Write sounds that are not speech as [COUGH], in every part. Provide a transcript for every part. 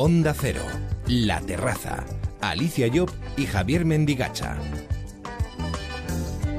Onda Cero, La Terraza, Alicia Job y Javier Mendigacha.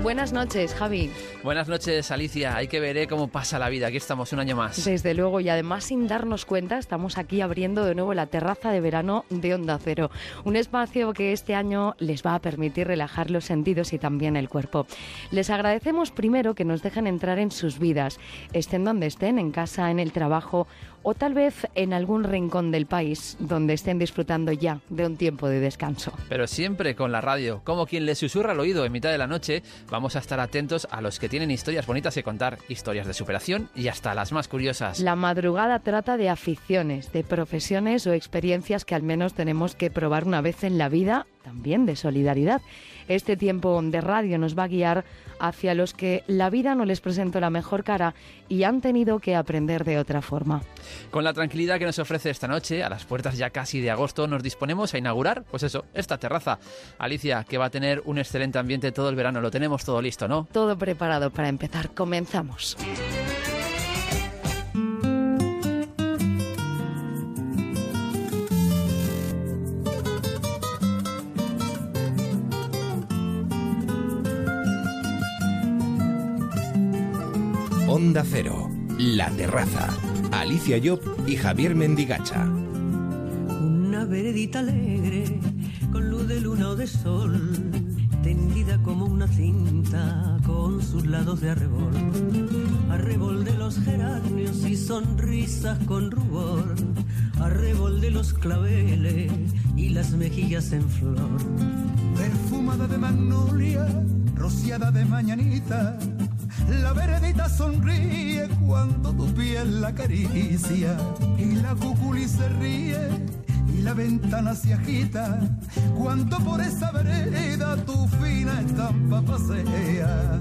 Buenas noches, Javi. Buenas noches, Alicia. Hay que ver ¿eh? cómo pasa la vida. Aquí estamos un año más. Desde luego, y además sin darnos cuenta, estamos aquí abriendo de nuevo la terraza de verano de Onda Cero. Un espacio que este año les va a permitir relajar los sentidos y también el cuerpo. Les agradecemos primero que nos dejen entrar en sus vidas, estén donde estén, en casa, en el trabajo o tal vez en algún rincón del país donde estén disfrutando ya de un tiempo de descanso. Pero siempre con la radio, como quien les susurra al oído en mitad de la noche, vamos a estar atentos a los que tienen historias bonitas que contar, historias de superación y hasta las más curiosas. La madrugada trata de aficiones, de profesiones o experiencias que al menos tenemos que probar una vez en la vida, también de solidaridad. Este tiempo de radio nos va a guiar hacia los que la vida no les presentó la mejor cara y han tenido que aprender de otra forma. Con la tranquilidad que nos ofrece esta noche, a las puertas ya casi de agosto, nos disponemos a inaugurar, pues eso, esta terraza. Alicia, que va a tener un excelente ambiente todo el verano, lo tenemos todo listo, ¿no? Todo preparado para empezar. Comenzamos. Onda Cero, La Terraza, Alicia Job y Javier Mendigacha. Una veredita alegre, con luz de luna o de sol, tendida como una cinta, con sus lados de arrebol. Arrebol de los geranios y sonrisas con rubor, arrebol de los claveles y las mejillas en flor. Perfumada de magnolia, rociada de mañanita, la veredita sonríe cuando tu piel la acaricia y la cuculi se ríe y la ventana se agita cuando por esa vereda tu fina estampa pasea.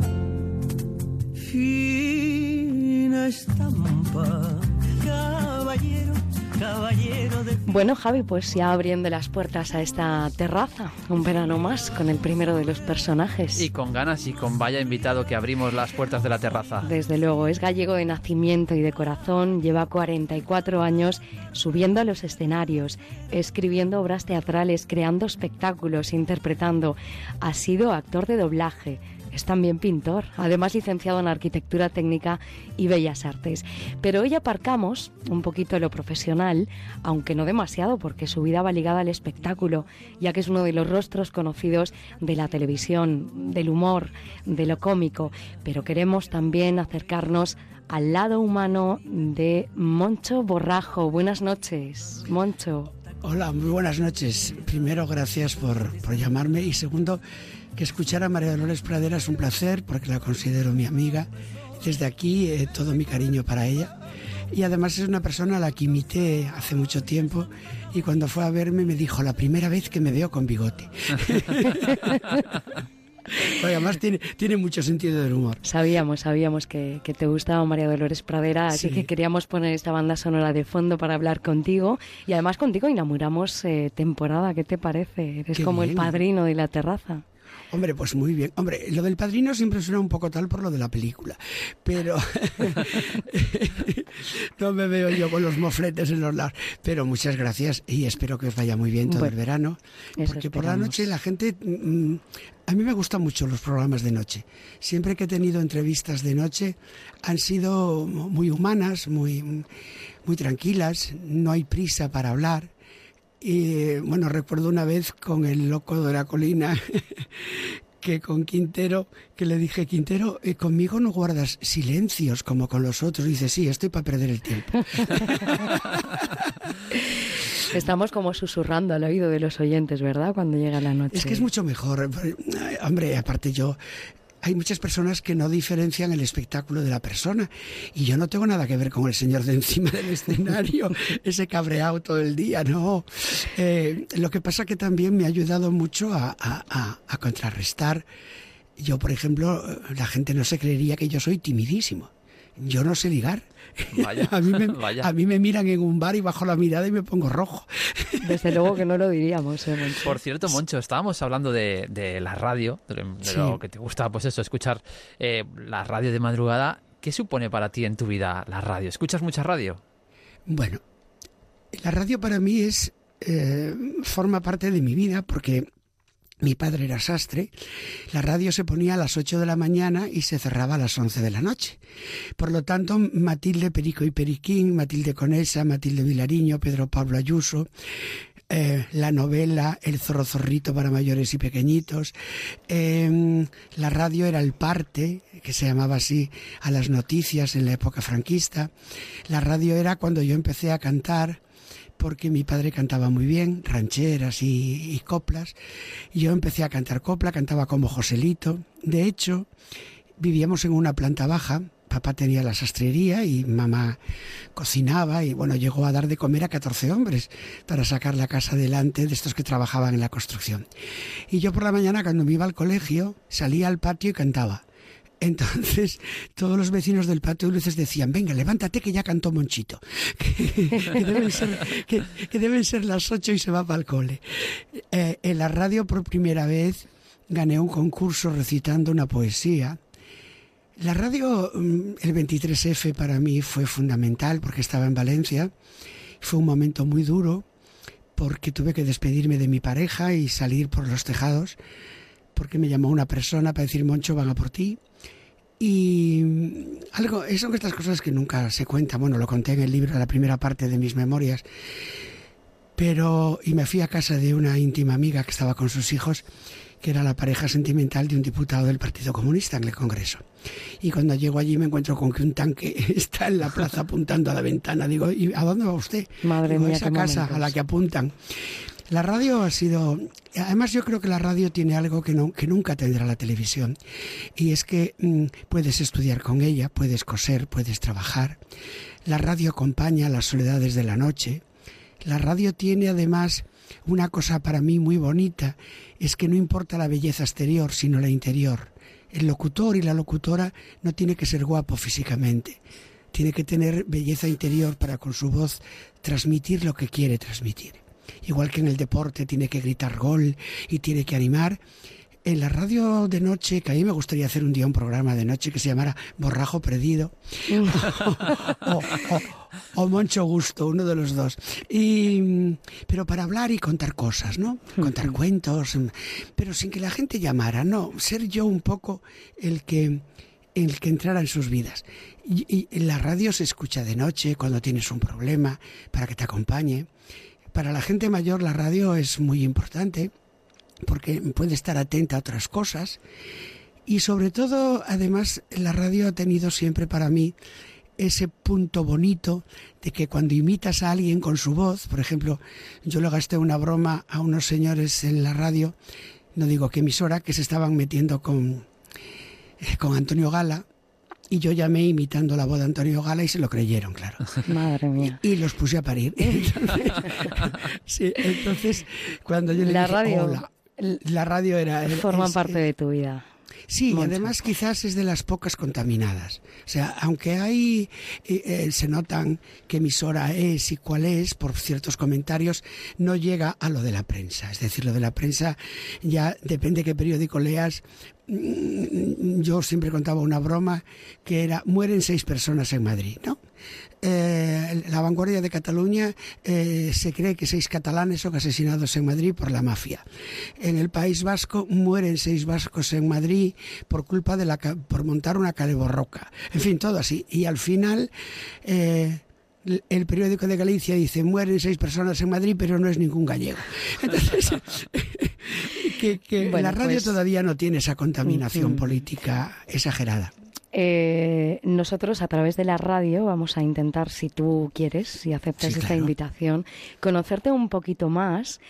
Fina estampa, caballero caballero de... Bueno, Javi, pues ya abriendo las puertas a esta terraza, un verano más con el primero de los personajes. Y con ganas y con vaya invitado que abrimos las puertas de la terraza. Desde luego, es gallego de nacimiento y de corazón, lleva 44 años subiendo a los escenarios, escribiendo obras teatrales, creando espectáculos, interpretando. Ha sido actor de doblaje, es también pintor, además licenciado en Arquitectura Técnica y Bellas Artes. Pero hoy aparcamos un poquito lo profesional, aunque no demasiado, porque su vida va ligada al espectáculo, ya que es uno de los rostros conocidos de la televisión, del humor, de lo cómico. Pero queremos también acercarnos al lado humano de Moncho Borrajo. Buenas noches, Moncho. Hola, muy buenas noches. Primero, gracias por, por llamarme y segundo, que escuchar a María Dolores Pradera es un placer porque la considero mi amiga. Desde aquí, eh, todo mi cariño para ella. Y además es una persona a la que imité hace mucho tiempo y cuando fue a verme me dijo la primera vez que me veo con bigote. [LAUGHS] Porque además tiene, tiene mucho sentido del humor. Sabíamos, sabíamos que, que te gustaba María Dolores Pradera, así Sí. que queríamos poner esta banda sonora de fondo para hablar contigo. Y además contigo inauguramos eh, temporada, ¿qué te parece? Eres Qué como el bien. padrino de la terraza. Hombre, pues muy bien. Hombre, lo del padrino siempre suena un poco tal por lo de la película, pero [LAUGHS] [LAUGHS] no me veo yo con los mofletes en los lados. Pero muchas gracias y espero que os vaya muy bien todo Bueno, el verano, porque por la noche la gente... mm, a mí me gustan mucho los programas de noche. Siempre que he tenido entrevistas de noche han sido muy humanas, muy, muy tranquilas, no hay prisa para hablar. Y bueno, recuerdo una vez con el loco de la colina [LAUGHS] que con Quintero, que le dije, Quintero, eh, conmigo no guardas silencios como con los otros. dice, sí, estoy para perder el tiempo. [LAUGHS] Estamos como susurrando al oído de los oyentes, ¿verdad? Cuando llega la noche. Es que es mucho mejor. Eh, Hombre, aparte yo... Hay muchas personas que no diferencian el espectáculo de la persona y yo no tengo nada que ver con el señor de encima del escenario, [LAUGHS] ese cabreado todo el día, no. Eh, lo que pasa que también me ha ayudado mucho a, a- a- a contrarrestar. Yo, por ejemplo, la gente no se creería que yo soy timidísimo. Yo no sé ligar. [LAUGHS] Vaya, a, mí me, vaya. a mí me miran en un bar y bajo la mirada y me pongo rojo. [LAUGHS] Desde luego que no lo diríamos, ¿eh, Moncho? Por cierto, Moncho, estábamos hablando de, de la radio, de, lo- de Sí. lo que te gusta, pues eso, escuchar eh, la radio de madrugada. ¿Qué supone para ti en tu vida la radio? ¿Escuchas mucha radio? Bueno, La radio para mí es eh, forma parte de mi vida porque mi padre era sastre, la radio se ponía a las 8 de la mañana y se cerraba a las 11 de la noche. Por lo tanto, Matilde Perico y Periquín, Matilde Conesa, Matilde Vilariño, Pedro Pablo Ayuso, eh, la novela El zorro zorrito para mayores y pequeñitos. Em, la radio era el parte, que se llamaba así, a las noticias en la época franquista. La radio era cuando yo empecé a cantar porque mi padre cantaba muy bien, rancheras y, coplas. Y yo empecé a cantar copla, cantaba como Joselito. De hecho, vivíamos en una planta baja. Papá tenía la sastrería y mamá cocinaba y bueno, llegó a dar de comer a 14 hombres para sacar la casa adelante de estos que trabajaban en la construcción. Y yo por la mañana cuando me iba al colegio salía al patio y cantaba. Entonces, todos los vecinos del patio de luces decían, venga, levántate que ya cantó Monchito, [LAUGHS] que, deben, ser, las ocho y se va para el cole. Eh, en la radio por primera vez gané un concurso recitando una poesía. La radio, mm, el 23F para mí fue fundamental porque estaba en Valencia. Fue un momento muy duro porque tuve que despedirme de mi pareja y salir por los tejados porque me llamó una persona para decir, Moncho, van a por ti. Y algo, son estas cosas que nunca se cuentan. Bueno, lo conté en el libro, la primera parte de mis memorias. Pero, y me fui a casa de una íntima amiga que estaba con sus hijos, que era la pareja sentimental de un diputado del Partido Comunista en el Congreso. Y cuando llego allí me encuentro con que un tanque [LAUGHS] está en la plaza apuntando a la ventana. Digo, ¿y a dónde va usted? Madre mía, a esa casa a la que apuntan. La radio ha sido, además yo creo que la radio tiene algo que, nunca tendrá la televisión, y es que mm, puedes estudiar con ella, puedes coser, puedes trabajar. La radio acompaña las soledades de la noche. La radio tiene además una cosa para mí muy bonita, es que no importa la belleza exterior, sino la interior. El locutor y la locutora no tiene que ser guapo físicamente, tiene que tener belleza interior para con su voz transmitir lo que quiere transmitir igual que en el deporte tiene que gritar gol y tiene que animar. En la radio de noche, que a mí me gustaría hacer un día un programa de noche que se llamara Borrajo Perdido [LAUGHS] [LAUGHS] o, Moncho Gusto, uno de los dos. Y, pero para hablar y contar cosas, ¿no? Contar cuentos, pero sin que la gente llamara, no, ser yo un poco el que el que entrara en sus vidas. Y, y la radio se escucha de noche cuando tienes un problema para que te acompañe. Para la gente mayor la radio es muy importante porque puede estar atenta a otras cosas y sobre todo, además, la radio ha tenido siempre para mí ese punto bonito de que cuando imitas a alguien con su voz, por ejemplo, yo le gasté una broma a unos señores en la radio, no digo qué emisora, que se estaban metiendo con, eh, con Antonio Gala, y yo llamé imitando la voz de Antonio Gala y se lo creyeron, claro. [LAUGHS] Madre mía. Y, los puse a parir. [LAUGHS] [LAUGHS] Entonces, cuando yo le la dije, radio, la radio era... Forma parte de tu vida. Sí, y además quizás es de las pocas contaminadas. O sea, aunque hay, eh, eh, se notan qué emisora es y cuál es por ciertos comentarios, no llega a lo de la prensa. Es decir, lo de la prensa ya depende qué periódico leas, Mm, yo siempre contaba una broma que era mueren seis personas en Madrid, ¿no? Eh, la vanguardia de Cataluña eh, se cree que seis catalanes son asesinados en Madrid por la mafia. En el País Vasco mueren seis vascos en Madrid por culpa de la por montar una caleborroca. En fin, todo así. Y al final eh, el periódico de Galicia dice mueren seis personas en Madrid, pero no es ningún gallego. [LAUGHS] Entonces, [LAUGHS] que, la radio pues todavía no tiene esa contaminación política exagerada. Eh, nosotros a través de la radio vamos a intentar, si tú quieres, si aceptas esta invitación, conocerte un poquito más.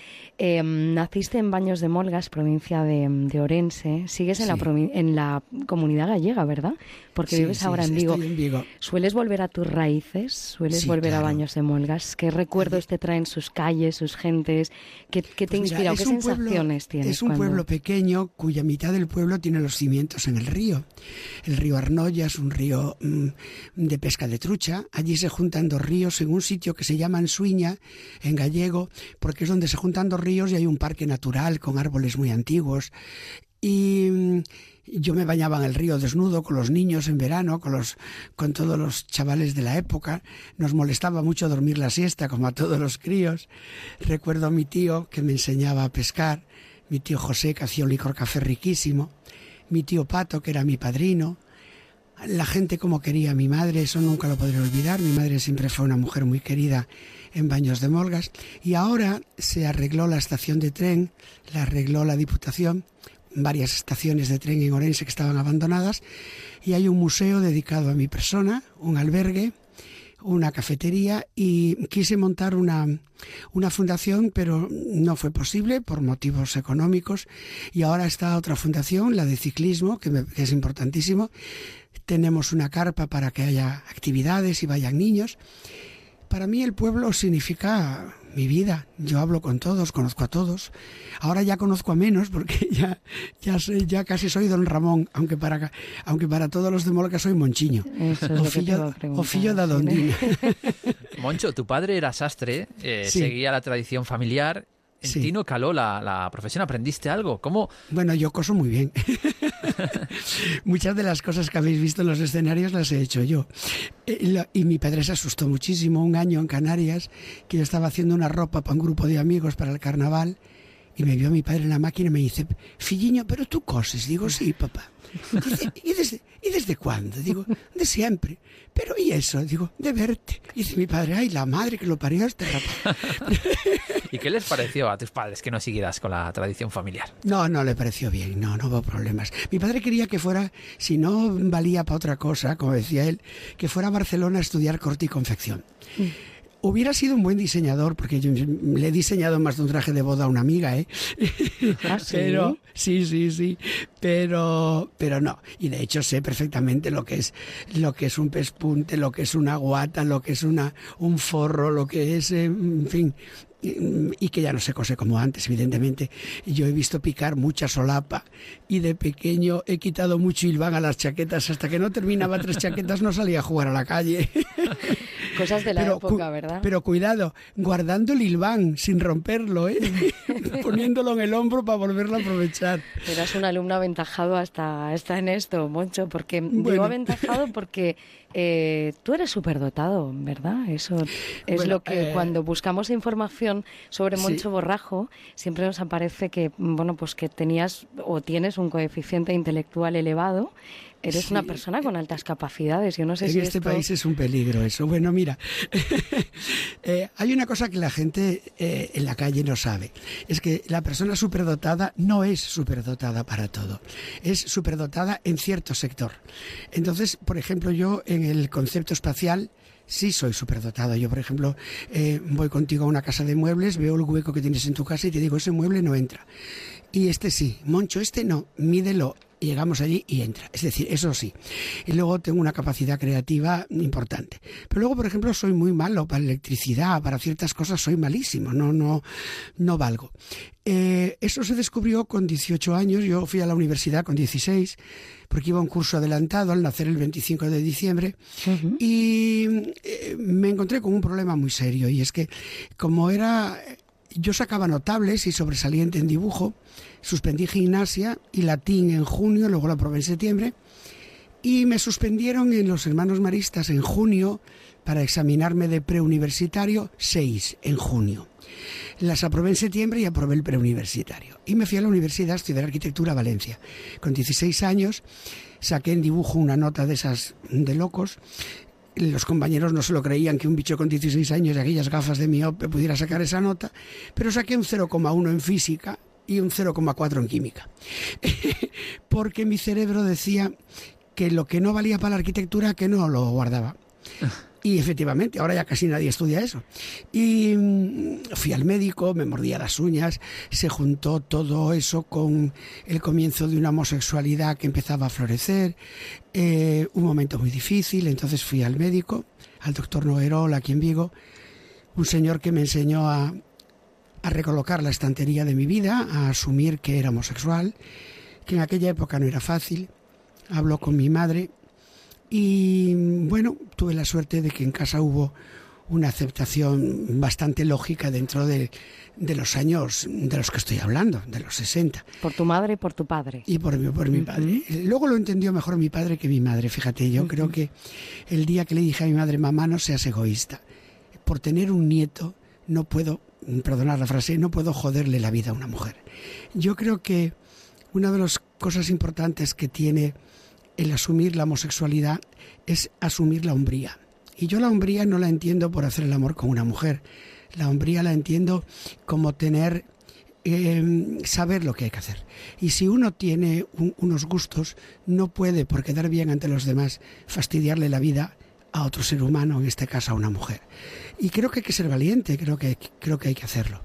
Em, naciste en Baños de Molgas, provincia de, Orense. Sigues en, la en la comunidad gallega, ¿verdad? Porque vives ahora en Vigo. ¿Sueles volver a tus raíces? ¿Sueles volver a Baños de Molgas? ¿Qué recuerdos te traen sus calles, sus gentes? ¿Qué, te pues inspira? ¿Qué sensaciones tienes? Es un pueblo pequeño cuya mitad del pueblo tiene los cimientos en el río. El río Arnoya es un río mm, de pesca de trucha. Allí se juntan dos ríos en un sitio que se llama Suiña, en gallego, porque es donde se juntan dos ríos y hay un parque natural con árboles muy antiguos Y mm, yo me bañaba en el río desnudo con los niños en verano, con, los, con todos los chavales de la época. Nos molestaba mucho dormir la siesta, como a todos los críos. Recuerdo a mi tío que me enseñaba a pescar, mi tío José que hacía un licor café riquísimo, mi tío Pato que era mi padrino, la gente como quería mi madre, eso nunca lo podré olvidar. Mi madre siempre fue una mujer muy querida en Baños de Molgas y ahora se arregló la estación de tren, la arregló la Diputación, varias estaciones de tren en Orense que estaban abandonadas y hay un museo dedicado a mi persona, un albergue, una cafetería y quise montar una, una fundación, pero no fue posible por motivos económicos. Y ahora está otra fundación, la de ciclismo, que, que es importantísimo. Tenemos una carpa para que haya actividades y vayan niños. Para mí el pueblo significa mi vida. Yo hablo con todos, conozco a todos. Ahora ya conozco a menos porque [LAUGHS] ya, ya, sé, ya casi soy don Ramón, aunque para, aunque para todos los de Molca soy Monchiño. Eso es o fillo. Dondina. [LAUGHS] Moncho, tu padre era sastre, eh, Sí. seguía la tradición familiar. En Sí. ti no caló la, la profesión, aprendiste algo. ¿Cómo? Bueno, yo coso muy bien. [LAUGHS] Muchas de las cosas que habéis visto en los escenarios las he hecho yo. Eh, Y mi padre se asustó muchísimo un año en Canarias, que yo estaba haciendo una ropa para un grupo de amigos para el carnaval, y me vio mi padre en la máquina y me dice, Filliño, pero tú coses. Digo, sí, papá. Dice, ¿y desde, ¿y desde cuándo? Digo, de siempre. Pero ¿y eso? Digo, de verte. Dice mi padre, ay, la madre que lo parió este rapaz. [LAUGHS] ¿Y qué les pareció a tus padres que no siguieras con la tradición familiar? No, no le pareció bien, no, no hubo problemas. Mi padre quería que fuera, si no valía para otra cosa, como decía él, que fuera a Barcelona a estudiar corte y confección. Hubiera sido un buen diseñador, porque yo le he diseñado más de un traje de boda a una amiga, ¿eh? ¿Ah, [LAUGHS] sí? Pero, sí, sí, sí. Pero, pero no. Y de hecho sé perfectamente lo que es, lo que es un pespunte, lo que es una guata, lo que es una, un forro, lo que es, eh, en fin, y que ya no se cose como antes, evidentemente. Yo he visto picar mucha solapa y de pequeño he quitado mucho hilván a las chaquetas. Hasta que no terminaba tres [LAUGHS] chaquetas no salía a jugar a la calle. [LAUGHS] Cosas de la Pero, época, ¿verdad? Pero cuidado, guardando el hilván sin romperlo, ¿eh? [LAUGHS] poniéndolo en el hombro para volverlo a aprovechar. Eras un alumno aventajado hasta, hasta en esto, Moncho, porque digo Bueno. aventajado porque eh, tú eres superdotado, ¿verdad? Eso es Bueno, lo que eh, cuando buscamos información sobre sí. Moncho Borrajo siempre nos aparece que bueno pues que tenías o tienes un coeficiente intelectual elevado. Eres Sí. una persona con altas capacidades. Yo no sé en si este esto- país es un peligro eso. Bueno, mira, [LAUGHS] eh, hay una cosa que la gente eh, en la calle no sabe. Es que la persona superdotada no es superdotada para todo. Es superdotada en cierto sector. Entonces, por ejemplo, yo en el concepto espacial sí soy superdotado. Yo, por ejemplo, eh, voy contigo a una casa de muebles, veo el hueco que tienes en tu casa y te digo, ese mueble no entra. Y este sí, Moncho, este no, mídelo. Llegamos allí y entra. Es decir, eso sí. Y luego tengo una capacidad creativa importante. Pero luego, por ejemplo, soy muy malo para electricidad, para ciertas cosas soy malísimo, no, no, no valgo. Eh, eso se descubrió con 18 años. Yo fui a la universidad con 16, porque iba a un curso adelantado al nacer el 25 de diciembre. Y eh, me encontré con un problema muy serio. Y es que, como era yo sacaba notables y sobresaliente en dibujo, suspendí gimnasia y latín en junio, luego lo aprobé en septiembre, y me suspendieron en los hermanos maristas en junio para examinarme de preuniversitario, seis en junio. Las aprobé en septiembre y aprobé el preuniversitario. Y me fui a la universidad a estudiar arquitectura a Valencia. Con 16 años saqué en dibujo una nota de esas de locos los compañeros no se lo creían que un bicho con 16 años y aquellas gafas de miope pudiera sacar esa nota, pero saqué un 0,1 en física y un 0,4 en química. [LAUGHS] Porque mi cerebro decía que lo que no valía para la arquitectura, que no lo guardaba. Y efectivamente, ahora ya casi nadie estudia eso. Y mm, fui al médico, me mordía las uñas, se juntó todo eso con el comienzo de una homosexualidad que empezaba a florecer, eh, un momento muy difícil, entonces fui al médico, al doctor Noerol aquí en Vigo, un señor que me enseñó a, a recolocar la estantería de mi vida, a asumir que era homosexual, que en aquella época no era fácil. Habló con mi madre y bueno, tuve la suerte de que en casa hubo una aceptación bastante lógica dentro de, de los años de los que estoy hablando, de los 60. Por tu madre y por tu padre. Y por, mi- por mi padre. Luego lo entendió mejor mi padre que mi madre, fíjate. Yo creo que el día que le dije a mi madre, mamá, no seas egoísta. Por tener un nieto no puedo, perdonar la frase, no puedo joderle la vida a una mujer. Yo creo que una de las cosas importantes que tiene el asumir la homosexualidad es asumir la hombría. Y yo la hombría no la entiendo por hacer el amor con una mujer. La hombría la entiendo como tener eh, saber lo que hay que hacer. Y si uno tiene un- unos gustos, no puede, por quedar bien ante los demás, fastidiarle la vida a otro ser humano, en este caso a una mujer. Y creo que hay que ser valiente, creo que, creo que hay que hacerlo.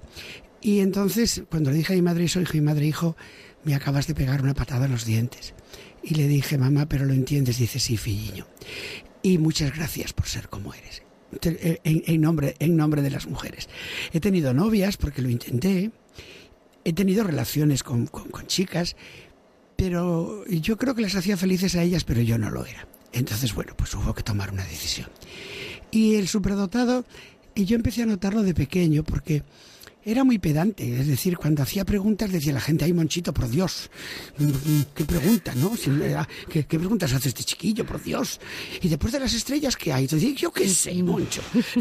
Y entonces, cuando le dije a mi madre eso, hijo y madre, hijo, me acabas de pegar una patada en los dientes. Y le dije, mamá, pero lo entiendes, dice, sí, filliño. Y muchas gracias por ser como eres. Eh, En, en nombre, en nombre de las mujeres. He tenido novias porque lo intenté, he tenido relaciones con, con- con chicas, pero yo creo que las hacía felices a ellas, pero yo no lo era. Entonces, bueno, pues hubo que tomar una decisión. Y el superdotado, y yo empecé a notarlo de pequeño porque era muy pedante. Es decir, cuando hacía preguntas decía la gente, ay, Monchito, por Dios, mm, mm, qué pregunta, ¿no? ¿Qué, qué preguntas hace este chiquillo, por Dios? Y después de las estrellas, ¿qué hay? Entonces, yo qué sé, Moncho. [LAUGHS]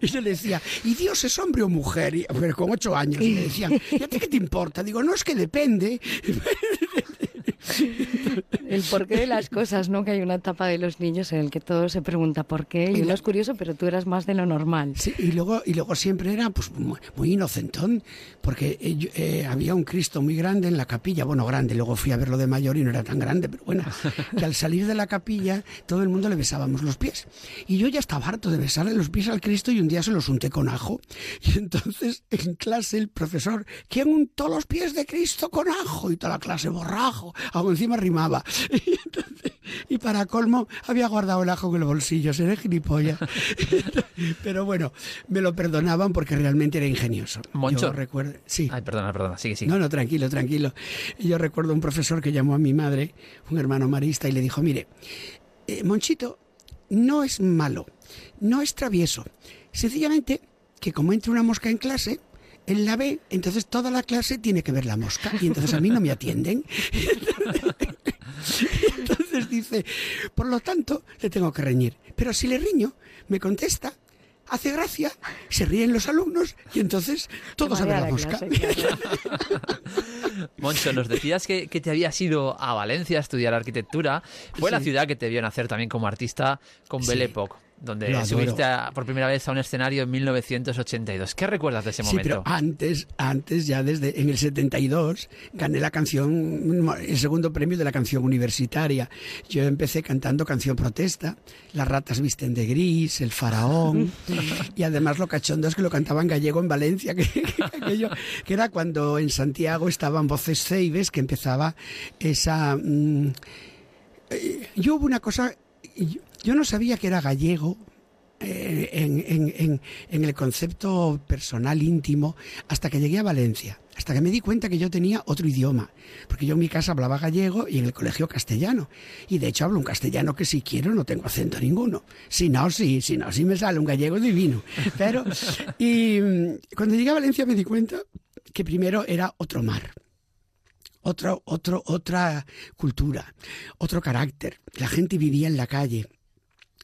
y yo le decía, ¿y Dios es hombre o mujer? Y, con ocho años. Y me decían, ¿y a ti qué te importa? Digo, no, es que depende. [LAUGHS] [LAUGHS] El porqué de las cosas, ¿no? Que hay una etapa de los niños en el que todo se pregunta por qué y uno es curioso, pero tú eras más de lo normal. Sí, y luego, y luego siempre era pues muy, muy inocentón, porque eh, eh, había un Cristo muy grande en la capilla, bueno, grande, luego fui a verlo de mayor y no era tan grande, pero bueno, [LAUGHS] que al salir de la capilla todo el mundo le besábamos los pies. Y yo ya estaba harto de besarle los pies al Cristo y un día se los unté con ajo. Y entonces en clase el profesor, ¿quién untó los pies de Cristo con ajo? Y toda la clase, borrajo, aún encima rimaba. [LAUGHS] Y, entonces- y para colmo había guardado el ajo en el bolsillo, seré gilipollas. [LAUGHS] Pero bueno, me lo perdonaban porque realmente era ingenioso. Moncho. Yo recuerdo, sí. Ay, perdona, perdona, sigue, sigue. No, no, tranquilo, tranquilo. Yo recuerdo un profesor que llamó a mi madre, un hermano marista, y le dijo, mire, eh, Monchito no es malo, no es travieso. Sencillamente que como entra una mosca en clase, él la ve, entonces toda la clase tiene que ver la mosca y entonces a mí no me atienden. [LAUGHS] Entonces dice, por lo tanto, le tengo que reñir. Pero si le riño, me contesta, hace gracia, se ríen los alumnos y entonces todos a ver la mosca. clase, claro. [LAUGHS] Moncho, nos decías que, que te habías ido a Valencia a estudiar arquitectura. Fue la ciudad que te vio nacer también como artista con Sí. Belle Époque, donde subiste a- por primera vez a un escenario en 1982. ¿Qué recuerdas de ese Sí, momento? pero antes, antes ya desde en el 72 gané la canción, el segundo premio de la canción universitaria. Yo empecé cantando canción protesta, Las ratas visten de gris, El faraón, [LAUGHS] y además lo cachondo es que lo cantaba en gallego en Valencia, que, que aquello- que era cuando en Santiago estaban Voces Ceibes, que empezaba esa... mm, eh, yo hubo una cosa, yo, yo no sabía que era gallego, eh, en, en- en- en el concepto personal íntimo hasta que llegué a Valencia, hasta que me di cuenta que yo tenía otro idioma, porque yo en mi casa hablaba gallego y en el colegio castellano, y de hecho hablo un castellano que si quiero no tengo acento ninguno, si no, sí, si no, sí me sale un gallego divino, pero y mm, cuando llegué a Valencia me di cuenta que primero era otro mar, otro, otro, otra cultura, otro carácter. La gente vivía en la calle.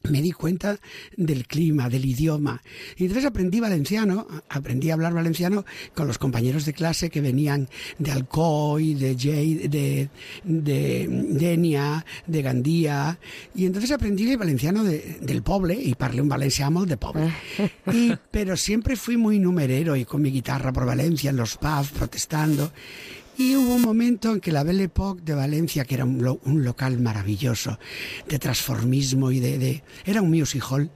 Me di cuenta del clima, del idioma. Y entonces aprendí valenciano, aprendí a hablar valenciano con los compañeros de clase que venían de Alcoy, de Jay, de, de Denia, de Gandía. Y entonces aprendí el valenciano de- del poble y parlé un valencià molt de poble. [LAUGHS] Y, pero siempre fui muy numerero y con mi guitarra por Valencia, en los pubs, protestando. Y hubo un momento en que la Belle Époque de Valencia, que era un, lo- un local maravilloso, de transformismo y de, de- Era un music hall,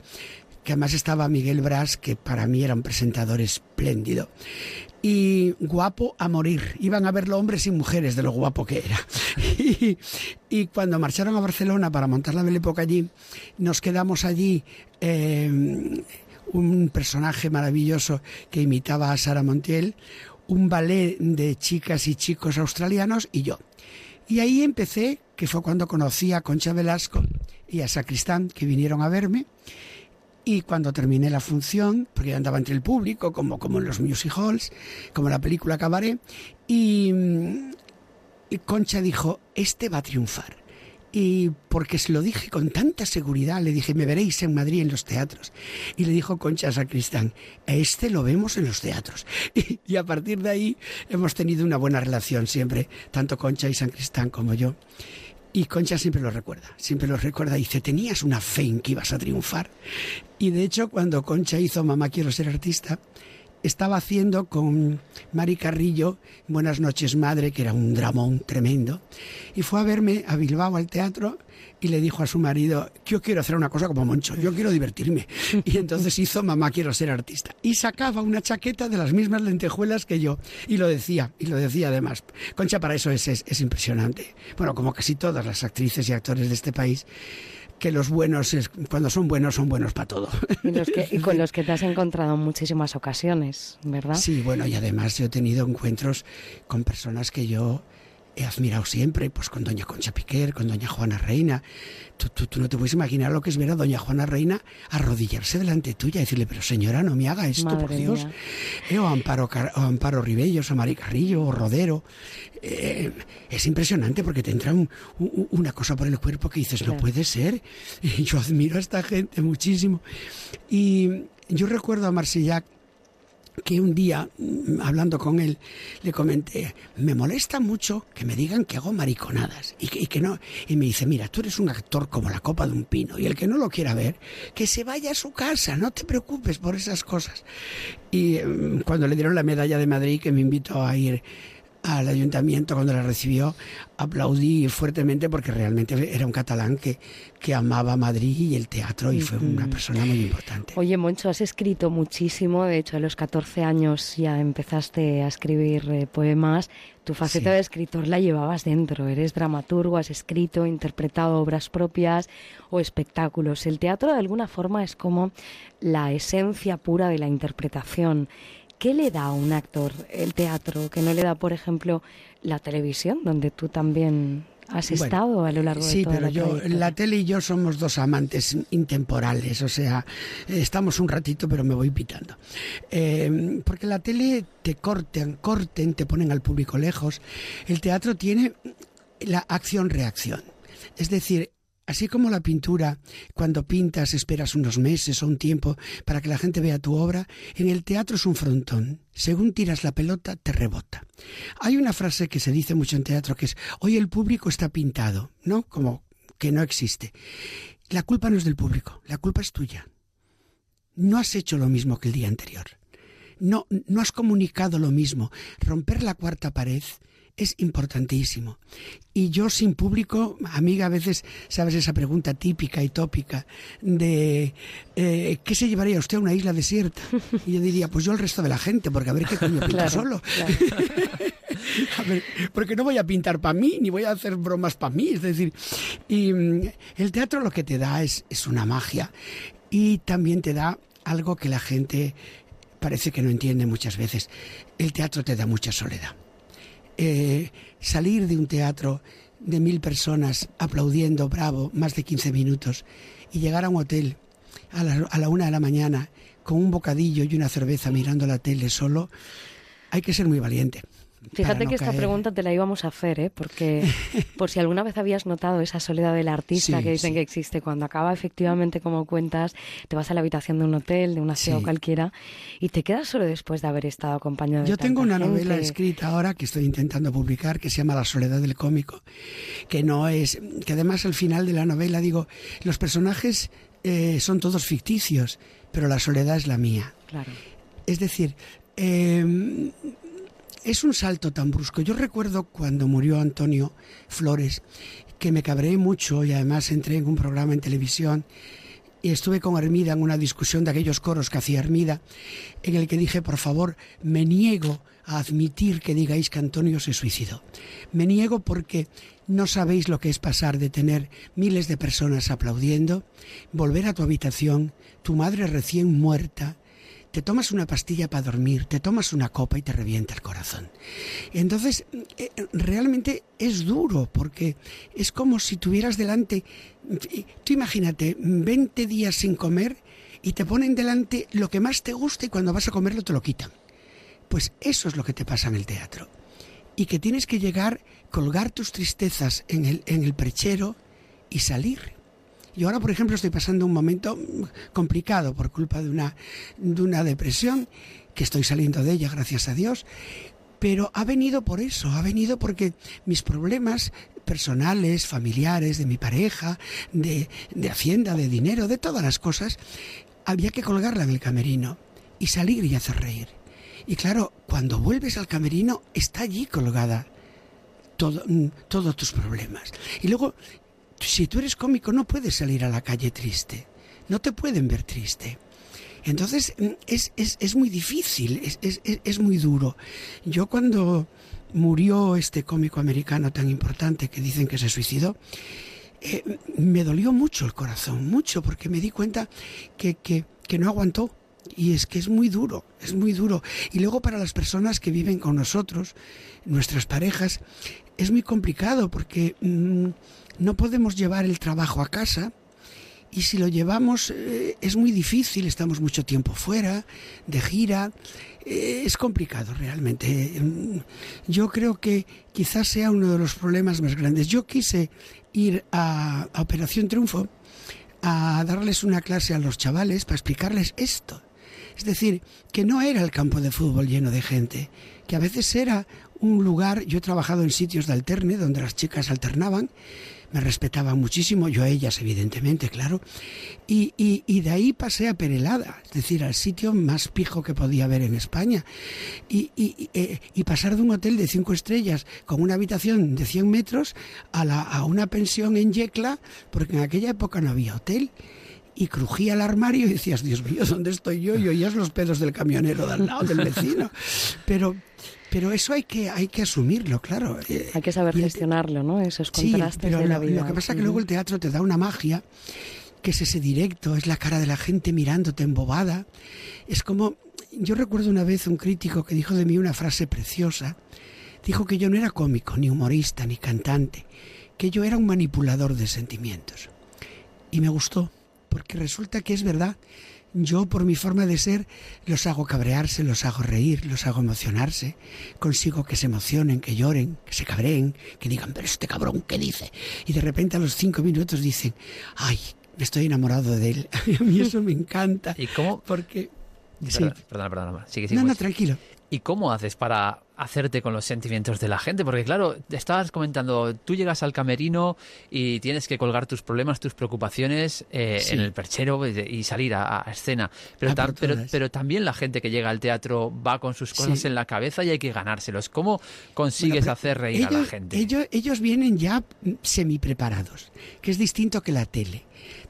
que además estaba Miguel Bras, que para mí era un presentador espléndido. Y guapo a morir. Iban a verlo hombres y mujeres de lo guapo que era. [LAUGHS] Y, y cuando marcharon a Barcelona para montar la Belle Époque allí, nos quedamos allí. eh, un personaje maravilloso que imitaba a Sara Montiel, un ballet de chicas y chicos australianos y yo. Y ahí empecé, que fue cuando conocí a Concha Velasco y a Sacristán, que vinieron a verme. Y cuando terminé la función, porque andaba entre el público, como, como en los music halls, como la película Cabaret, y, y Concha dijo, este va a triunfar y porque se lo dije con tanta seguridad, le dije, me veréis en Madrid en los teatros. Y le dijo Concha Sacristán, a este lo vemos en los teatros. [LAUGHS] Y, a partir de ahí hemos tenido una buena relación siempre, tanto Concha y San Cristán como yo. Y Concha siempre lo recuerda, siempre lo recuerda. Y dice, tenías una fe en que ibas a triunfar. Y de hecho, cuando Concha hizo Mamá quiero ser artista, estaba haciendo con Mari Carrillo Buenas noches madre, que era un dramón tremendo, y fue a verme a Bilbao al teatro y le dijo a su marido, yo quiero hacer una cosa como Moncho, yo quiero divertirme. Y entonces hizo Mamá quiero ser artista. Y sacaba una chaqueta de las mismas lentejuelas que yo. Y lo decía, y lo decía además. Concha para eso es, es impresionante. Bueno, como casi todas las actrices y actores de este país que los buenos, cuando son buenos, son buenos para todo. Y, con [LAUGHS] los que te has encontrado en muchísimas ocasiones, ¿verdad? Sí, bueno, y además yo he tenido encuentros con personas que yo he admirado siempre, pues con doña Concha Piquer, con doña Juana Reina. Tú, tú, no te puedes imaginar lo que es ver a doña Juana Reina arrodillarse delante tuya y decirle, pero señora, no me haga esto, por Dios. Eh, o, Amparo, o Amparo Ribellos, o Mari Carrillo, o Rodero. Eh, es impresionante porque te entra una cosa por el cuerpo que dices, no puede ser. [LAUGHS] Yo admiro a esta gente muchísimo. Y yo recuerdo a Marsillac que un día, mm, hablando con él, le comenté, me molesta mucho que me digan que hago mariconadas y que, no. Y me dice, mira, tú eres un actor como la copa de un pino y el que no lo quiera ver, que se vaya a su casa, no te preocupes por esas cosas. Y mm, cuando le dieron la medalla de Madrid, que me invitó a ir al ayuntamiento cuando la recibió, aplaudí fuertemente porque realmente era un catalán que, que amaba Madrid y el teatro y fue una persona muy importante. Oye, Moncho, has escrito muchísimo, de hecho a los 14 años ya empezaste a escribir eh, poemas. Tu faceta de escritor la llevabas dentro, eres dramaturgo, has escrito, interpretado obras propias o espectáculos. El teatro de alguna forma es como la esencia pura de la interpretación. ¿Qué le da a un actor el teatro que no le da, por ejemplo, la televisión, donde tú también has estado a lo largo de toda pero yo, la tele y yo somos dos amantes intemporales, o sea, estamos un ratito, pero me voy pitando. Eh, porque la tele te corten, corten, te ponen al público lejos. El teatro tiene la acción-reacción. Es decir, Así como la pintura, cuando pintas esperas unos meses o un tiempo para que la gente vea tu obra, en el teatro es un frontón. Según tiras la pelota, te rebota. Hay una frase que se dice mucho en teatro que es, hoy el público está pintado, ¿no? Como que no existe. La culpa no es del público, la culpa es tuya. No has hecho lo mismo que el día anterior. No, no has comunicado lo mismo. Romper la cuarta pared es importantísimo. Y yo sin público, amiga, a veces sabes esa pregunta típica y tópica de eh, ¿qué se llevaría usted a una isla desierta? Y yo diría, pues yo el resto de la gente, porque a ver qué coño pinta [LAUGHS] solo. [LAUGHS] a ver, porque no voy a pintar para mí, ni voy a hacer bromas para mí. Es decir, y mm, el teatro lo que te da es, es una magia y también te da algo que la gente parece que no entiende muchas veces. El teatro te da mucha soledad. Eh, salir de un teatro de mil personas aplaudiendo, bravo, más de 15 minutos, y llegar a un hotel a la, a la una de la mañana con un bocadillo y una cerveza mirando la tele solo, hay que ser muy valiente. Fíjate que esta pregunta te la íbamos a hacer, ¿eh? porque [LAUGHS] por si alguna vez habías notado esa soledad del artista que dicen que existe, cuando acaba efectivamente, como cuentas, te vas a la habitación de un hotel, de una ciudad cualquiera, y te quedas solo después de haber estado acompañado Yo tengo una novela escrita ahora que estoy intentando publicar que se llama La soledad del cómico, que no es, que además al final de la novela digo, los personajes eh, son todos ficticios, pero la soledad es la mía. Claro. Es decir, eh, es un salto tan brusco. Yo recuerdo cuando murió Antonio Flores, que me cabré mucho y además entré en un programa en televisión y estuve con Hermida en una discusión de aquellos coros que hacía Hermida, en el que dije, por favor, me niego a admitir que digáis que Antonio se suicidó. Me niego porque no sabéis lo que es pasar de tener miles de personas aplaudiendo, volver a tu habitación, tu madre recién muerta, te tomas una pastilla para dormir, te tomas una copa y te revienta el corazón. Entonces, eh, realmente es duro porque es como si tuvieras delante, tú imagínate, 20 días sin comer y te ponen delante lo que más te gusta y cuando vas a comerlo te lo quitan. Pues eso es lo que te pasa en el teatro. Y que tienes que llegar, colgar tus tristezas en el, en el perchero y salir. Y ahora, por ejemplo, estoy pasando un momento complicado por culpa de una, de una depresión, que estoy saliendo de ella, gracias a Dios, pero ha venido por eso, ha venido porque mis problemas personales, familiares, de mi pareja, de, de Hacienda, de dinero, de todas las cosas, había que colgarla en el camerino y salir y hacer reír. Y claro, cuando vuelves al camerino, está allí colgada todo, mm, todos tus problemas. Y luego, si tú eres cómico, no puedes salir a la calle triste. No te pueden ver triste. Entonces mm, es, es, es muy difícil, es, es, muy duro. Yo cuando murió este cómico americano tan importante que dicen que se suicidó, eh, me dolió mucho el corazón, mucho, porque me di cuenta que, que, que no aguantó. Y es que es muy duro, es muy duro. Y luego para las personas que viven con nosotros, nuestras parejas, es muy complicado porque mm, no podemos llevar el trabajo a casa y si lo llevamos eh, es muy difícil, estamos mucho tiempo fuera, de gira, eh, es complicado realmente. Mm, yo creo que quizás sea uno de los problemas más grandes. Yo quise ir a, a Operación Triunfo a darles una clase a los chavales para explicarles esto. Es decir, que no era el campo de fútbol lleno de gente, que a veces era un lugar, yo he trabajado en sitios de alterne donde las chicas alternaban, me respetaban muchísimo, yo a ellas evidentemente, claro, y, y, de ahí pasé a Perelada, es decir, al sitio más pijo que podía haber en España, y, eh, y pasar de un hotel de cinco estrellas con una habitación de 100 metros a, la, a una pensión en Yecla, porque en aquella época no había hotel y crujía el armario y decías, Dios mío, ¿dónde estoy yo? Y oías los pedos del camionero de al lado, del vecino. [LAUGHS] Pero, pero eso hay que, hay que asumirlo, claro. Hay que saber gestionarlo, ¿no? Esos contrastes sí, de la lo, vida. Lo que pasa es que luego el teatro te da una magia, que es ese directo, es la cara de la gente mirándote embobada. Es como, yo recuerdo una vez un crítico que dijo de mí una frase preciosa. Dijo que yo no era cómico, ni humorista, ni cantante, que yo era un manipulador de sentimientos. Y me gustó, porque resulta que es verdad. Yo, por mi forma de ser, los hago cabrearse, los hago reír, los hago emocionarse. Consigo que se emocionen, que lloren, que se cabreen, que digan, pero este cabrón, ¿qué dice? Y de repente a los cinco minutos dicen, ay, me estoy enamorado de él. [LAUGHS] a mí eso me encanta. ¿Y cómo? Porque... Sí. perdona, perdona. Sigue, sigue, no, no, tranquilo. ¿Y cómo haces para hacerte con los sentimientos de la gente? Porque claro, estabas comentando, tú llegas al camerino y tienes que colgar tus problemas, tus preocupaciones eh, Sí. en el perchero y salir a, a escena. Pero, A por tam- pero, también la gente que llega al teatro va con sus cosas Sí. en la cabeza y hay que ganárselos. ¿Cómo consigues Bueno, hacer reír a la gente? Ellos, ellos vienen ya semi preparados, que es distinto que la tele.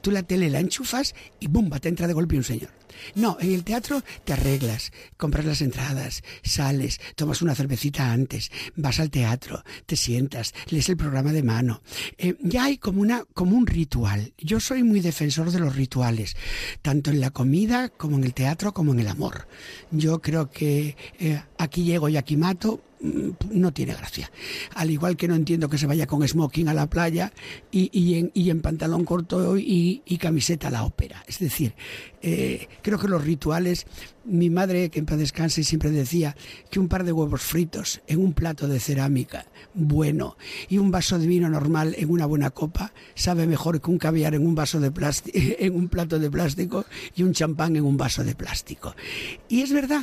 Tú la tele la enchufas y ¡bumba! te entra de golpe un señor. No, en el teatro te arreglas, compras las entradas, sales, tomas una cervecita antes, vas al teatro, te sientas, lees el programa de mano. Eh, ya hay como, una, como un ritual. Yo soy muy defensor de los rituales, tanto en la comida como en el teatro como en el amor. Yo creo que eh, aquí llego y aquí mato, no tiene gracia. Al igual que no entiendo que se vaya con smoking a la playa y, y en, y en pantalón corto y, y camiseta a la ópera. Es decir, eh, creo que los rituales, mi madre, que en paz descanse, siempre decía que un par de huevos fritos en un plato de cerámica bueno y un vaso de vino normal en una buena copa sabe mejor que un caviar en un vaso de [LAUGHS] en un plato de plástico y un champán en un vaso de plástico. Y es verdad,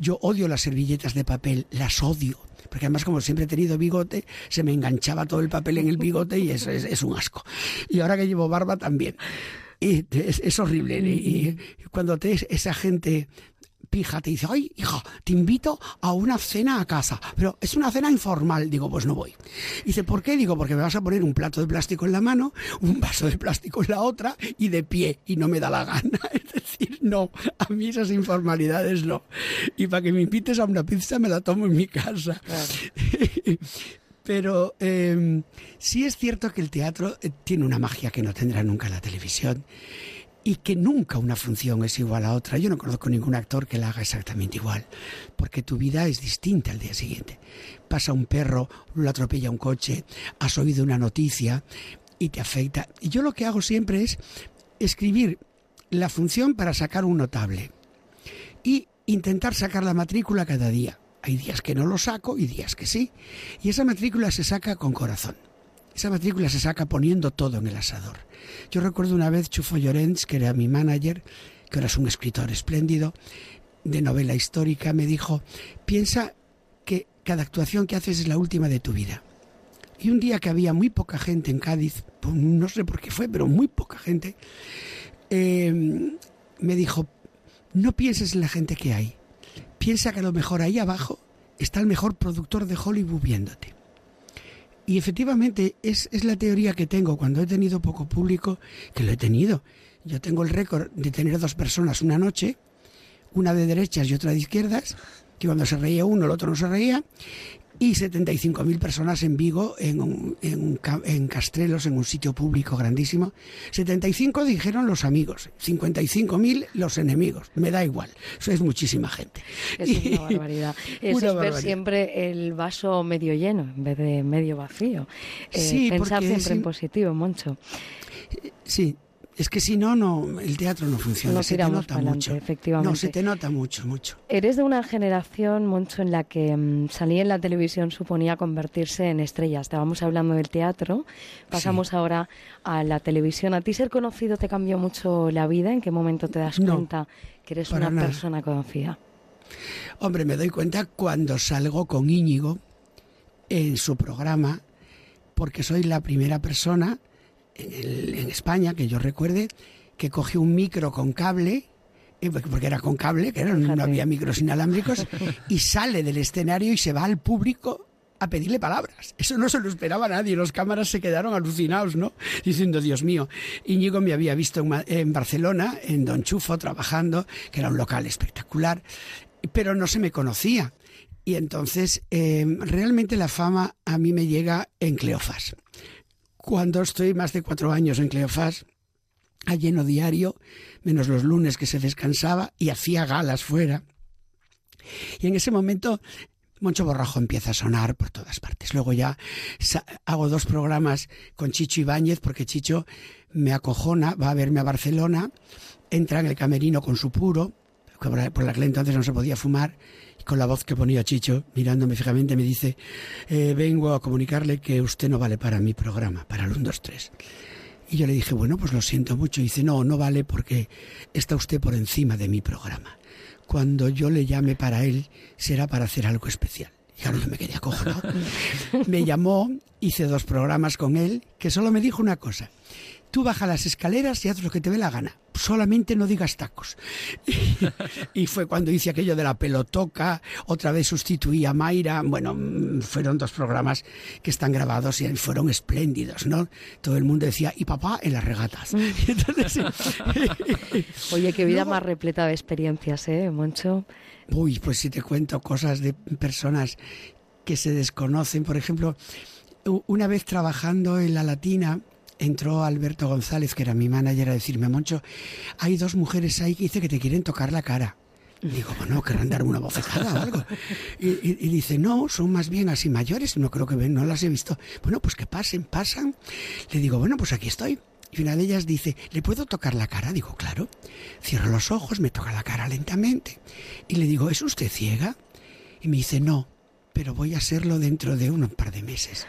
yo odio las servilletas de papel, las odio. Porque además, como siempre he tenido bigote, se me enganchaba todo el papel en el bigote y eso es, un asco. Y ahora que llevo barba también. Y es horrible. Y, y cuando te, esa gente pija te dice, ay, hija, te invito a una cena a casa. Pero es una cena informal. Digo, pues no voy. Y dice, ¿por qué? Digo, porque me vas a poner un plato de plástico en la mano, un vaso de plástico en la otra y de pie. Y no me da la gana. [LAUGHS] Es decir, no, a mí esas informalidades no. Y para que me invites a una pizza me la tomo en mi casa. [LAUGHS] Pero eh, sí es cierto que el teatro eh, tiene una magia que no tendrá nunca la televisión y que nunca una función es igual a otra. Yo no conozco ningún actor que la haga exactamente igual, porque tu vida es distinta al día siguiente. Pasa un perro, lo atropella un coche, has oído una noticia y te afecta. Y yo lo que hago siempre es escribir la función para sacar un notable y intentar sacar la matrícula cada día. Hay días que no lo saco y días que sí. Y esa matrícula se saca con corazón. Esa matrícula se saca poniendo todo en el asador. Yo recuerdo una vez Chufo Llorens, que era mi manager, que ahora es un escritor espléndido de novela histórica, me dijo, piensa que cada actuación que haces es la última de tu vida. Y un día que había muy poca gente en Cádiz, pues no sé por qué fue, pero muy poca gente, eh, me dijo, no pienses en la gente que hay, piensa que a lo mejor ahí abajo está el mejor productor de Hollywood viéndote. Y efectivamente es, es, la teoría que tengo cuando he tenido poco público, que lo he tenido. Yo tengo el récord de tener dos personas una noche, una de derechas y otra de izquierdas, que cuando se reía uno el otro no se reía, y 75.000 personas en Vigo, en, en, en, Castrelos, en un sitio público grandísimo. 75 dijeron los amigos, 55.000 los enemigos. Me da igual, eso es muchísima gente. Es una [LAUGHS] barbaridad. Eso una es ver siempre el vaso medio lleno en vez de medio vacío. Eh, sí, pensar siempre en positivo, Moncho. Sí, es que si no, no, el teatro no funciona. Nos se te nota adelante, mucho. efectivamente. No, se te nota mucho, mucho. Eres de una generación, Moncho, en la que mmm, salir en la televisión suponía convertirse en estrella. Estábamos hablando del teatro, pasamos Sí. ahora a la televisión. ¿A ti ser conocido te cambió mucho la vida? ¿En qué momento te das No, cuenta que eres una nada. persona conocida? Hombre, me doy cuenta cuando salgo con Íñigo en su programa, porque soy la primera persona en, el- en España que yo recuerde que coge un micro con cable, eh, porque era con cable, que era- no había micros inalámbricos, [LAUGHS] y sale del escenario y se va al público a pedirle palabras. Eso no se lo esperaba nadie. Los cámaras se quedaron alucinados, ¿no? Diciendo, Dios mío, Íñigo me había visto en, Barcelona, en Don Chufo, trabajando, que era un local espectacular, pero no se me conocía. Y entonces, eh, realmente la fama a mí me llega en Cleofás. Cuando estoy más de cuatro años en Cleofás, a lleno diario, menos los lunes que se descansaba y hacía galas fuera. Y en ese momento Moncho Borrajo empieza a sonar por todas partes. Luego ya hago dos programas con Chicho Ibáñez porque Chicho me acojona, va a verme a Barcelona, entra en el camerino con su puro, que por por aquel entonces no se podía fumar, y con la voz que ponía Chicho, mirándome fijamente, me dice, eh, vengo a comunicarle que usted no vale para mi programa, para el 1, 2, 3. Y yo le dije, bueno, pues lo siento mucho. Y dice, no, no vale porque está usted por encima de mi programa. Cuando yo le llame para él, será para hacer algo especial. Y claro, yo me quedé acojonado. [LAUGHS] me llamó, hice dos programas con él, que solo me dijo una cosa. Tú baja las escaleras y haz lo que te dé la gana. Solamente no digas tacos. [LAUGHS] y fue cuando hice aquello de la pelotoca, otra vez sustituí a Mayra. Bueno, mm, fueron dos programas que están grabados y fueron espléndidos, ¿no? Todo el mundo decía, y papá en las regatas. [LAUGHS] Y entonces, [LAUGHS] Oye, qué vida Luego- más repleta de experiencias, ¿eh, Moncho? Uy, pues si te cuento cosas de personas que se desconocen. Por ejemplo, una vez trabajando en la Latina, entró Alberto González, que era mi manager, a decirme, Moncho, hay dos mujeres ahí que dice que te quieren tocar la cara. Digo, bueno, querrán darme una bofetada o algo. Y, y- y dice, no, son más bien así mayores, no creo que ven, no las he visto. Bueno, pues que pasen, pasan. Le digo, bueno, pues aquí estoy. Y una de ellas dice, ¿le puedo tocar la cara? Digo, claro. Cierro los ojos, me toca la cara lentamente. Y le digo, ¿es usted ciega? Y me dice, no, pero voy a serlo dentro de un par de meses.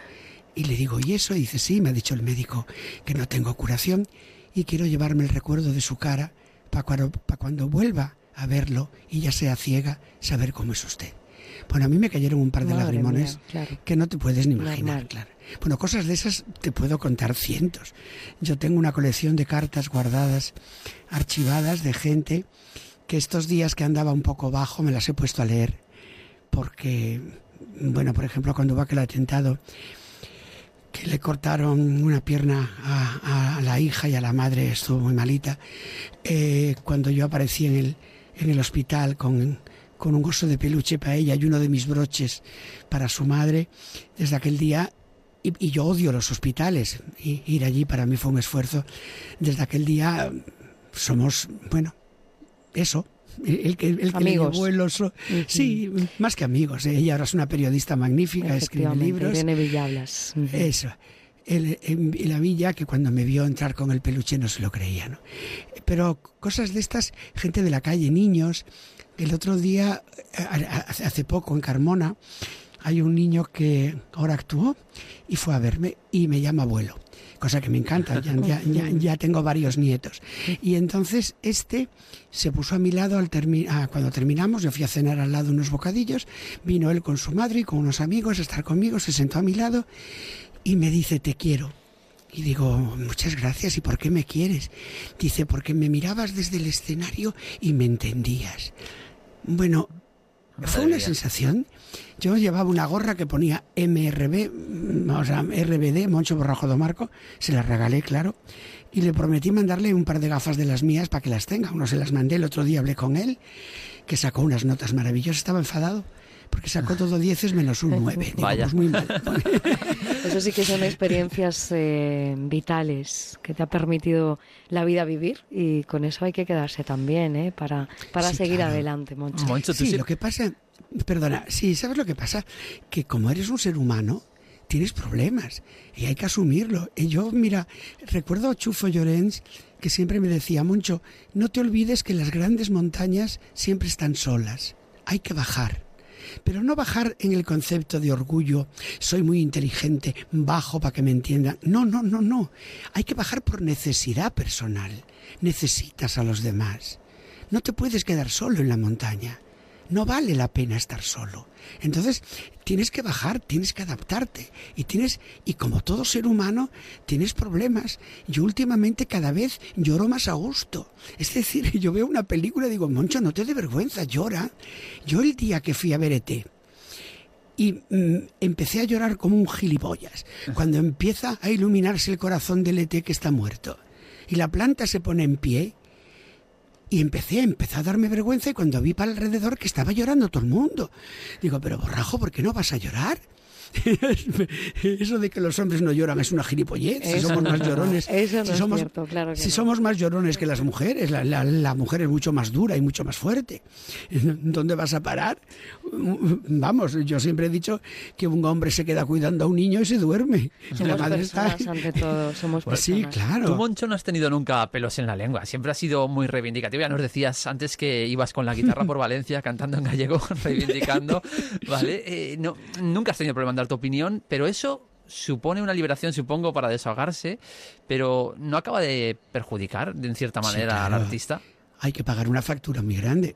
Y le digo, ¿y eso? Y dice, sí, me ha dicho el médico que no tengo curación y quiero llevarme el recuerdo de su cara para cuando, vuelva a verlo y ya sea ciega, saber cómo es usted. Bueno, a mí me cayeron un par de Madre lagrimones mía, claro. que no te puedes ni imaginar, claro. Bueno, cosas de esas te puedo contar cientos. Yo tengo una colección de cartas guardadas, archivadas de gente que estos días que andaba un poco bajo me las he puesto a leer porque, bueno, por ejemplo, cuando hubo aquel atentado que le cortaron una pierna a, la hija y a la madre, estuvo muy malita, eh, cuando yo aparecí en el, hospital con, un oso de peluche para ella y uno de mis broches para su madre, desde aquel día, y, y yo odio los hospitales, y ir allí para mí fue un esfuerzo, desde aquel día somos, bueno, eso. El, el que, el que le llevó el oso. Sí, más que amigos. ¿eh? Ella ahora es una periodista magnífica, escribe libros. Irene Villalblas. Ujú. Eso. él, en la villa que cuando me vio entrar con el peluche no se lo creía, ¿no? Pero cosas de estas, gente de la calle, niños. El otro día, hace poco en Carmona, hay un niño que ahora actuó y fue a verme y me llama abuelo cosa que me encanta, [LAUGHS] ya, ya, tengo varios nietos. Y entonces este se puso a mi lado al ah, cuando terminamos, yo fui a cenar al lado unos bocadillos, vino él con su madre y con unos amigos a estar conmigo, se sentó a mi lado y me dice, te quiero. Y digo, muchas gracias, ¿y por qué me quieres? Dice, porque me mirabas desde el escenario y me entendías. Bueno, fue una sensación. Yo llevaba una gorra que ponía MRB, mm, o sea, RBD, Moncho Borrajo do Marco, se la regalé, claro, y le prometí mandarle un par de gafas de las mías para que las tenga. Uno se las mandé, el otro día hablé con él, que sacó unas notas maravillosas, estaba enfadado porque sacó todo dieces menos un nueve. Vaya. Pues muy mal. [LAUGHS] Eso sí que son experiencias eh, vitales que te ha permitido la vida vivir y con eso hay que quedarse también, ¿eh? Para, para seguir adelante, Moncho. sí, lo que pasa, perdona, sí, ¿sabes lo que pasa? Que como eres un ser humano, tienes problemas y hay que asumirlo. Y yo, mira, recuerdo a Chufo Llorens que siempre me decía, Moncho, no te olvides que las grandes montañas siempre están solas. Hay que bajar. Pero no bajar en el concepto de orgullo, soy muy inteligente, bajo para que me entiendan. No, no, no, no. Hay que bajar por necesidad personal. Necesitas a los demás. No te puedes quedar solo en la montaña no vale la pena estar solo. Entonces tienes que bajar, tienes que adaptarte y tienes y como todo ser humano tienes problemas. Yo últimamente cada vez lloro más a gusto. Es decir, [LAUGHS] yo veo una película y digo, Moncho, no te dé vergüenza, llora. Yo el día que fui a ver ET y mm, empecé a llorar como un gilipollas cuando empieza a iluminarse el corazón del ET que está muerto y la planta se pone en pie y empecé, empezó a darme vergüenza y cuando vi para alrededor que estaba llorando todo el mundo. Digo, pero borrajo, ¿por qué no vas a llorar? [LAUGHS] Eso de que los hombres no lloran es una gilipollez. si somos más llorones. Eso si somos, claro Si somos más llorones que las mujeres, la, la, mujer es mucho más dura y mucho más fuerte. [LAUGHS] ¿Dónde vas a parar? Vamos, yo siempre he dicho que un hombre se queda cuidando a un niño y se duerme. Somos la madre está... ante todo, somos pues Sí, claro. Tú, Moncho, no has tenido nunca pelos en la lengua. Siempre has sido muy reivindicativo. Ya nos decías antes que ibas con la guitarra por [LAUGHS] Valencia cantando en gallego, reivindicando. ¿Vale? Eh, no, nunca has tenido problema en dar tu opinión, pero eso supone una liberación, supongo, para desahogarse, pero ¿no acaba de perjudicar, de en cierta manera, al artista? Hay que pagar una factura muy grande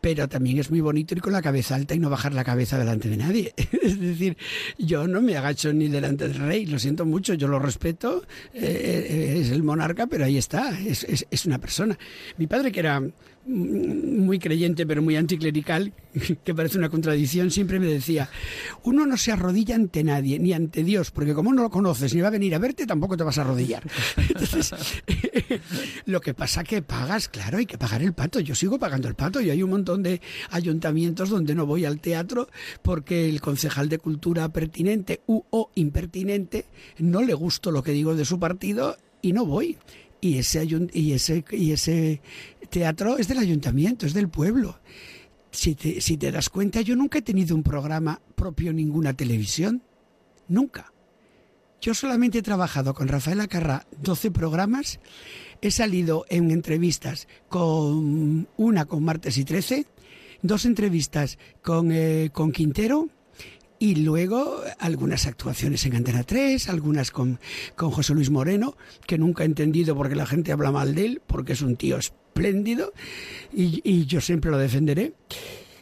pero también es muy bonito ir con la cabeza alta y no bajar la cabeza delante de nadie. [LAUGHS] es decir, yo no me agacho ni delante del rey, lo siento mucho, yo lo respeto, eh, eh, es el monarca, pero ahí está, es, es, una persona. Mi padre, que era muy creyente pero muy anticlerical, [LAUGHS] que parece una contradicción, siempre me decía, uno no se arrodilla ante nadie, ni ante Dios, porque como no lo conoces ni va a venir a verte, tampoco te vas a arrodillar. [LAUGHS] Entonces, [LAUGHS] lo que pasa que pagas, claro, hay que pagar el pato, yo sigo pagando el pato y hay un montón de ayuntamientos donde no voy al teatro porque el concejal de cultura pertinente u o impertinente no le gusto lo que digo de su partido y no voy y ese, y ese, y ese teatro es del ayuntamiento, es del pueblo. Si te, das cuenta, yo nunca he tenido un programa propio en ninguna televisión. Nunca. Yo solamente he trabajado con Rafael Acarra 12 programas. He salido en entrevistas con una con Martes y 13, dos entrevistas con, eh, con Quintero y luego algunas actuaciones en Antena 3, algunas con, con José Luis Moreno, que nunca he entendido por qué la gente habla mal de él, porque es un tío espléndido y, y yo siempre lo defenderé.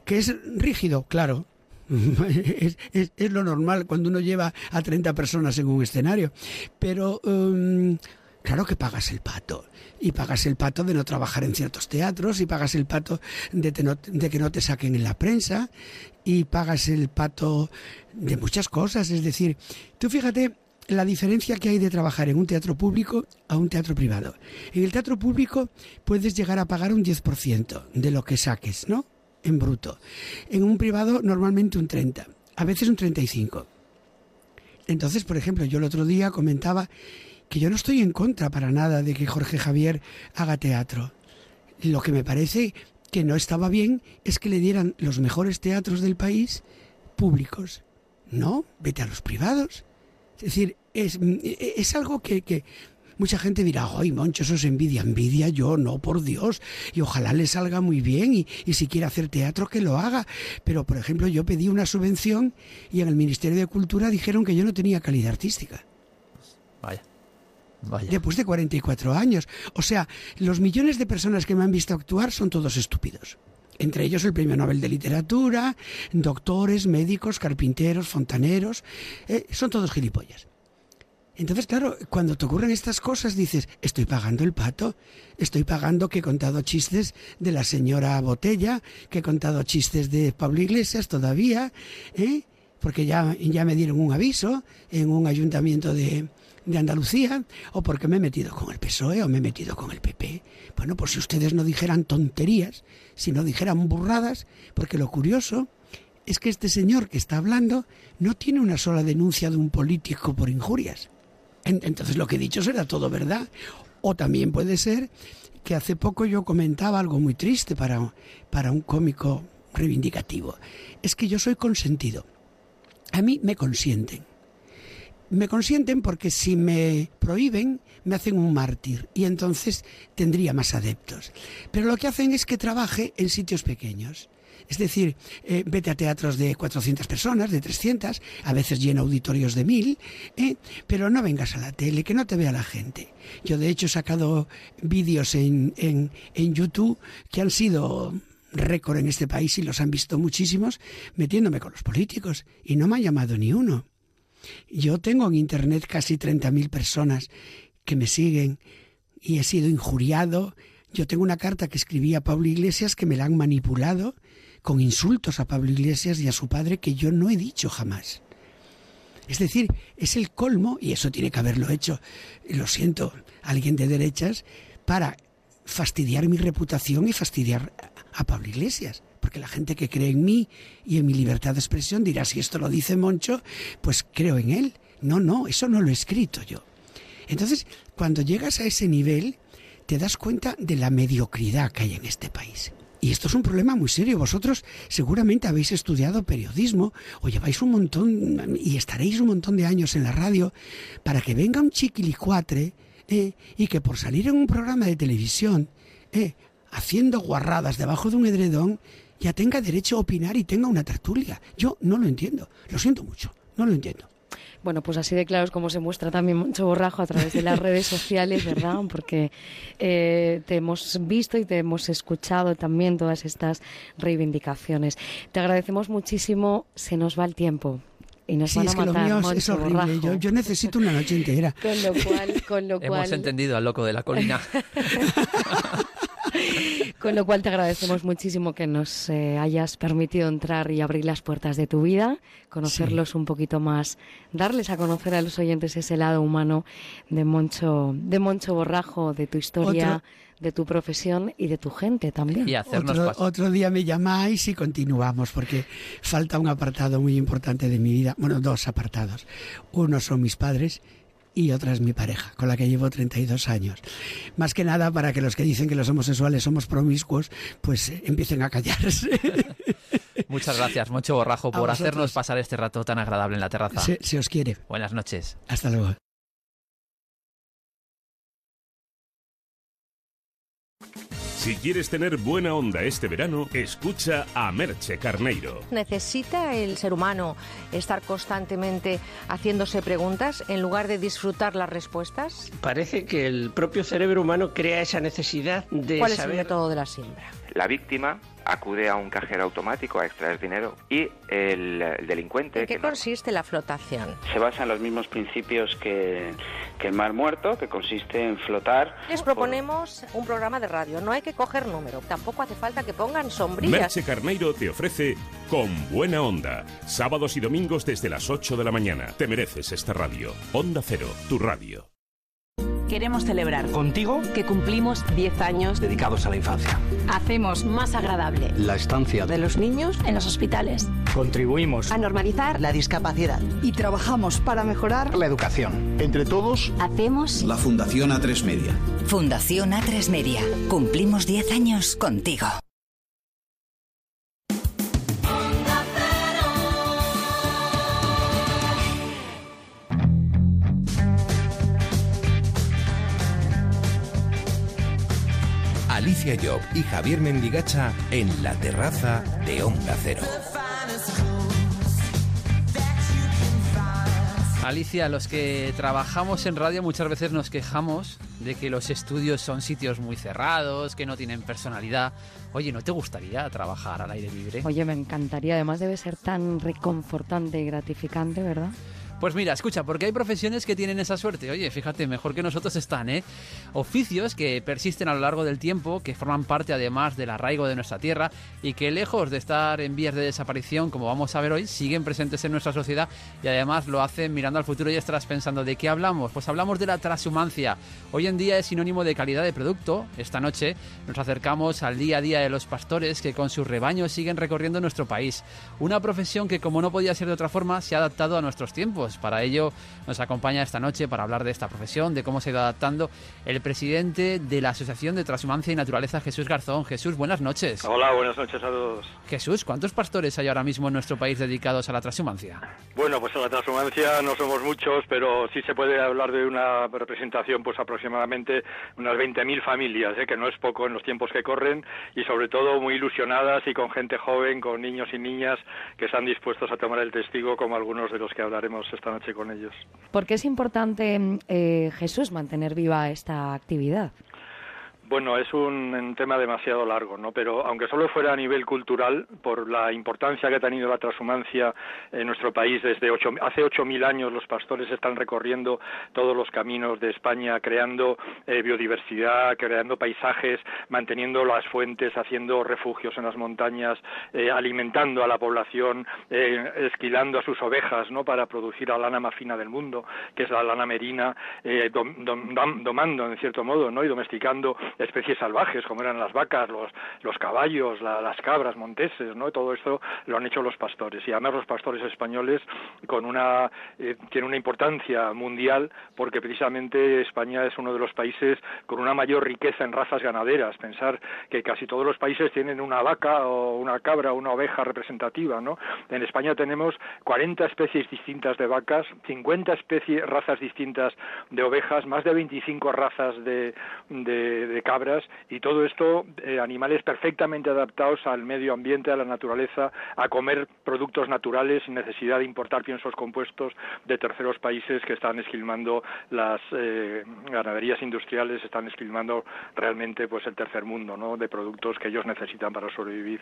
Que es rígido, claro, [LAUGHS] es, es, lo normal cuando uno lleva a 30 personas en un escenario. Pero um, claro que pagas el pato. Y pagas el pato de no trabajar en ciertos teatros, y pagas el pato de, de que no te saquen en la prensa, y pagas el pato de muchas cosas. Es decir, tú fíjate la diferencia que hay de trabajar en un teatro público a un teatro privado. En el teatro público puedes llegar a pagar un 10% de lo que saques, ¿no? En bruto. En un privado normalmente un 30%, a veces un 35%. Entonces, por ejemplo, yo el otro día comentaba que yo no estoy en contra para nada de que Jorge Javier haga teatro. Lo que me parece que no estaba bien es que le dieran los mejores teatros del país públicos. No, vete a los privados. Es decir, es, es algo que, que mucha gente dirá, ay, Moncho, eso es envidia. Envidia yo, no, por Dios. Y ojalá le salga muy bien y, y, si quiere hacer teatro, que lo haga. Pero, por ejemplo, yo pedí una subvención y en el Ministerio de Cultura dijeron que yo no tenía calidad artística. Vaya. Después de 44 años. O sea, los millones de personas que me han visto actuar son todos estúpidos. Entre ellos el Premio Nobel de Literatura, doctores, médicos, carpinteros, fontaneros. Eh, son todos gilipollas. Entonces, claro, cuando te ocurren estas cosas dices, estoy pagando el pato, estoy pagando que he contado chistes de la señora Botella, que he contado chistes de Pablo Iglesias todavía, ¿eh? porque ya, ya me dieron un aviso en un ayuntamiento de, de Andalucía, o porque me he metido con el PSOE o me he metido con el PP. Bueno, pues si ustedes no dijeran tonterías, si no dijeran burradas, porque lo curioso es que este señor que está hablando no tiene una sola denuncia de un político por injurias. Entonces lo que he dicho será todo verdad. O también puede ser que hace poco yo comentaba algo muy triste para, para un cómico reivindicativo. Es que yo soy consentido. A mí me consienten. Me consienten porque si me prohíben, me hacen un mártir y entonces tendría más adeptos. Pero lo que hacen es que trabaje en sitios pequeños. Es decir, eh, vete a teatros de 400 personas, de 300, a veces llena auditorios de 1000, eh, pero no vengas a la tele, que no te vea la gente. Yo, de hecho, he sacado vídeos en, en, en YouTube que han sido récord en este país y los han visto muchísimos, metiéndome con los políticos y no me ha llamado ni uno. Yo tengo en Internet casi 30.000 personas que me siguen y he sido injuriado. Yo tengo una carta que escribí a Pablo Iglesias que me la han manipulado con insultos a Pablo Iglesias y a su padre que yo no he dicho jamás. Es decir, es el colmo, y eso tiene que haberlo hecho, lo siento, alguien de derechas, para fastidiar mi reputación y fastidiar a Pablo Iglesias. Porque la gente que cree en mí y en mi libertad de expresión dirá, si esto lo dice Moncho, pues creo en él. No, no, eso no lo he escrito yo. Entonces, cuando llegas a ese nivel, te das cuenta de la mediocridad que hay en este país. Y esto es un problema muy serio. Vosotros seguramente habéis estudiado periodismo o lleváis un montón y estaréis un montón de años en la radio para que venga un chiquilicuatre eh, y que por salir en un programa de televisión eh, haciendo guarradas debajo de un edredón ya tenga derecho a opinar y tenga una tertulia. Yo no lo entiendo. Lo siento mucho. No lo entiendo. Bueno, pues así de claro es como se muestra también Moncho Borrajo a través de las redes sociales, ¿verdad? [LAUGHS] Porque eh, te hemos visto y te hemos escuchado también todas estas reivindicaciones. Te agradecemos muchísimo, se nos va el tiempo. Y nos sí, van a es que matar, lo mío es horrible. Yo, yo, necesito una noche entera. [LAUGHS] Con lo cual, con lo cual... Hemos entendido al loco de la colina. [LAUGHS] Con lo cual te agradecemos muchísimo que nos eh, hayas permitido entrar y abrir las puertas de tu vida, conocerlos sí. un poquito más, darles a conocer a los oyentes ese lado humano de Moncho, de Moncho Borrajo, de tu historia. ¿Otro? de tu profesión y de tu gente también. Y hacernos otro, otro, día me llamáis y continuamos, porque falta un apartado muy importante de mi vida. Bueno, dos apartados. Uno son mis padres y otra es mi pareja, con la que llevo 32 años. Más que nada para que los que dicen que los homosexuales somos promiscuos, pues eh, empiecen a callarse. [LAUGHS] Muchas gracias, Moncho Borrajo, por hacernos pasar este rato tan agradable en la terraza. Se, se os quiere. Buenas noches. Hasta luego. Si quieres tener buena onda este verano, escucha a Merche Carneiro. ¿Necesita el ser humano estar constantemente haciéndose preguntas en lugar de disfrutar las respuestas? Parece que el propio cerebro humano crea esa necesidad de ¿Cuál saber... es el método de la siembra? La víctima acude a un cajero automático a extraer dinero y el, el delincuente... ¿En qué que consiste la flotación? Se basa en los mismos principios que, que, el mar muerto, que consiste en flotar... Les proponemos por... un programa de radio, no hay que coger número, tampoco hace falta que pongan sombrillas. Merche Carneiro te ofrece Con Buena Onda, sábados y domingos desde las 8 de la mañana. Te mereces esta radio. Onda Cero, tu radio. Queremos celebrar contigo que cumplimos 10 años dedicados a la infancia. Hacemos más agradable la estancia de los niños en los hospitales. Contribuimos a normalizar la discapacidad y trabajamos para mejorar la educación. Entre todos hacemos la Fundación A3 Media. Fundación A3 Media. Cumplimos 10 años contigo. Alicia Job y Javier Mendigacha en la terraza de Onda Cero. Alicia, los que trabajamos en radio muchas veces nos quejamos de que los estudios son sitios muy cerrados, que no tienen personalidad. Oye, ¿no te gustaría trabajar al aire libre? Oye, me encantaría. Además debe ser tan reconfortante y gratificante, ¿verdad? Pues mira, escucha, porque hay profesiones que tienen esa suerte. Oye, fíjate, mejor que nosotros están, ¿eh? Oficios que persisten a lo largo del tiempo, que forman parte además del arraigo de nuestra tierra y que lejos de estar en vías de desaparición, como vamos a ver hoy, siguen presentes en nuestra sociedad y además lo hacen mirando al futuro y estarás pensando, ¿de qué hablamos? Pues hablamos de la transhumancia. Hoy en día es sinónimo de calidad de producto. Esta noche nos acercamos al día a día de los pastores que con sus rebaños siguen recorriendo nuestro país. Una profesión que, como no podía ser de otra forma, se ha adaptado a nuestros tiempos para ello nos acompaña esta noche para hablar de esta profesión, de cómo se ha ido adaptando el presidente de la Asociación de Transhumancia y Naturaleza, Jesús Garzón. Jesús, buenas noches. Hola, buenas noches a todos. Jesús, ¿cuántos pastores hay ahora mismo en nuestro país dedicados a la transhumancia? Bueno, pues a la transhumancia no somos muchos, pero sí se puede hablar de una representación, pues aproximadamente unas 20.000 familias, ¿eh? que no es poco en los tiempos que corren y sobre todo muy ilusionadas y con gente joven, con niños y niñas que están dispuestos a tomar el testigo como algunos de los que hablaremos esta noche con ellos. ¿Por qué es importante, eh, Jesús, mantener viva esta actividad? Bueno, es un, tema demasiado largo, ¿no? Pero aunque solo fuera a nivel cultural, por la importancia que ha tenido la transhumancia en nuestro país desde ocho, hace ocho mil años, los pastores están recorriendo todos los caminos de España, creando eh, biodiversidad, creando paisajes, manteniendo las fuentes, haciendo refugios en las montañas, eh, alimentando a la población, eh, esquilando a sus ovejas, ¿no? Para producir la lana más fina del mundo, que es la lana merina, domando en cierto modo, ¿no? Y domesticando especies salvajes, como eran las vacas, los, los caballos, las cabras monteses, ¿no? Todo esto lo han hecho los pastores. Y además los pastores españoles con una, eh, tienen una importancia mundial porque precisamente España es uno de los países con una mayor riqueza en razas ganaderas. Pensar que casi todos los países tienen una vaca o una cabra o una oveja representativa, ¿no? En España tenemos 40 especies distintas de vacas, 50 especies, razas distintas de ovejas, más de 25 razas de, de, de cabras y todo esto eh, animales perfectamente adaptados al medio ambiente, a la naturaleza, a comer productos naturales sin necesidad de importar piensos compuestos de terceros países que están esquilmando las eh, ganaderías industriales, están esquilmando realmente pues el tercer mundo, ¿no? de productos que ellos necesitan para sobrevivir.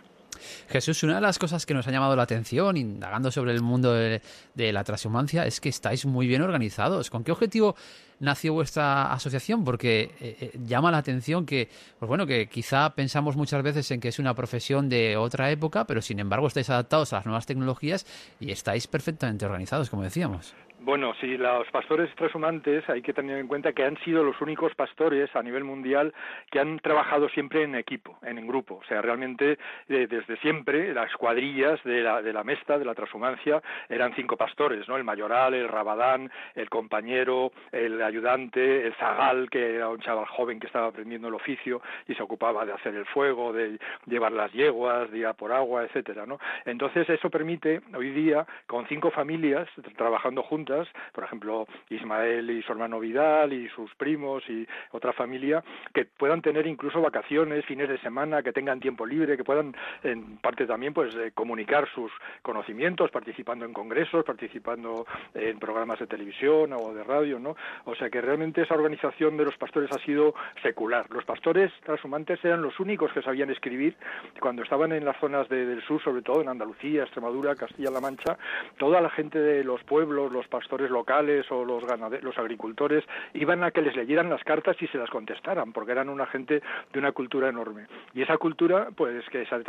Jesús, una de las cosas que nos ha llamado la atención indagando sobre el mundo de, de la transhumancia es que estáis muy bien organizados. ¿Con qué objetivo nació vuestra asociación? Porque eh, eh, llama la atención que, pues bueno, que quizá pensamos muchas veces en que es una profesión de otra época, pero sin embargo estáis adaptados a las nuevas tecnologías y estáis perfectamente organizados, como decíamos. Bueno, sí, los pastores transhumantes hay que tener en cuenta que han sido los únicos pastores a nivel mundial que han trabajado siempre en equipo, en, grupo. O sea, realmente eh, desde siempre las cuadrillas de la, de la mesta, de la transhumancia, eran cinco pastores, ¿no? El mayoral, el rabadán, el compañero, el ayudante, el zagal, que era un chaval joven que estaba aprendiendo el oficio y se ocupaba de hacer el fuego, de llevar las yeguas, de ir a por agua, etcétera, ¿no? Entonces eso permite hoy día, con cinco familias trabajando juntas, por ejemplo, Ismael y su hermano Vidal y sus primos y otra familia, que puedan tener incluso vacaciones, fines de semana, que tengan tiempo libre, que puedan, en parte también, pues eh, comunicar sus conocimientos, participando en congresos, participando en programas de televisión o de radio, ¿no? O sea que realmente esa organización de los pastores ha sido secular. Los pastores transhumantes eran los únicos que sabían escribir cuando estaban en las zonas del sur, sobre todo en Andalucía, Extremadura, Castilla-La Mancha, toda la gente de los pueblos, los pastores pastores locales o los, los agricultores iban a que les leyeran las cartas y se las contestaran, porque eran una gente de una cultura enorme. Y esa cultura, pues que se ha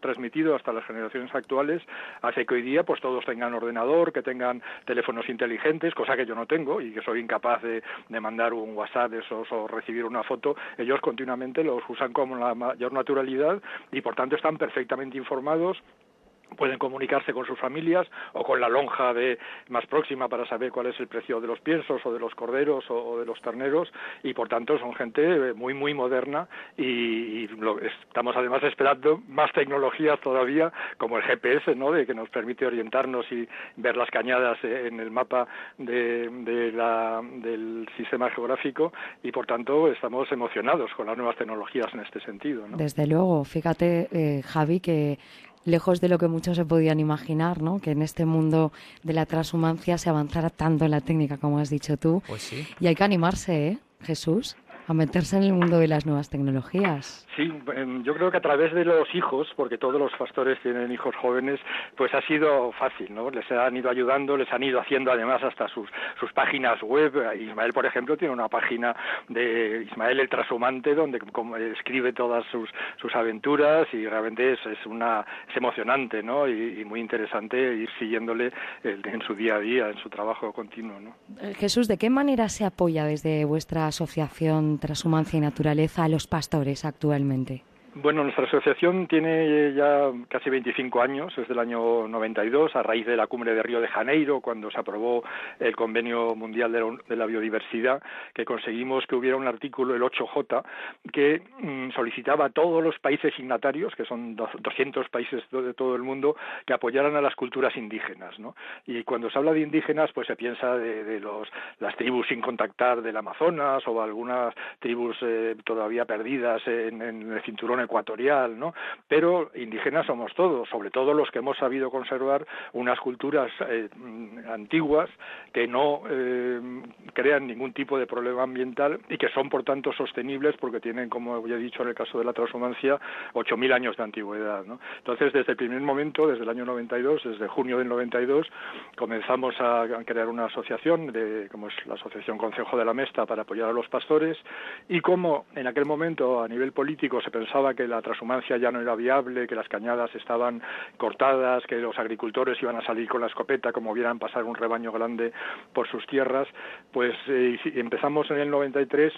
transmitido hasta las generaciones actuales, hace que hoy día pues todos tengan ordenador, que tengan teléfonos inteligentes, cosa que yo no tengo y que soy incapaz de, mandar un WhatsApp de esos o recibir una foto. Ellos continuamente los usan con la mayor naturalidad y por tanto están perfectamente informados pueden comunicarse con sus familias o con la lonja de más próxima para saber cuál es el precio de los piensos o de los corderos o, de los terneros. Y por tanto son gente muy muy moderna y, estamos además esperando más tecnologías todavía como el GPS no de que nos permite orientarnos y ver las cañadas en el mapa de, la, del sistema geográfico. Y por tanto estamos emocionados con las nuevas tecnologías en este sentido ¿no? desde luego. Fíjate eh, Javi que lejos de lo que muchos se podían imaginar, ¿no? Que en este mundo de la transhumancia se avanzara tanto en la técnica, como has dicho tú. Pues sí. Y hay que animarse, ¿eh, Jesús? A meterse en el mundo de las nuevas tecnologías. Sí, em, yo creo que a través de los hijos, porque todos los pastores tienen hijos jóvenes, pues ha sido fácil, ¿no? Les han ido ayudando, les han ido haciendo además hasta sus, sus páginas web. Ismael, por ejemplo, tiene una página de Ismael el Trashumante, donde escribe todas sus, sus aventuras y realmente es, es, una, es emocionante, ¿no? Y, muy interesante ir siguiéndole en su día a día, en su trabajo continuo, ¿no? Eh, Jesús, ¿de qué manera se apoya desde vuestra asociación Transhumancia y Naturaleza a los pastores actualmente? Bueno, nuestra asociación tiene ya casi 25 años, desde el año 92, a raíz de la cumbre de Río de Janeiro, cuando se aprobó el Convenio Mundial de la Biodiversidad, que conseguimos que hubiera un artículo, el 8J, que mm, solicitaba a todos los países signatarios, que son 200 países de todo el mundo, que apoyaran a las culturas indígenas. ¿no? Y cuando se habla de indígenas, pues se piensa de, los, las tribus sin contactar del Amazonas o algunas tribus eh, todavía perdidas en, en el cinturón ecuatorial, ¿no? Pero indígenas somos todos, sobre todo los que hemos sabido conservar unas culturas eh, antiguas que no eh, crean ningún tipo de problema ambiental y que son por tanto sostenibles porque tienen, como ya he dicho en el caso de la transhumancia, 8.000 años de antigüedad, ¿no? Entonces, desde el primer momento, desde el año 92, desde junio del 92, comenzamos a crear una asociación, de, como es la Asociación Consejo de la Mesta, para apoyar a los pastores y como en aquel momento a nivel político se pensaba que la transhumancia ya no era viable, que las cañadas estaban cortadas, que los agricultores iban a salir con la escopeta como vieran pasar un rebaño grande por sus tierras, pues eh, empezamos en el 93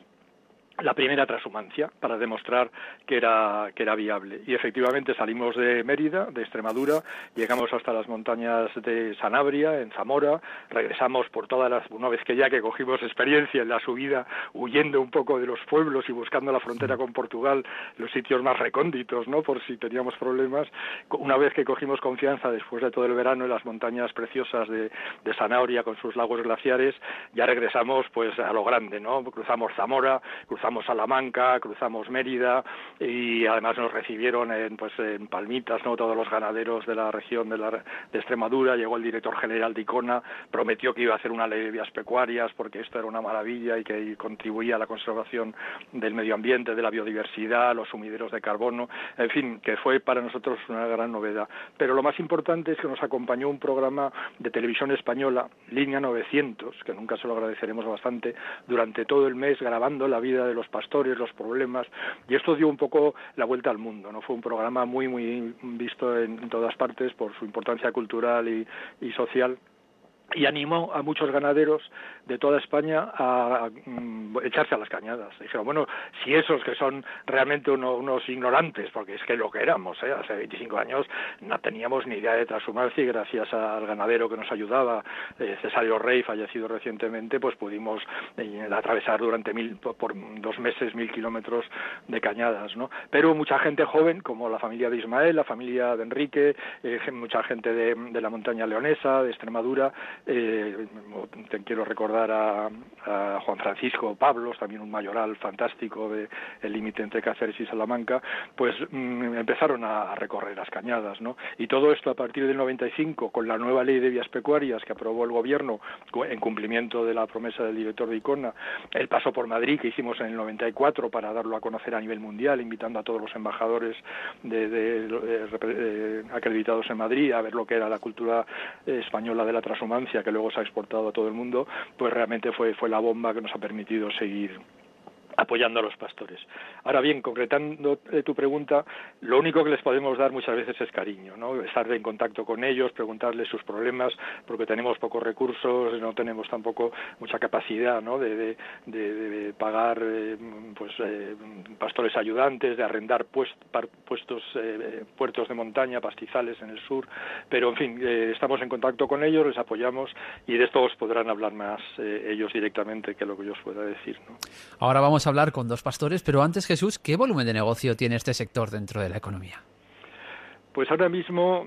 la primera transhumancia para demostrar que era que era viable. Y efectivamente salimos de Mérida de Extremadura llegamos hasta las montañas de Sanabria en Zamora regresamos por todas las una vez que ya que cogimos experiencia en la subida huyendo un poco de los pueblos y buscando la frontera con Portugal los sitios más recónditos no por si teníamos problemas. Una vez que cogimos confianza después de todo el verano en las montañas preciosas de, de Sanabria con sus lagos glaciares ya regresamos pues a lo grande no cruzamos Zamora cruzamos cruzamos Salamanca, cruzamos Mérida y además nos recibieron en, pues, en Palmitas, ¿no? Todos los ganaderos de la región de, la, de Extremadura, llegó el director general de Icona, prometió que iba a hacer una ley de vías pecuarias porque esto era una maravilla y que contribuía a la conservación del medio ambiente, de la biodiversidad, los sumideros de carbono, en fin, que fue para nosotros una gran novedad. Pero lo más importante es que nos acompañó un programa de televisión española, Línea 900, que nunca se lo agradeceremos bastante, durante todo el mes grabando la vida de los pastores, los problemas, y esto dio un poco la vuelta al mundo, ¿no? Fue un programa muy, muy visto en, todas partes por su importancia cultural y social y animó a muchos ganaderos de toda España a, mm, echarse a las cañadas. Dijeron, bueno, si esos que son realmente unos ignorantes, porque es que lo que éramos, ¿eh? hace 25 años no teníamos ni idea de transhumancia y gracias al ganadero que nos ayudaba, eh, Cesario Rey, fallecido recientemente, pues pudimos eh, atravesar durante mil, por, dos meses mil kilómetros de cañadas, ¿no? Pero mucha gente joven, como la familia de Ismael, la familia de Enrique, eh, mucha gente de, de la montaña leonesa, de Extremadura, eh, te quiero recordar a, Juan Francisco Pablos, también un mayoral fantástico de el límite entre Cáceres y Salamanca, pues mm, empezaron a, recorrer las cañadas, ¿no? Y todo esto a partir del 95, con la nueva ley de vías pecuarias que aprobó el gobierno en cumplimiento de la promesa del director de Icona, el paso por Madrid que hicimos en el 94 para darlo a conocer a nivel mundial, invitando a todos los embajadores de, acreditados en Madrid a ver lo que era la cultura española de la transhumancia que luego se ha exportado a todo el mundo, pues realmente fue, fue la bomba que nos ha permitido seguir apoyando a los pastores. Ahora bien, concretando eh, tu pregunta, lo único que les podemos dar muchas veces es cariño, ¿no? Estar en contacto con ellos, preguntarles sus problemas, porque tenemos pocos recursos, no tenemos tampoco mucha capacidad, ¿no? De, pagar, eh, pues, eh, pastores ayudantes, de arrendar puestos, puertos de montaña, pastizales en el sur, pero en fin, estamos en contacto con ellos, les apoyamos y de esto os podrán hablar más ellos directamente que lo que yo os pueda decir, ¿no? Ahora vamos hablar con dos pastores, pero antes Jesús, ¿qué volumen de negocio tiene este sector dentro de la economía? Pues ahora mismo,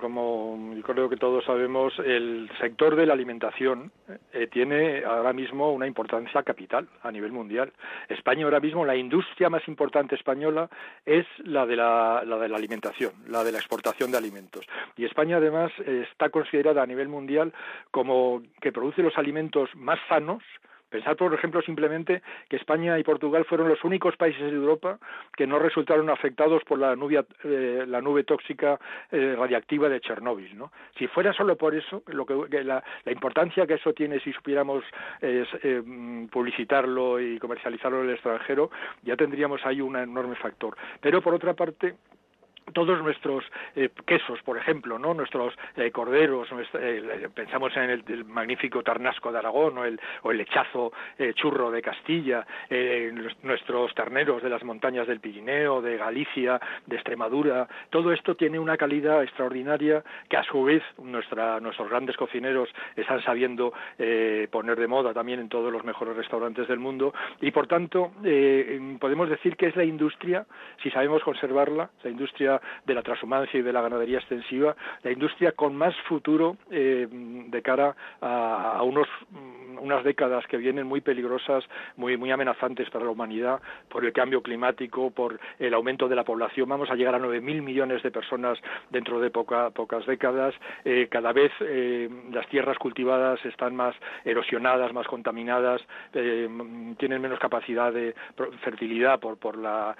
como creo que todos sabemos, el sector de la alimentación eh, tiene ahora mismo una importancia capital a nivel mundial. España ahora mismo, la industria más importante española es la de la de la alimentación, la de la exportación de alimentos. Y España además está considerada a nivel mundial como que produce los alimentos más sanos, Pensar, por ejemplo, simplemente que España y Portugal fueron los únicos países de Europa que no resultaron afectados por la, eh, la nube tóxica eh, radiactiva de Chernóbil. ¿no? Si fuera solo por eso, lo que, la, importancia que eso tiene si supiéramos eh, publicitarlo y comercializarlo en el extranjero, ya tendríamos ahí un enorme factor. Pero, por otra parte, todos nuestros eh, quesos, por ejemplo, no nuestros eh, corderos, eh, pensamos en el, magnífico tarnasco de Aragón o el, o el lechazo churro de Castilla, nuestros terneros de las montañas del Pirineo, de Galicia, de Extremadura, todo esto tiene una calidad extraordinaria que a su vez nuestra, nuestros grandes cocineros están sabiendo poner de moda también en todos los mejores restaurantes del mundo. Y por tanto podemos decir que es la industria, si sabemos conservarla, la industria de la transhumancia y de la ganadería extensiva, la industria con más futuro eh, de cara a, unos, mm, unas décadas que vienen muy peligrosas, muy, muy amenazantes para la humanidad por el cambio climático, por el aumento de la población. Vamos a llegar a 9.000 millones de personas dentro de pocas décadas. Eh, cada vez eh, las tierras cultivadas están más erosionadas, más contaminadas, tienen menos capacidad de fertilidad por, por la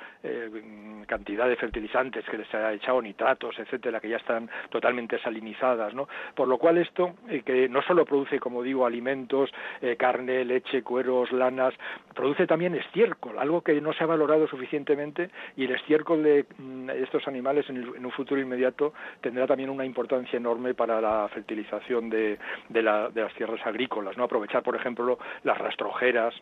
cantidad de fertilizantes que les se ha echado nitratos, etcétera, que ya están totalmente salinizadas, ¿no? Por lo cual esto, eh, que no solo produce, como digo, alimentos, eh, carne, leche, cueros, lanas, produce también estiércol, algo que no se ha valorado suficientemente y el estiércol de mm, estos animales en, un futuro inmediato tendrá también una importancia enorme para la fertilización de, de las tierras agrícolas, ¿no? Aprovechar, por ejemplo, las rastrojeras,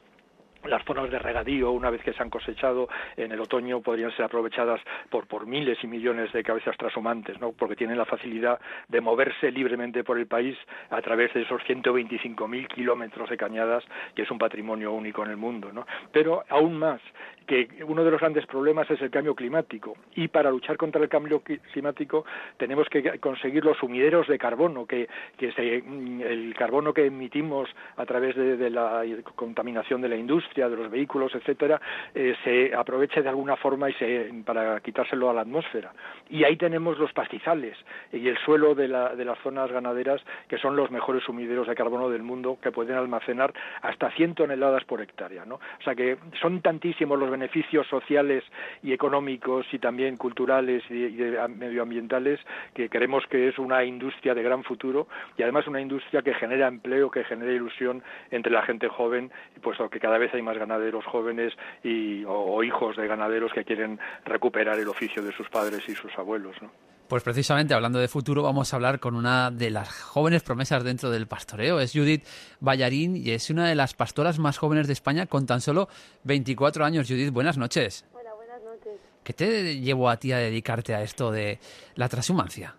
las zonas de regadío, una vez que se han cosechado en el otoño, podrían ser aprovechadas por, por miles y millones de cabezas transhumantes, ¿no? porque tienen la facilidad de moverse libremente por el país a través de esos 125.000 kilómetros de cañadas, que es un patrimonio único en el mundo. ¿no? Pero aún más, que uno de los grandes problemas es el cambio climático, y para luchar contra el cambio climático tenemos que conseguir los sumideros de carbono, que, que el carbono que emitimos a través de la contaminación de la industria, de los vehículos, etcétera, eh, se aproveche de alguna forma y se, para quitárselo a la atmósfera. Y ahí tenemos los pastizales y el suelo de, la, de las zonas ganaderas, que son los mejores sumideros de carbono del mundo, que pueden almacenar hasta 100 toneladas por hectárea. ¿no? O sea que son tantísimos los beneficios sociales y económicos y también culturales y, medioambientales que creemos que es una industria de gran futuro y además una industria que genera empleo, que genera ilusión entre la gente joven, puesto que cada vez hay más ganaderos jóvenes y, o, hijos de ganaderos que quieren recuperar el oficio de sus padres y sus abuelos. ¿no? Pues precisamente hablando de futuro vamos a hablar con una de las jóvenes promesas dentro del pastoreo. Es Judith Ballarín y es una de las pastoras más jóvenes de España con tan solo 24 años. Judith, buenas noches. Hola, buenas noches. ¿Qué te llevó a ti a dedicarte a esto de la transhumancia?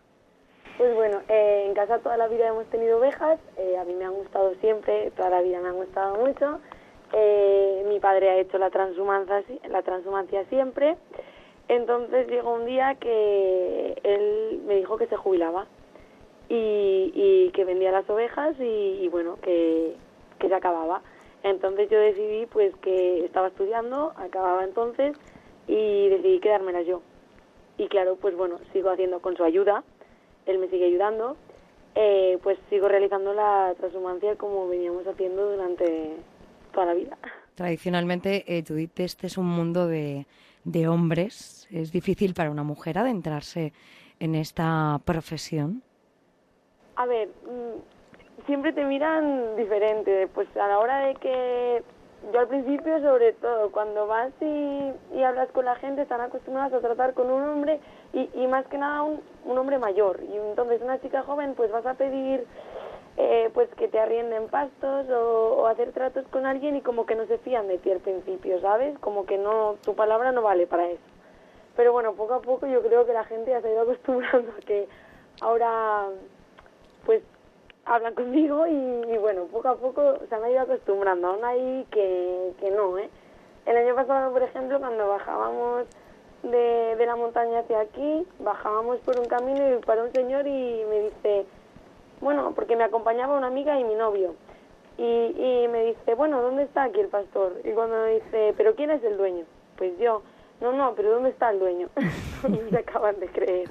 Pues bueno, eh, en casa toda la vida hemos tenido ovejas, eh, a mí me han gustado siempre, toda la vida me han gustado mucho eh, mi padre ha hecho la transhumancia, la transhumancia siempre. Entonces llegó un día que él me dijo que se jubilaba y, que vendía las ovejas y, bueno, que, que se acababa. Entonces yo decidí pues que estaba estudiando, acababa entonces y decidí quedármela yo. Y claro, pues bueno, sigo haciendo con su ayuda, él me sigue ayudando, eh, pues sigo realizando la transhumancia como veníamos haciendo durante la vida. Tradicionalmente, eh, Judith, este es un mundo de, de hombres. ¿Es difícil para una mujer adentrarse en esta profesión? A ver, mm, siempre te miran diferente. Pues a la hora de que yo al principio sobre todo, cuando vas y, y hablas con la gente, están acostumbrados a tratar con un hombre y, y más que nada un, un hombre mayor. Y entonces una chica joven pues vas a pedir eh, pues que te arrienden pastos o, hacer tratos con alguien y como que no se fían de ti al principio, ¿sabes? Como que no, tu palabra no vale para eso. Pero bueno, poco a poco yo creo que la gente ya se ha ido [LAUGHS] acostumbrando a que ahora pues hablan conmigo y, bueno, poco a poco se han ido acostumbrando. Aún hay que, que no, ¿eh? El año pasado, por ejemplo, cuando bajábamos de, de la montaña hacia aquí, bajábamos por un camino y para un señor y me dice, bueno, porque me acompañaba una amiga y mi novio. Y, y me dice, bueno, ¿dónde está aquí el pastor? Y cuando me dice, ¿pero quién es el dueño? Pues yo, no, no, pero ¿dónde está el dueño? [LAUGHS] no se acaban de creer.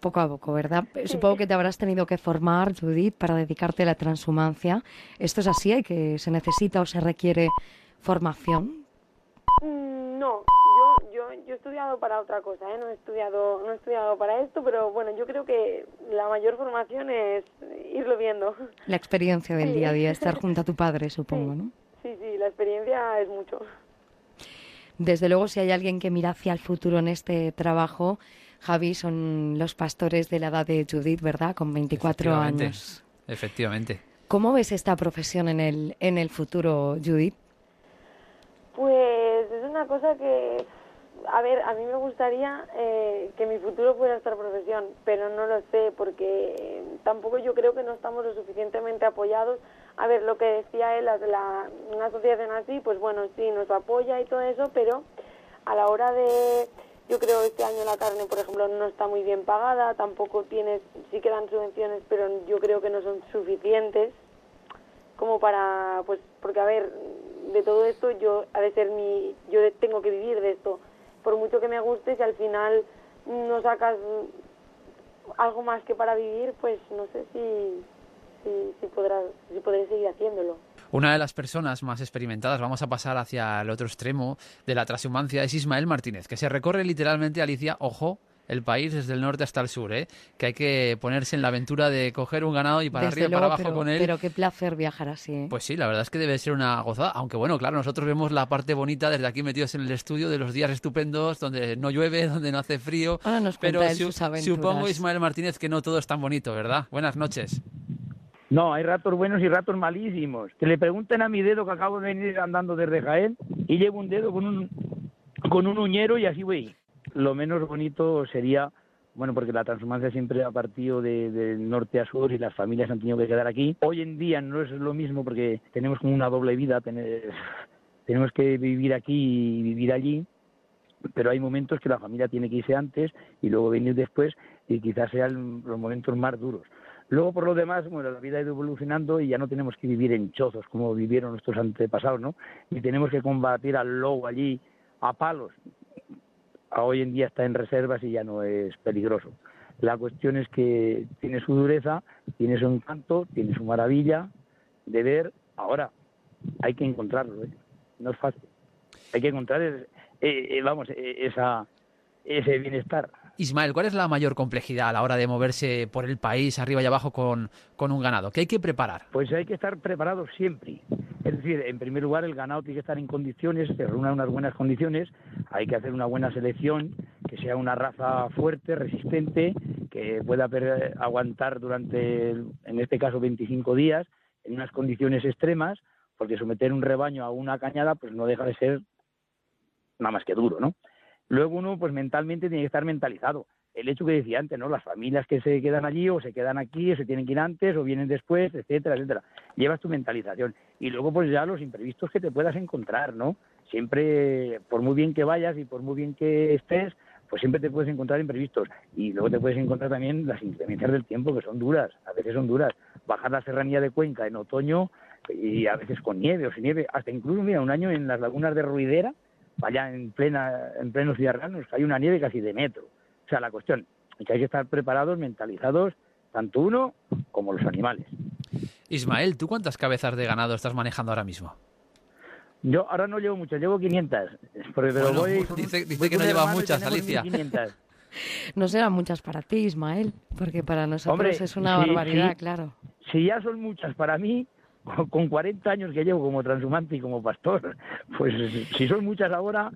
Poco a poco, ¿verdad? Supongo que te habrás tenido que formar, Judith, para dedicarte a la transhumancia. ¿Esto es así? ¿Hay que se necesita o se requiere formación? Mm, No, yo, he estudiado para otra cosa, ¿eh? no he estudiado, no he estudiado para esto, pero bueno, yo creo que la mayor formación es irlo viendo. La experiencia del Sí. día a día, estar [LAUGHS] junto a tu padre, supongo, ¿no? Sí, sí, la experiencia es mucho. Desde luego, si hay alguien que mira hacia el futuro en este trabajo, Javi, son los pastores de la edad de Judith, ¿verdad? Con 24 Efectivamente. años. Efectivamente. ¿Cómo ves esta profesión en el, en el futuro, Judith? Pues es una cosa que, a ver, a mí me gustaría eh, que mi futuro fuera esta profesión, pero no lo sé porque tampoco yo creo que no estamos lo suficientemente apoyados. A ver, lo que decía él, la, la- una asociación así, pues bueno, sí, nos apoya y todo eso, pero a la hora de, yo creo este año la carne, por ejemplo, no está muy bien pagada, tampoco tienes, sí que dan subvenciones, pero yo creo que no son suficientes como para, pues, porque a ver, de todo esto yo, ha de ser mi, yo tengo que vivir de esto, por mucho que me guste, si al final no sacas algo más que para vivir, pues no sé si, si, podrás, si podré seguir haciéndolo. Una de las personas más experimentadas, vamos a pasar hacia el otro extremo de la transhumancia, es Ismael Martínez, que se recorre literalmente, Alicia, ojo, el país desde el norte hasta el sur, ¿eh? que hay que ponerse en la aventura de coger un ganado y para Desde arriba y para abajo pero, con él. pero qué placer viajar así. ¿eh? Pues sí, la verdad es que debe ser una gozada. Aunque bueno, claro, nosotros vemos la parte bonita desde aquí metidos en el estudio de los días estupendos, donde no llueve, [LAUGHS] donde no hace frío. Ahora nos Pero cuenta él su- sus aventuras. supongo, Ismael Martínez, que no todo es tan bonito, ¿verdad? Buenas noches. No, hay ratos buenos y ratos malísimos. Que le pregunten a mi dedo que acabo de venir andando desde Jaén y llevo un dedo con un, con un uñero y así voy. Lo menos bonito sería, bueno, porque la transhumancia siempre ha partido de, norte a sur y las familias han tenido que quedar aquí. Hoy en día no es lo mismo porque tenemos como una doble vida, tener- [LAUGHS] tenemos que vivir aquí y vivir allí pero hay momentos que la familia tiene que irse antes y luego venir después y quizás sean los momentos más duros. Luego, por lo demás, bueno, la vida ha ido evolucionando y ya no tenemos que vivir en chozos como vivieron nuestros antepasados, ¿no? Ni tenemos que combatir al lobo allí a palos. A Hoy en día está en reservas y ya no es peligroso. La cuestión es que tiene su dureza, tiene su encanto, tiene su maravilla de ver. Ahora, hay que encontrarlo, ¿eh? No es fácil. Hay que encontrar, eh, eh, vamos, esa, ese bienestar. Ismael, ¿cuál es la mayor complejidad a la hora de moverse por el país, arriba y abajo, con, con un ganado? ¿Qué hay que preparar? Pues hay que estar preparado siempre. Es decir, en primer lugar, el ganado tiene que estar en condiciones, que reúna unas buenas condiciones. Hay que hacer una buena selección, que sea una raza fuerte, resistente, que pueda aguantar durante, en este caso, 25 días, en unas condiciones extremas, porque someter un rebaño a una cañada, pues no deja de ser nada más que duro, ¿no? Luego uno, pues mentalmente tiene que estar mentalizado. El hecho que decía antes, ¿no? Las familias que se quedan allí o se quedan aquí o se tienen que ir antes o vienen después, etcétera, etcétera. Llevas tu mentalización. Y luego, pues ya los imprevistos que te puedas encontrar, ¿no? Siempre, por muy bien que vayas y por muy bien que estés, pues siempre te puedes encontrar imprevistos. Y luego te puedes encontrar también las inclemencias del tiempo, que son duras, a veces son duras. Bajar la serranía de Cuenca en otoño y a veces con nieve o sin nieve, hasta incluso, mira, un año en las lagunas de Ruidera, allá en plena en pleno Ciudad Real, nos cae una nieve casi de metro. O sea, la cuestión es que hay que estar preparados, mentalizados, tanto uno como los animales. Ismael, ¿tú cuántas cabezas de ganado estás manejando ahora mismo? Yo ahora no llevo muchas, llevo 500. Porque, pero Bueno, voy, [LAUGHS] dice- dice voy que no un lleva hermano y muchas, Alicia. 1500. No serán muchas para ti, Ismael, porque para nosotros Hombre, es una sí, barbaridad, sí. claro. Si ya son muchas para mí, con 40 años que llevo como transhumante y como pastor, pues si son muchas ahora,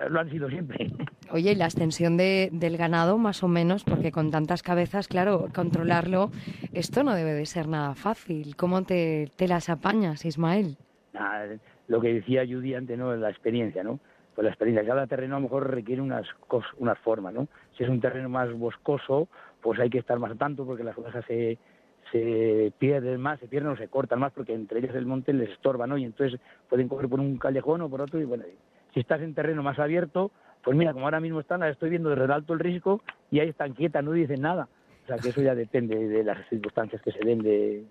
eh, lo han sido siempre. Oye, y la extensión de, del ganado, más o menos, porque con tantas cabezas, claro, controlarlo, esto no debe de ser nada fácil. ¿Cómo te, te las apañas, Ismael? Ah, lo que decía Judy antes, ¿no? La experiencia, ¿no? Pues la experiencia. Cada terreno a lo mejor requiere unas, cos- unas formas, ¿no? Si es un terreno más boscoso, pues hay que estar más tanto porque las ovejas se, se pierden más, se pierden o se cortan más porque entre ellas el monte les estorba, ¿no? Y entonces pueden coger por un callejón o por otro y bueno, si estás en terreno más abierto, pues mira, como ahora mismo están, las estoy viendo desde el alto el risco y ahí están quietas, no dicen nada. O sea que eso ya depende de las circunstancias que se den de,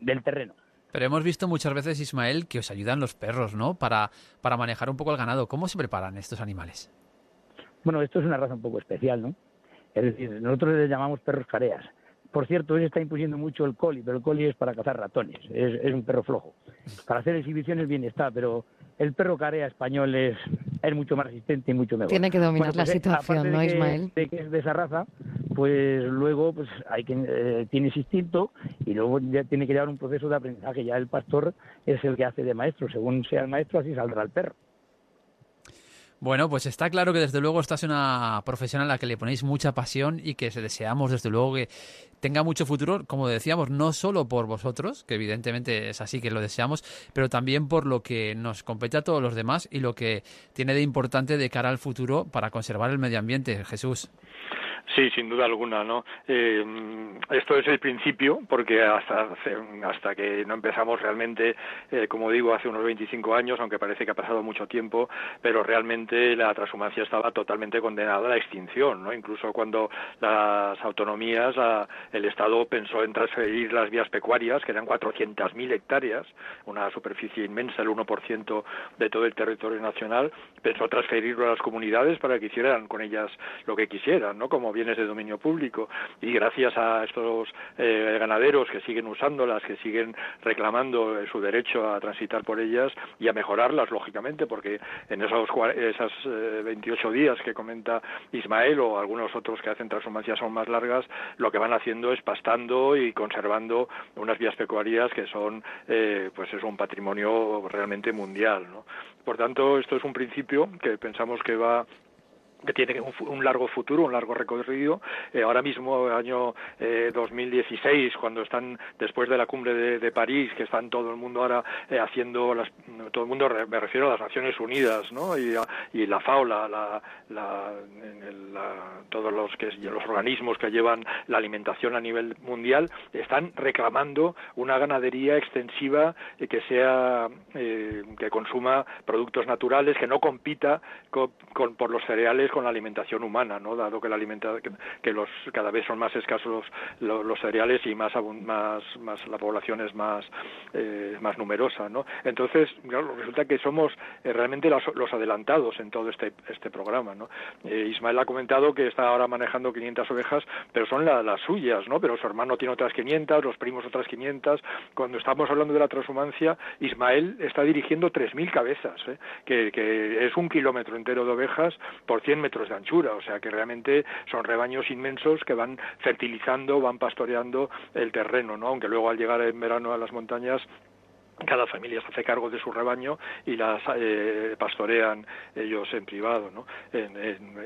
del terreno. Pero hemos visto muchas veces, Ismael, que os ayudan los perros, ¿no? Para, para manejar un poco el ganado. ¿Cómo se preparan estos animales? Bueno, esto es una raza un poco especial, ¿no? Es decir, nosotros les llamamos perros careas. Por cierto, hoy se está impusiendo mucho el coli, pero el coli es para cazar ratones, es, es un perro flojo. Para hacer exhibiciones bien está, pero el perro carea español es, es mucho más resistente y mucho mejor. Tiene que dominar la pues, eh, situación, ¿no, de que- Ismael? De que es de esa raza, pues luego pues hay que eh, tiene ese instinto y luego ya tiene que llevar un proceso de aprendizaje. Ya el pastor es el que hace de maestro, según sea el maestro así saldrá el perro. Bueno, pues está claro que desde luego estás una profesión a la que le ponéis mucha pasión y que se deseamos desde luego que tenga mucho futuro, como decíamos, no solo por vosotros, que evidentemente es así que lo deseamos, pero también por lo que nos compete a todos los demás y lo que tiene de importante de cara al futuro para conservar el medio ambiente. Jesús. Sí, sin duda alguna, ¿no? Eh, esto es el principio, porque hasta hasta que no empezamos realmente, eh, como digo, hace unos 25 años, aunque parece que ha pasado mucho tiempo, pero realmente la transhumancia estaba totalmente condenada a la extinción, ¿no? Incluso cuando las autonomías, la- el Estado pensó en transferir las vías pecuarias, que eran 400.000 hectáreas, una superficie inmensa, el 1% de todo el territorio nacional, pensó transferirlo a las comunidades para que hicieran con ellas lo que quisieran, ¿no? Como bienes de dominio público. Y gracias a estos eh, ganaderos que siguen usándolas, que siguen reclamando eh, su derecho a transitar por ellas y a mejorarlas, lógicamente, porque en esos esas eh, 28 días que comenta Ismael o algunos otros que hacen transhumancias son más largas, lo que van haciendo es pastando y conservando unas vías pecuarias que son, eh, pues es un patrimonio realmente mundial, ¿no? Por tanto, esto es un principio que pensamos que va que tiene un, largo futuro, un largo recorrido. Eh, ahora mismo, año eh, 2016, cuando están después de la cumbre de, París, que están todo el mundo ahora eh, haciendo, las, todo el mundo, me refiero a las Naciones Unidas, ¿no? Y, la FAO, la, la, todos los, que, los organismos que llevan la alimentación a nivel mundial, están reclamando una ganadería extensiva eh, que sea, que consuma productos naturales, que no compita co- con, por los cereales con la alimentación humana, ¿no? Dado que la alimenta, que, los cada vez son más escasos los, los, cereales y más, más más la población es más eh, más numerosa, ¿no? Entonces, resulta que somos eh, realmente los, adelantados en todo este este programa, ¿no? Eh, Ismael ha comentado que está ahora manejando 500 ovejas, pero son la- las suyas, ¿no? Pero su hermano tiene otras 500, los primos otras 500. Cuando estamos hablando de la transhumancia, Ismael está dirigiendo 3.000 cabezas, que, que es un kilómetro entero de ovejas por 100 metros de anchura, o sea que realmente son rebaños inmensos que van fertilizando, van pastoreando el terreno, ¿no? Aunque luego al llegar en verano a las montañas cada familia se hace cargo de su rebaño y las eh, pastorean ellos en privado, ¿no? en,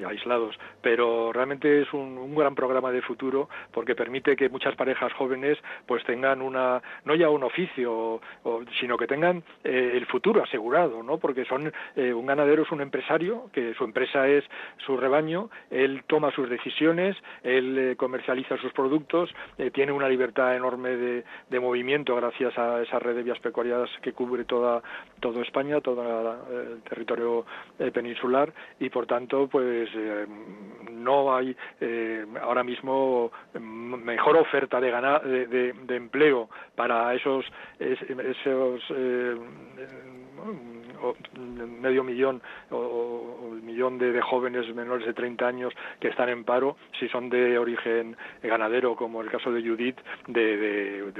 aislados. Pero realmente es un, un gran programa de futuro porque permite que muchas parejas jóvenes pues tengan una no ya un oficio, o- sino que tengan eh, el futuro asegurado, ¿no? Porque son eh, un ganadero es un empresario que su empresa es su rebaño, él toma sus decisiones, él eh, comercializa sus productos, eh, tiene una libertad enorme de, de movimiento gracias a esa red de vías pecuarias que cubre toda todo España, todo la- el territorio eh, peninsular y por tanto pues eh, no hay eh, ahora mismo mm, mejor oferta de, gana- de, de- empleo para esos es- esos eh, o- medio millón o, o millón de, jóvenes menores de 30 años que están en paro, si son de origen ganadero, como el caso de Judith, de,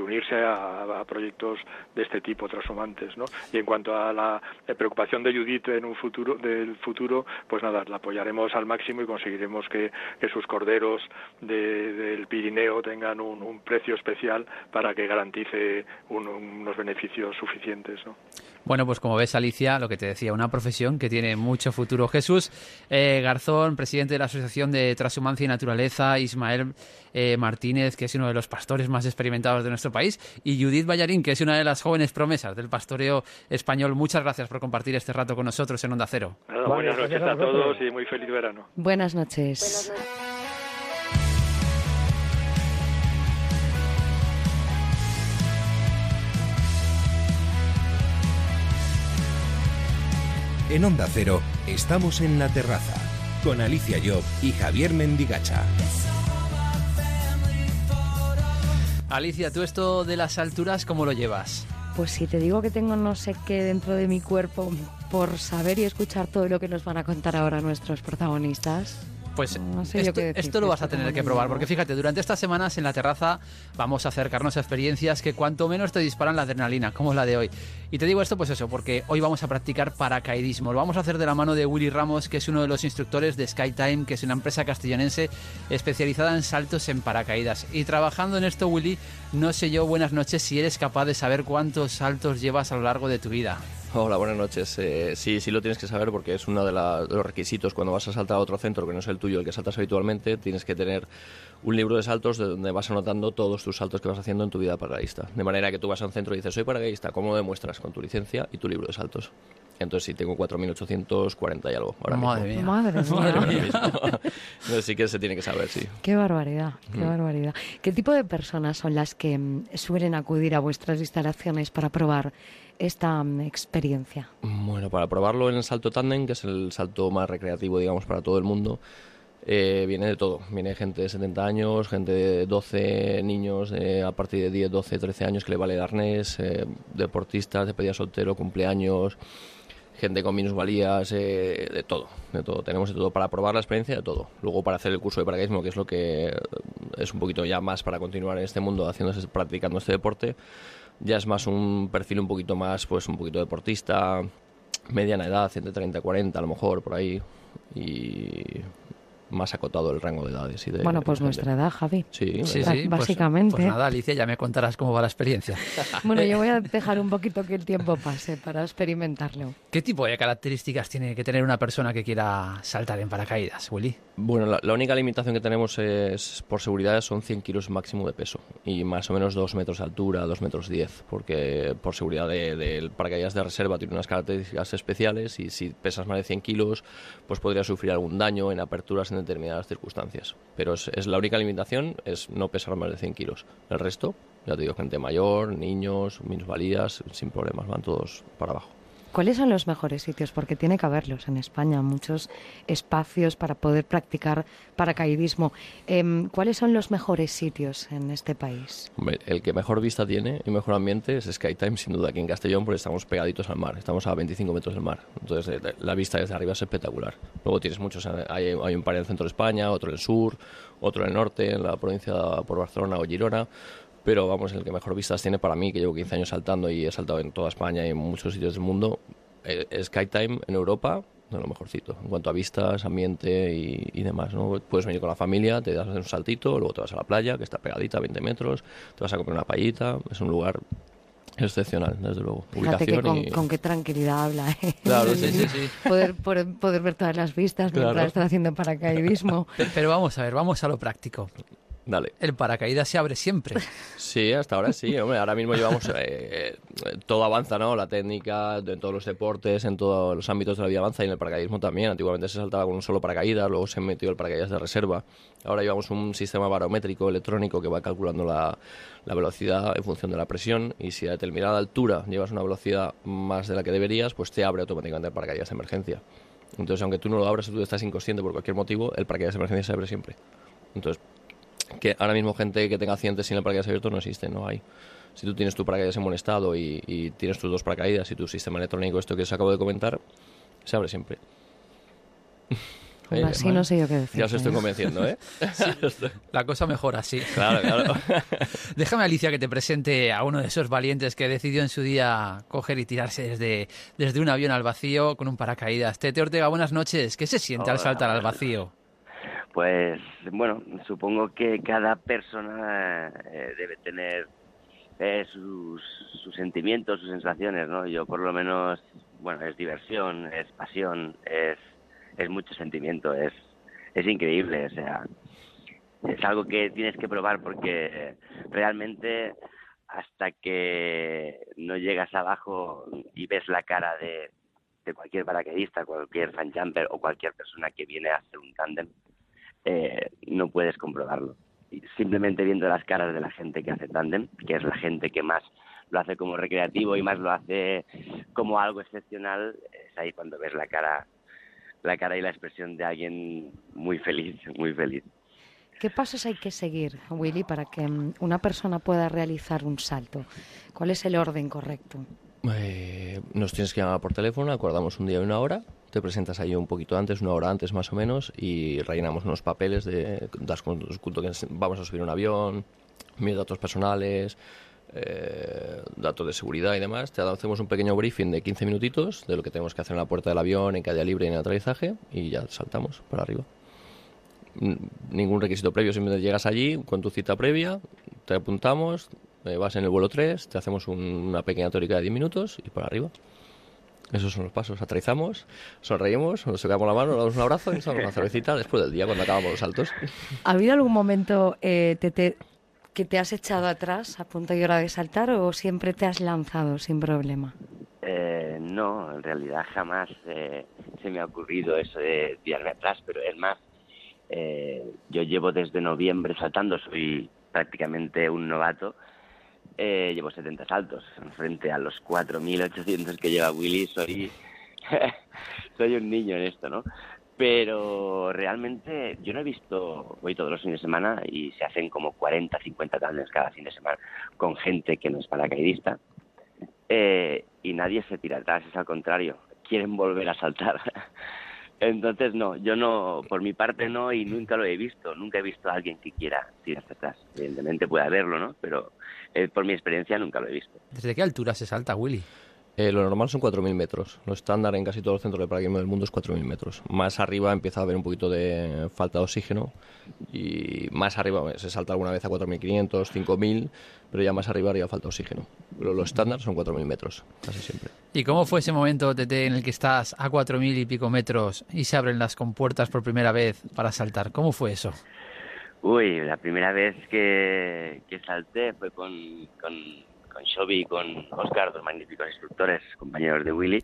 unirse a, proyectos de este tipo, transhumantes. ¿no? Y en cuanto a la preocupación de Judith en un futuro, del futuro, pues nada, la apoyaremos al máximo y conseguiremos que, sus corderos del Pirineo tengan un, precio especial para que garantice unos beneficios suficientes. ¿no? Bueno, pues como ves, Alicia, lo que te decía, una profesión que tiene mucho futuro. Jesús eh, Garzón, presidente de la Asociación de Transhumancia y Naturaleza, Ismael eh, Martínez, que es uno de los pastores más experimentados de nuestro país, y Judith Ballarín, que es una de las jóvenes promesas del pastoreo español. Muchas gracias por compartir este rato con nosotros en Onda Cero. buenas noches a todos y muy feliz verano. Buenas noches. Buenas noches. En Onda Cero estamos en la terraza con Alicia Job y Javier Mendigacha. Alicia, ¿tú esto de las alturas cómo lo llevas? Pues si te digo que tengo no sé qué dentro de mi cuerpo por saber y escuchar todo lo que nos van a contar ahora nuestros protagonistas. Pues esto, lo vas a tener que probar, porque fíjate, durante estas semanas en la terraza vamos a acercarnos a experiencias que cuanto menos te disparan la adrenalina, como la de hoy. Y te digo esto, pues eso, porque hoy vamos a practicar paracaidismo. Lo vamos a hacer de la mano de Willy Ramos, que es uno de los instructores de Skytime, que es una empresa castellanense especializada en saltos en paracaídas. Y trabajando en esto, Willy, no sé yo, buenas noches, si eres capaz de saber cuántos saltos llevas a lo largo de tu vida. Hola, buenas noches. Eh, sí, sí lo tienes que saber porque es uno de, los requisitos cuando vas a saltar a otro centro que no es el tuyo, el que saltas habitualmente, tienes que tener un libro de saltos donde vas anotando todos tus saltos que vas haciendo en tu vida paracaidista. De manera que tú vas a un centro y dices, soy paracaidista, ¿cómo lo demuestras? Con tu licencia y tu libro de saltos. Entonces sí, tengo 4.840 y algo ahora Madre mismo. Mía. Madre [LAUGHS] mía. Entonces sí que se tiene que saber, sí. Qué barbaridad, qué mm. barbaridad. ¿Qué tipo de personas son las que mm, suelen acudir a vuestras instalaciones para probar esta mm, experiencia? Bueno, para probarlo en el salto tándem, que es el salto más recreativo, digamos, para todo el mundo, eh, viene de todo. Viene gente de 70 años, gente de 12 niños a partir de 10, 12, 13 años que le vale el eh, deportistas de pedida soltero, cumpleaños, gente con minusvalías, eh, de todo, de todo. Tenemos de todo para probar la experiencia, de todo. Luego para hacer el curso de paracaidismo, que es lo que es un poquito ya más para continuar en este mundo haciéndose, practicando este deporte ya es más un perfil un poquito más, pues un poquito deportista, mediana edad, entre 30 y 40 a lo mejor, por ahí. Y más acotado el rango de edades. Y de, bueno, pues nuestra edad, Javi. Sí, sí, sí básicamente. Pues, pues, nada, Alicia, ya me contarás cómo va la experiencia. [LAUGHS] bueno, yo voy a dejar un poquito que el tiempo pase para experimentarlo. ¿Qué tipo de características tiene que tener una persona que quiera saltar en paracaídas, Willy? Bueno, la, única limitación que tenemos es, por seguridad, son 100 kilos máximo de peso y más o menos 2 metros de altura, 2 metros 10, porque por seguridad del de, paracaídas de reserva tiene unas características especiales y si pesas más de 100 kilos, pues podría sufrir algún daño en aperturas en determinadas circunstancias. Pero es, la única limitación, es no pesar más de 100 kilos. El resto, ya te digo, gente mayor, niños, minusvalías, sin problemas, van todos para abajo. ¿Cuáles son los mejores sitios? Porque tiene que haberlos en España, muchos espacios para poder practicar paracaidismo. Em, ¿Cuáles son los mejores sitios en este país? el que mejor vista tiene y mejor ambiente es Skytime, sin duda, aquí en Castellón, porque estamos pegaditos al mar, estamos a 25 metros del mar. Entonces, eh, la vista desde arriba es espectacular. Luego tienes muchos, eh, hay, hay un par en el centro de España, otro en el sur, otro en el norte, en la provincia por Barcelona o Girona pero vamos, el que mejor vistas tiene para mí, que llevo 15 años saltando y he saltado en toda España y en muchos sitios del mundo, eh, Skytime en Europa, de lo mejorcito, en cuanto a vistas, ambiente y, demás. ¿no? Puedes venir con la familia, te das un saltito, luego te vas a la playa, que está pegadita a 20 metros, te vas a comer una paellita, es un lugar excepcional, desde luego. Fíjate que con, qué tranquilidad habla. ¿eh? Claro, sí, sí, sí. [LAUGHS] Poder, poder, ver todas las vistas mientras estás haciendo paracaidismo. [LAUGHS] Pero vamos a ver, vamos a lo práctico. Dale. El paracaídas se abre siempre. [LAUGHS] Sí, hasta ahora sí. Hombre, ahora mismo llevamos. Eh, todo avanza, ¿no? La técnica, en todos los deportes, en todos los ámbitos de la vida avanza y en el paracaidismo también. Antiguamente se saltaba con un solo paracaídas, luego se metió el paracaídas de reserva. Ahora llevamos un sistema barométrico electrónico que va calculando la, la velocidad en función de la presión y si a determinada altura llevas una velocidad más de la que deberías, pues te abre automáticamente el paracaídas de emergencia. Entonces, aunque tú no lo abras y tú estás inconsciente por cualquier motivo, el paracaídas de emergencia se abre siempre. Entonces, que ahora mismo gente que tenga accidentes sin el paracaídas abierto no existe, no hay. Si tú tienes tu paracaídas en buen estado y, tienes tus dos paracaídas y tu sistema electrónico, esto que os acabo de comentar, se abre siempre. Así no sé yo qué decir. Ya os estoy convenciendo, ¿eh? [LAUGHS] [LAUGHS] La cosa mejora así. Claro, claro. [LAUGHS] Déjame, Alicia, que te presente a uno de esos valientes que decidió en su día coger y tirarse desde, desde un avión al vacío con un paracaídas. Tete Ortega, buenas noches. ¿Qué se siente al saltar al vacío? Pues bueno, supongo que cada persona eh, debe tener eh, sus, sentimientos, sus sensaciones, ¿no? Yo por lo menos, bueno, es diversión, es pasión, es, mucho sentimiento, es, increíble, o sea, es algo que tienes que probar porque realmente hasta que no llegas abajo y ves la cara de, de cualquier paracaidista, cualquier fan jumper o cualquier persona que viene a hacer un tándem, eh, no puedes comprobarlo. Simplemente viendo las caras de la gente que hace tándem, que es la gente que más lo hace como recreativo y más lo hace como algo excepcional, es ahí cuando ves la cara, la cara y la expresión de alguien muy feliz, muy feliz. ¿Qué pasos hay que seguir, Willy, para que mm, una persona pueda realizar un salto? ¿Cuál es el orden correcto? Eh, nos tienes que llamar por teléfono, acordamos un día y una hora, te presentas ahí un poquito antes, una hora antes más o menos, y rellenamos unos papeles de das con que vamos a subir un avión, mis datos personales, eh, datos de seguridad y demás. Te hacemos un pequeño briefing de 15 minutitos de lo que tenemos que hacer en la puerta del avión, en caída libre y en aterrizaje, y ya saltamos para arriba. Ningún requisito previo, simplemente llegas allí con tu cita previa, te apuntamos, eh, vas en el vuelo 3, te hacemos un- una pequeña teórica de 10 minutos y para arriba. Esos son los pasos. Aterrizamos, sonreímos, nos tocamos la mano, nos damos un abrazo y nos damos una cervecita después del día cuando acabamos los saltos. ¿Ha habido algún momento eh, Tete, que te has echado atrás a punto y hora de saltar o siempre te has lanzado sin problema? Eh, no, en realidad jamás eh, se me ha ocurrido eso de tirarme atrás, pero es más, eh, yo llevo desde noviembre saltando, soy prácticamente un novato, eh, llevo 70 saltos, frente a los 4.800 que lleva Willy, soy, [LAUGHS] soy un niño en esto, ¿no? Pero realmente yo no he visto, voy todos los fines de semana y se hacen como 40, 50 tandems cada fin de semana con gente que no es paracaidista eh, y nadie se tira atrás, es al contrario, quieren volver a saltar. [LAUGHS] Entonces, no, yo no, por mi parte no, y nunca lo he visto, nunca he visto a alguien que quiera tirarse atrás. Evidentemente puede haberlo, ¿no? Pero eh, por mi experiencia nunca lo he visto. ¿Desde qué altura se salta, Willy? Eh, lo normal son 4.000 metros. Lo estándar en casi todos los centros de paracaidismo del mundo es 4.000 metros. Más arriba empieza a haber un poquito de falta de oxígeno y más arriba se salta alguna vez a 4.500, 5.000, pero ya más arriba haría falta oxígeno. Pero lo estándar son 4.000 metros, casi siempre. ¿Y cómo fue ese momento, Tete, en el que estás a cuatro mil y pico metros y se abren las compuertas por primera vez para saltar? ¿Cómo fue eso? Uy, la primera vez que, que salté fue con, con, con Shobi y con Oscar, dos magníficos instructores, compañeros de Willy.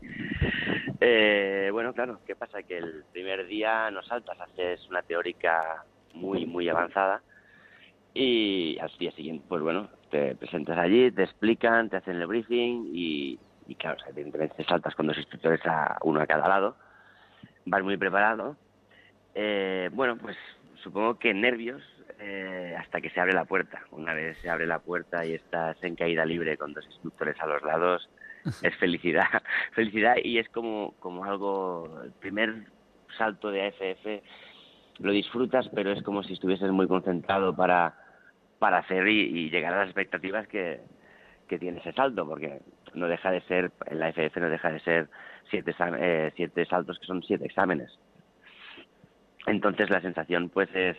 Eh, bueno, claro, ¿qué pasa? Que el primer día no saltas, haces una teórica muy, muy avanzada y al día siguiente, pues bueno, te presentas allí, te explican, te hacen el briefing y, claro, o sea, evidentemente saltas con dos instructores a uno a cada lado, vas muy preparado. Eh, bueno, pues supongo que nervios eh, hasta que se abre la puerta. Una vez se abre la puerta y estás en caída libre con dos instructores a los lados, es felicidad, [LAUGHS] felicidad y es como, como algo, el primer salto de AFF lo disfrutas, pero es como si estuvieses muy concentrado para, para hacer y, y llegar a las expectativas que, que tiene ese salto, porque no deja de ser, en la AFF no deja de ser siete, eh, siete saltos que son siete exámenes. Entonces la sensación pues es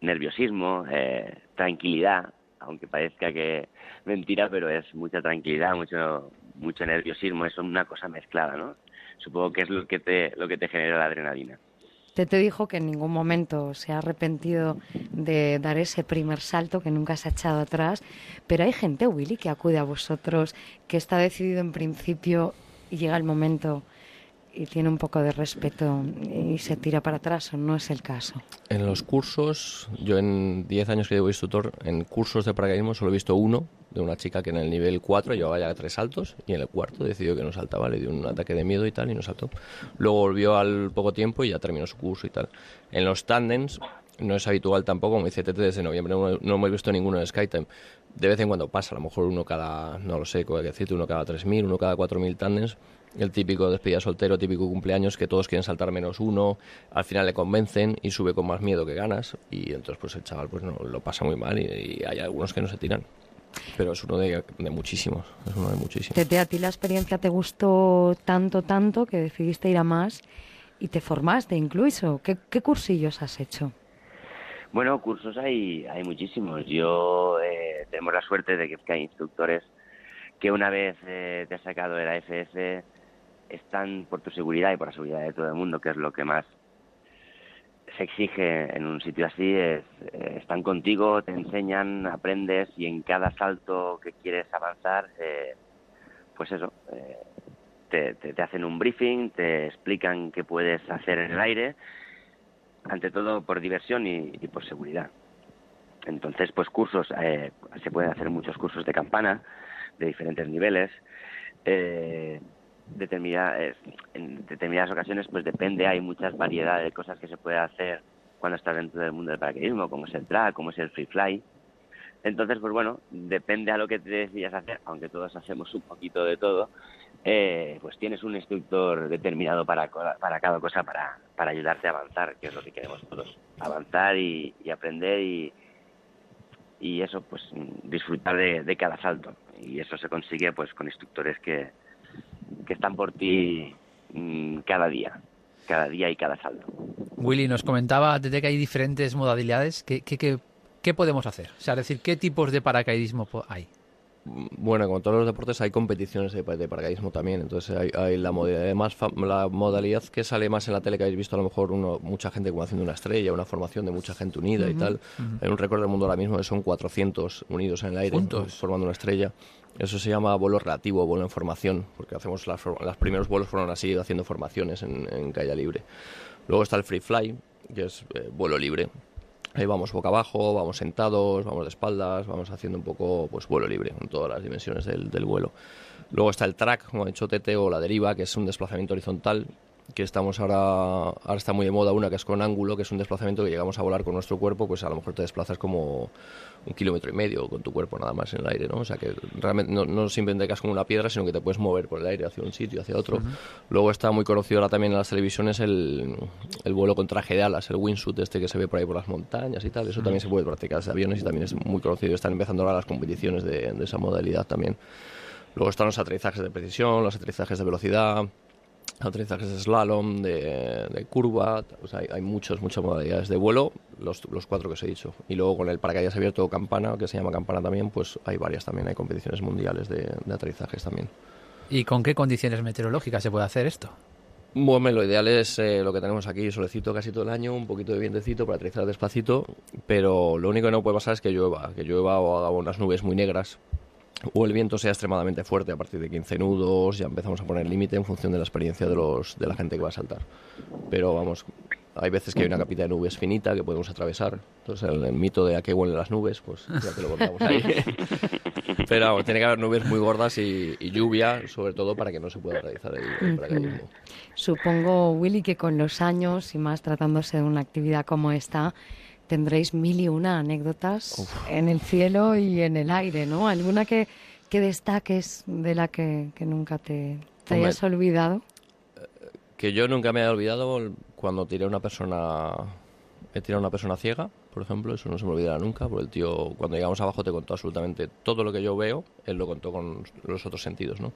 nerviosismo, eh, tranquilidad, aunque parezca que mentira, pero es mucha tranquilidad, mucho mucho nerviosismo, es una cosa mezclada, ¿no? Supongo que es lo que te lo que te genera la adrenalina. Tete dijo que en ningún momento se ha arrepentido de dar ese primer salto, que nunca se ha echado atrás, pero hay gente, Willy, que acude a vosotros, que está decidido en principio y llega el momento y tiene un poco de respeto y se tira para atrás, o no es el caso. En los cursos, yo en 10 años que llevo instructor, en cursos de paracaidismo solo he visto uno de una chica que en el nivel 4 llevaba ya tres saltos y en el cuarto decidió que no saltaba, le dio un ataque de miedo y tal y no saltó. Luego volvió al poco tiempo y ya terminó su curso y tal. En los tandems no es habitual tampoco, como dice Tete, desde noviembre no, no hemos visto ninguno en SkyTime. De vez en cuando pasa, a lo mejor uno cada, no lo sé, decirte, uno cada 3.000, uno cada 4.000 tandems, el típico despedida soltero, típico cumpleaños, que todos quieren saltar menos uno, al final le convencen y sube con más miedo que ganas, y entonces pues el chaval pues no lo pasa muy mal y, y hay algunos que no se tiran. Pero es uno de, de muchísimos, es uno de muchísimos. Tete, a ti la experiencia te gustó tanto, tanto que decidiste ir a más y te formaste incluso. ¿Qué, qué cursillos has hecho? Bueno, cursos hay, hay muchísimos. Yo eh, tenemos la suerte de que, que hay instructores que una vez eh, te has sacado de la FF están por tu seguridad y por la seguridad de todo el mundo, que es lo que más se exige en un sitio así, es, eh, están contigo, te enseñan, aprendes y en cada salto que quieres avanzar, eh, pues eso, eh, te, hacen un briefing, te explican qué puedes hacer en el aire, ante todo por diversión y, y por seguridad. Entonces, pues cursos, eh, se pueden hacer muchos cursos de campana de diferentes niveles. Eh, determinadas, en determinadas ocasiones, pues depende, hay muchas variedades de cosas que se puede hacer cuando estás dentro del mundo del paracaidismo, como es el track, como es el free fly. Entonces, pues bueno, depende a lo que te decidas hacer, aunque todos hacemos un poquito de todo, eh, pues tienes un instructor determinado para, para cada cosa, para, para ayudarte a avanzar, que es lo que queremos todos, avanzar y, y aprender y, y eso, pues disfrutar de, de cada salto. Y eso se consigue pues con instructores que, que están por ti mmm, cada día, cada día y cada salto. Willy nos comentaba desde que hay diferentes modalidades. ¿Qué, qué, qué, qué podemos hacer? O sea, es decir, ¿qué tipos de paracaidismo hay? Bueno, como todos los deportes hay competiciones de, de paracaidismo también, entonces hay, hay la, modalidad más la modalidad que sale más en la tele que habéis visto a lo mejor uno, mucha gente como haciendo una estrella, una formación de mucha gente unida uh -huh, y tal. Uh -huh. Hay un récord del mundo ahora mismo que son 400 unidos en el aire ¿Juntos? formando una estrella. Eso se llama vuelo relativo, vuelo en formación, porque hacemos las, los primeros vuelos fueron así, haciendo formaciones en, en calle libre. Luego está el free fly, que es eh, vuelo libre, Ahí vamos boca abajo, vamos sentados, vamos de espaldas, vamos haciendo un poco pues vuelo libre en todas las dimensiones del, del vuelo. Luego está el track, como ha dicho Tete, o la deriva, que es un desplazamiento horizontal, que estamos ahora, ahora está muy de moda una que es con ángulo, que es un desplazamiento que llegamos a volar con nuestro cuerpo, pues a lo mejor te desplazas como un kilómetro y medio con tu cuerpo nada más en el aire, ¿no? O sea que realmente no, no simplemente caes como una piedra, sino que te puedes mover por el aire hacia un sitio, hacia otro. Uh -huh. Luego está muy conocido ahora también en las televisiones el, el vuelo con traje de alas, el wingsuit este que se ve por ahí por las montañas y tal. Eso uh -huh. también se puede practicar desde aviones y también es muy conocido. Están empezando ahora las competiciones de, de esa modalidad también. Luego están los aterrizajes de precisión, los aterrizajes de velocidad, aterrizajes de slalom, de, de curva, o sea, hay, hay, muchas, muchas modalidades de vuelo, los, los, cuatro que os he dicho. Y luego con el paracaídas abierto campana, que se llama campana también, pues hay varias también, hay competiciones mundiales de, de aterrizajes también. ¿Y con qué condiciones meteorológicas se puede hacer esto? Bueno, lo ideal es eh, lo que tenemos aquí, solecito casi todo el año, un poquito de vientecito para aterrizar despacito, pero lo único que no puede pasar es que llueva, que llueva o haga unas nubes muy negras, o el viento sea extremadamente fuerte a partir de 15 nudos, ya empezamos a poner límite en función de la experiencia de, los, de la gente que va a saltar. Pero vamos, hay veces que hay una capita de nubes finita que podemos atravesar. Entonces el, el mito de a qué huelen las nubes, pues ya te lo contamos ahí. [LAUGHS] Pero vamos, tiene que haber nubes muy gordas y, y, lluvia, sobre todo para que no se pueda realizar el, el paracaidismo. Supongo, Willy, que con los años y más tratándose de una actividad como esta, tendréis mil y una anécdotas Uf. en el cielo y en el aire, ¿no? ¿Alguna que, que destaques de la que, que nunca te, te hayas olvidado? Que yo nunca me haya olvidado cuando tiré a una persona, he tirado a una persona ciega, por ejemplo, eso no se me olvidará nunca, porque el tío cuando llegamos abajo te contó absolutamente todo lo que yo veo, él lo contó con los otros sentidos, ¿no?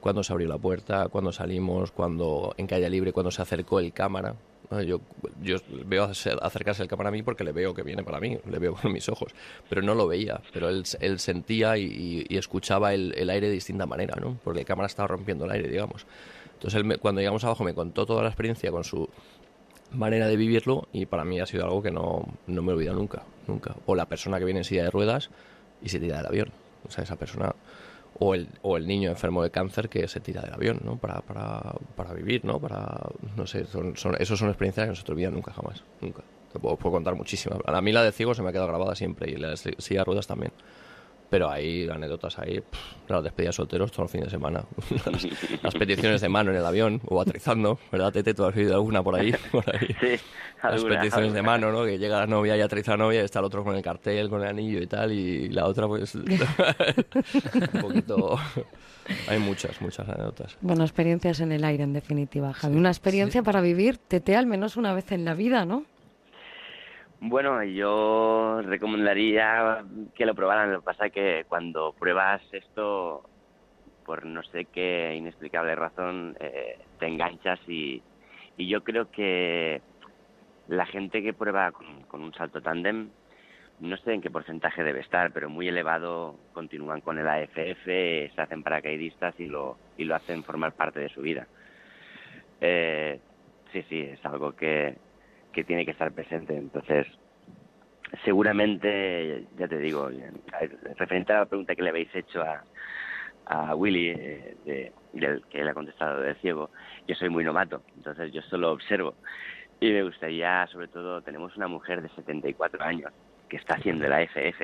Cuando se abrió la puerta, cuando salimos, cuando en calle libre, cuando se acercó el cámara, yo, yo veo acercarse el cámara a mí porque le veo que viene para mí, le veo [LAUGHS] con mis ojos, pero no lo veía, pero él, él sentía y, y escuchaba el, el, aire de distinta manera, ¿no? Porque el cámara estaba rompiendo el aire, digamos. Entonces él me, cuando llegamos abajo me contó toda la experiencia con su manera de vivirlo y para mí ha sido algo que no, no me olvido nunca, nunca. O la persona que viene en silla de ruedas y se tira del avión, o sea, esa persona o el, o el niño enfermo de cáncer que se tira del avión, ¿no? Para, para, para vivir, ¿no? Para, no sé, son, son, eso son experiencias que no se te nunca, jamás, nunca. Te puedo, contar muchísimas. A mí la de ciego se me ha quedado grabada siempre y la de silla ruedas también. Pero hay anécdotas ahí, pff, las despedidas solteros todos los fines de semana. [LAUGHS] las, las peticiones de mano en el avión o aterrizando, ¿verdad, Tete? ¿Tú has vivido alguna por ahí? [LAUGHS] Por ahí. Sí, Las alguna, peticiones de mano, ¿no? Que llega la novia y aterriza la novia y está el otro con el cartel, con el anillo y tal, y la otra pues... [LAUGHS] un poquito... Hay muchas, muchas anécdotas. Bueno, experiencias en el aire, en definitiva, Javi. Una experiencia para vivir TT al menos una vez en la vida, ¿no? Bueno, yo recomendaría que lo probaran. Lo que pasa es que cuando pruebas esto, por no sé qué inexplicable razón, eh, te enganchas y, y yo creo que la gente que prueba con, un salto tándem, no sé en qué porcentaje debe estar, pero muy elevado, continúan con el AFF, se hacen paracaidistas y lo, y lo hacen formar parte de su vida. Eh, sí, sí, es algo que, que tiene que estar presente. Entonces, seguramente, ya te digo, ver, referente a la pregunta que le habéis hecho a, a Willy, eh, de, del que él ha contestado del ciego, yo soy muy novato, entonces yo solo observo. Y me gustaría, sobre todo, tenemos una mujer de 74 años que está haciendo el AFF,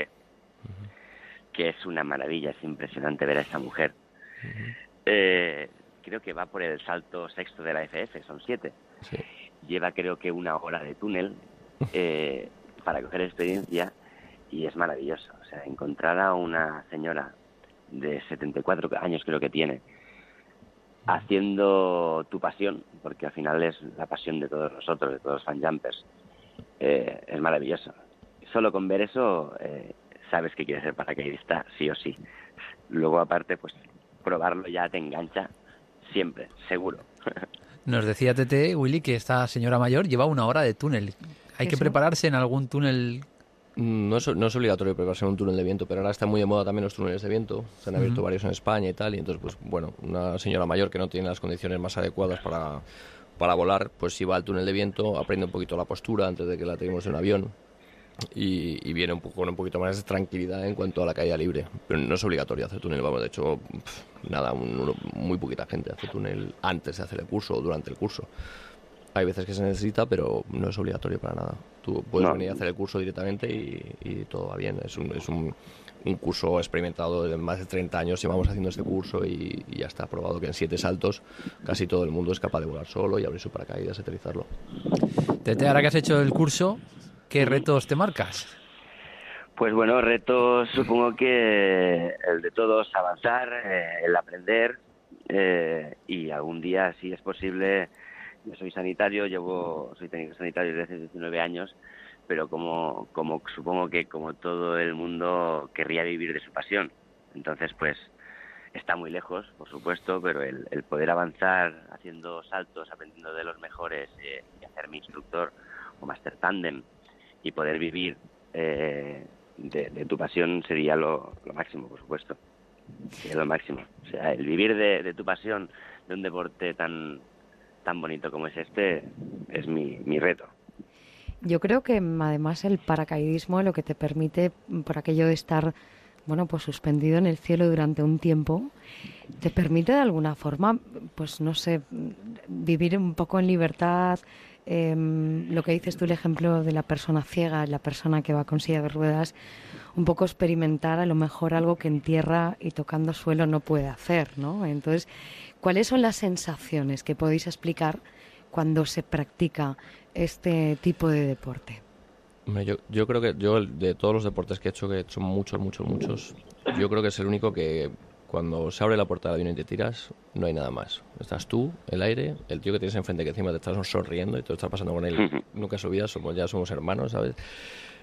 que es una maravilla, es impresionante ver a esa mujer. Eh, creo que va por el salto sexto de la AFF, son siete. Lleva creo que una hora de túnel [LAUGHS] eh, para coger experiencia y es maravilloso. O sea, encontrar a una señora de 74 años creo que tiene haciendo tu pasión, porque al final es la pasión de todos nosotros, de todos los fan jumpers, eh, es maravilloso. Solo con ver eso eh, sabes que quieres ser paracaidista, sí o sí. Luego aparte, pues probarlo ya te engancha siempre, seguro. [LAUGHS] Nos decía Tete, Willy, que esta señora mayor lleva una hora de túnel. ¿Hay que prepararse en algún túnel? Mm, No es, no es obligatorio prepararse en un túnel de viento, pero ahora está muy de moda también los túneles de viento. Se han abierto varios en España y tal, y entonces, pues bueno, una señora mayor que no tiene las condiciones más adecuadas para, para volar, pues si va al túnel de viento, aprende un poquito la postura antes de que la tengamos en un avión y, y viene un poco, con un poquito más de tranquilidad en cuanto a la caída libre. Pero no es obligatorio hacer túnel, vamos, de hecho, pf, nada, un- uno- muy poquita gente hace túnel antes de hacer el curso o durante el curso. Hay veces que se necesita, pero no es obligatorio para nada. Tú puedes No. venir a hacer el curso directamente y, y todo va bien. Es un, es un, un curso experimentado de más de 30 años. Llevamos haciendo este curso y, y ya está probado que en siete saltos casi todo el mundo es capaz de volar solo y abrir su paracaídas y aterrizarlo. Tete, ahora que has hecho el curso, ¿qué retos te marcas? Pues bueno, retos supongo que el de todos avanzar, eh, el aprender eh, y algún día, si es posible, yo soy sanitario, llevo, soy técnico sanitario desde hace 19 años, pero como, como supongo que como todo el mundo querría vivir de su pasión. Entonces, pues está muy lejos, por supuesto, pero el, el poder avanzar haciendo saltos, aprendiendo de los mejores eh, y hacer mi instructor o master tandem y poder vivir eh, de, tu pasión sería lo, máximo, por supuesto. Sería lo máximo. O sea, el vivir de, tu pasión, de un deporte tan tan bonito como es este, es mi, mi reto. Yo creo que además el paracaidismo lo que te permite, por aquello de estar, bueno, pues suspendido en el cielo durante un tiempo, te permite de alguna forma, pues no sé, vivir un poco en libertad. Em, lo que dices tú, el ejemplo de la persona ciega, la persona que va con silla de ruedas, un poco experimentar a lo mejor algo que en tierra y tocando suelo no puede hacer, ¿no? Entonces, ¿cuáles son las sensaciones que podéis explicar cuando se practica este tipo de deporte? Yo, yo creo que yo de todos los deportes que he hecho, que he hecho muchos, muchos, muchos, yo creo que es el único que cuando se abre la puerta del avión y te tiras, no hay nada más. Estás tú, el aire, el tío que tienes enfrente que encima te estás sonriendo y te lo estás pasando con él. Nunca se olvida, somos, ya somos hermanos, ¿sabes?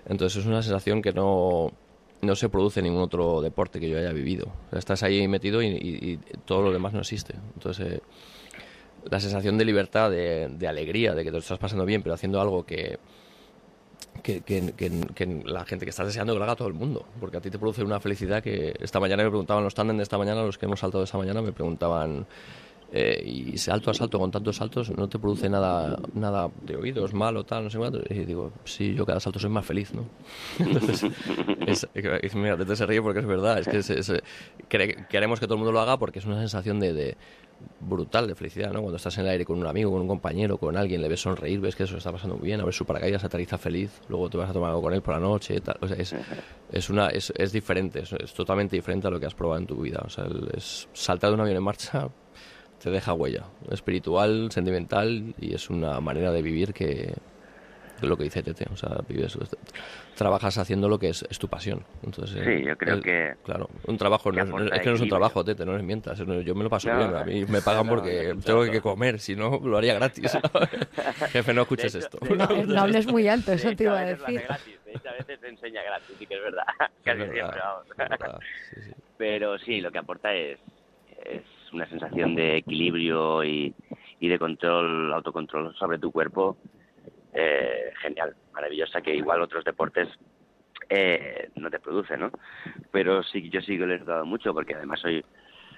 Entonces es una sensación que no, no se produce en ningún otro deporte que yo haya vivido. O sea, estás ahí metido y, y- y todo lo demás no existe. Entonces... eh, la sensación de libertad, de, de alegría, de que te lo estás pasando bien, pero haciendo algo que, que, la gente que estás deseando que lo haga todo el mundo, porque a ti te produce una felicidad que esta mañana me preguntaban los tándem de esta mañana, los que hemos saltado esta mañana, me preguntaban eh, y salto a salto con tantos saltos no te produce nada nada de oídos malo tal no sé cuánto y digo sí yo cada salto soy más feliz no [LAUGHS] entonces es, mira Tete se ríe porque es verdad es que es- es- quere- queremos que todo el mundo lo haga porque es una sensación de, de brutal de felicidad no cuando estás en el aire con un amigo con un compañero con alguien le ves sonreír ves que eso está pasando muy bien a ver su paracaídas aterriza feliz luego te vas a tomar algo con él por la noche tal o sea es es una es, es diferente es, totalmente diferente a lo que has probado en tu vida o sea el- es saltar de un avión en marcha [LAUGHS] te deja huella espiritual, sentimental y es una manera de vivir que lo que dice Tete, o sea, vives, trabajas haciendo lo que es, es tu pasión. Entonces, Sí, yo creo el- que- Claro, un trabajo, no es, que no es un trabajo, Tete, no les mientas, yo me lo paso bien, a mí [LAUGHS] me pagan no, porque no, tengo que comer, si no, lo haría gratis. [LAUGHS] Jefe, no escuches hecho- esto. No, no hables muy alto, eso te iba a decir. gratis, de hecho, a veces te enseña gratis, sí que es verdad. [LAUGHS] Casi verdad, siempre, vamos. es verdad, sí, sí. Pero sí, lo que aporta es, es una sensación de equilibrio y, y de control, autocontrol sobre tu cuerpo eh, genial, maravillosa, que igual otros deportes eh, no te producen, ¿no? Pero sí, yo sí que le he notado mucho, porque además soy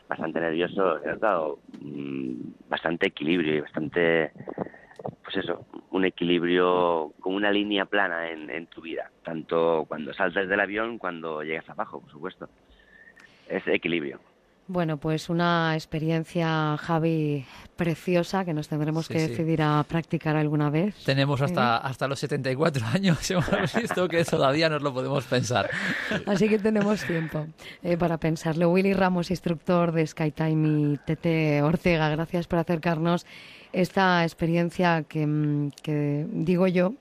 bastante nervioso, he notado mm, bastante equilibrio y bastante, pues eso, un equilibrio con una línea plana en, en tu vida, tanto cuando saltas del avión, cuando llegas abajo, por supuesto. Es equilibrio. Bueno, pues una experiencia, Javi, preciosa que nos tendremos Sí, que sí. decidir a practicar alguna vez. Tenemos hasta, ¿Eh? hasta los 74 años, [LAUGHS] hemos visto que todavía nos lo podemos pensar. Así que tenemos tiempo eh, para pensarlo. Willy Ramos, instructor de Skytime y Tete Ortega, gracias por acercarnos esta experiencia que, mm, que digo yo,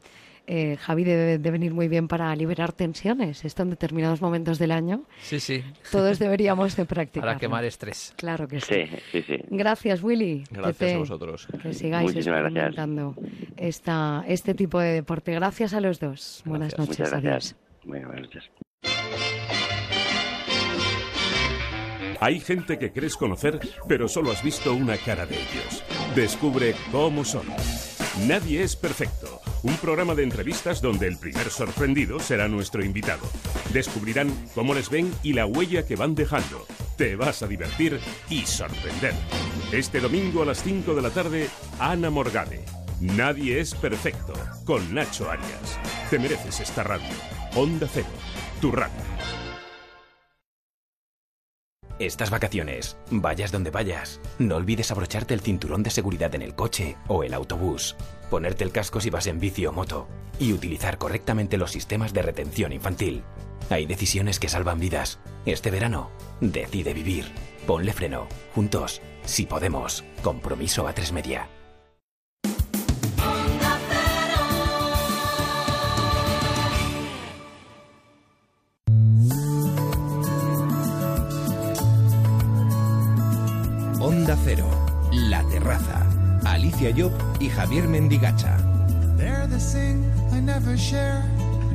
eh, Javi, debe de venir muy bien para liberar tensiones. Esto en determinados momentos del año. Sí, sí. Todos [LAUGHS] deberíamos de practicar. Para quemar estrés. Claro que sí. Sí, sí, sí. Gracias, Willy. Gracias Tete, a vosotros. Que sigáis Muchísimas gracias. esta, este tipo de deporte. Gracias a los dos. Buenas noches. Muchas Adiós. gracias. Bueno, buenas noches. Hay gente que crees conocer, pero solo has visto una cara de ellos. Descubre cómo son. Nadie es perfecto. Un programa de entrevistas donde el primer sorprendido será nuestro invitado. Descubrirán cómo les ven y la huella que van dejando. Te vas a divertir y sorprender. Este domingo a las 5 de la tarde, Ana Morgade. Nadie es perfecto. Con Nacho Arias. Te mereces esta radio. Onda Cero. Tu radio. Estas vacaciones, vayas donde vayas, no olvides abrocharte el cinturón de seguridad en el coche o el autobús, ponerte el casco si vas en bici o moto y utilizar correctamente los sistemas de retención infantil. Hay decisiones que salvan vidas. Este verano, decide vivir. Ponle freno. Juntos, si podemos. Compromiso a tres media. Onda Cero, La Terraza. Alicia Job y Javier Mendigacha. They're the thing I never share.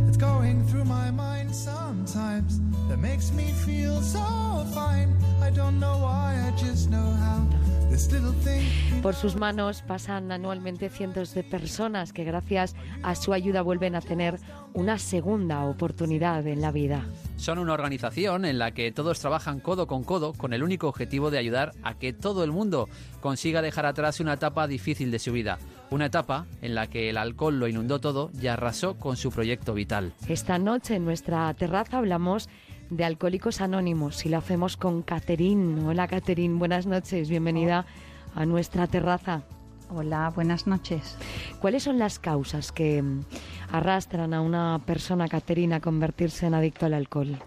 It's going through my mind sometimes. That makes me feel so fine. I don't know why, I just know how. This little thing. Por sus manos pasan anualmente cientos de personas que gracias a su ayuda vuelven a tener una segunda oportunidad en la vida. Son una organización en la que todos trabajan codo con codo con el único objetivo de ayudar a que todo el mundo consiga dejar atrás una etapa difícil de su vida. Una etapa en la que el alcohol lo inundó todo y arrasó con su proyecto vital. Esta noche en nuestra terraza hablamos de Alcohólicos Anónimos y lo hacemos con Caterín. Hola Caterín, buenas noches, bienvenida a nuestra terraza. Hola, buenas noches. ¿Cuáles son las causas que mm, arrastran a una persona, Caterina, a convertirse en adicto al alcohol?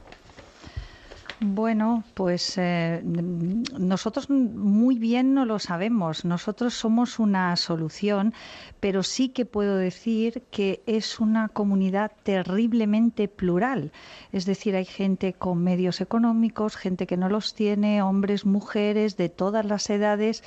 Bueno, pues eh, nosotros muy bien no lo sabemos. Nosotros somos una solución, pero sí que puedo decir que es una comunidad terriblemente plural. Es decir, hay gente con medios económicos, gente que no los tiene, hombres, mujeres, de todas las edades.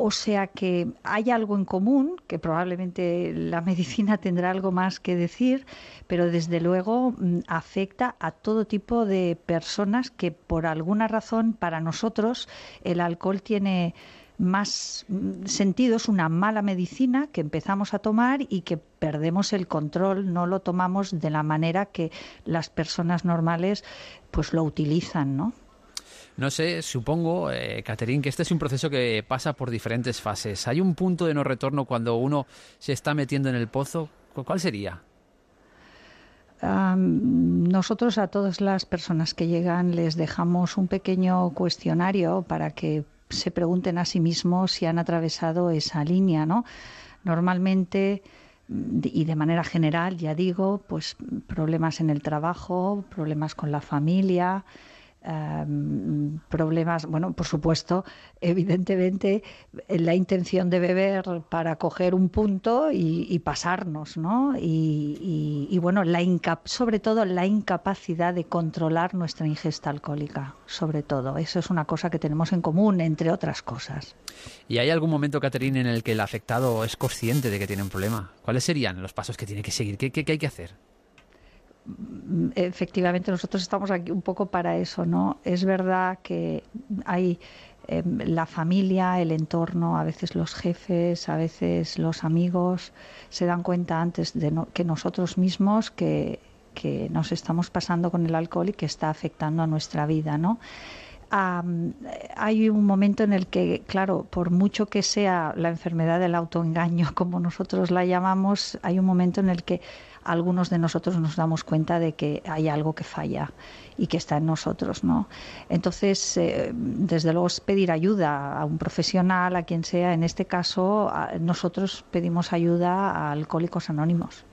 O sea que hay algo en común, que probablemente la [LAUGHS] medicina tendrá algo más que decir, pero desde luego mm, afecta a todo tipo de personas que por alguna razón para nosotros el alcohol tiene más mm, sentido, es una mala medicina que empezamos a tomar y que perdemos el control, no lo tomamos de la manera que las personas normales pues lo utilizan, ¿no? No sé, supongo, eh, Caterín, que este es un proceso que pasa por diferentes fases. ¿Hay un punto de no retorno cuando uno se está metiendo en el pozo? ¿Cuál sería? nosotros a todas las personas que llegan les dejamos un pequeño cuestionario para que se pregunten a sí mismos si han atravesado esa línea, ¿no? Normalmente y de manera general, ya digo, pues problemas en el trabajo, problemas con la familia, Em, problemas, bueno, por supuesto, evidentemente la intención de beber para coger un punto y, pasarnos, ¿no? Y, bueno, la sobre todo la incapacidad de controlar nuestra ingesta alcohólica, sobre todo. Eso es una cosa que tenemos en común, entre otras cosas. ¿Y hay algún momento, Caterina, en el que el afectado es consciente de que tiene un problema? ¿Cuáles serían los pasos que tiene que seguir? qué hay que hacer? Efectivamente nosotros estamos aquí un poco para eso, ¿no? Es verdad que hay em, la familia, el entorno, a veces los jefes, a veces los amigos se dan cuenta antes de que nosotros mismos que, que nos estamos pasando con el alcohol y que está afectando a nuestra vida, ¿no? hay un momento en el que, claro, por mucho que sea la enfermedad del autoengaño, [LAUGHS] como nosotros la llamamos, hay un momento en el que algunos de nosotros nos damos cuenta de que hay algo que falla y que está en nosotros, ¿no? Entonces, eh, desde luego es pedir ayuda a un profesional, a quien sea. En este caso, nosotros pedimos ayuda a Alcohólicos Anónimos.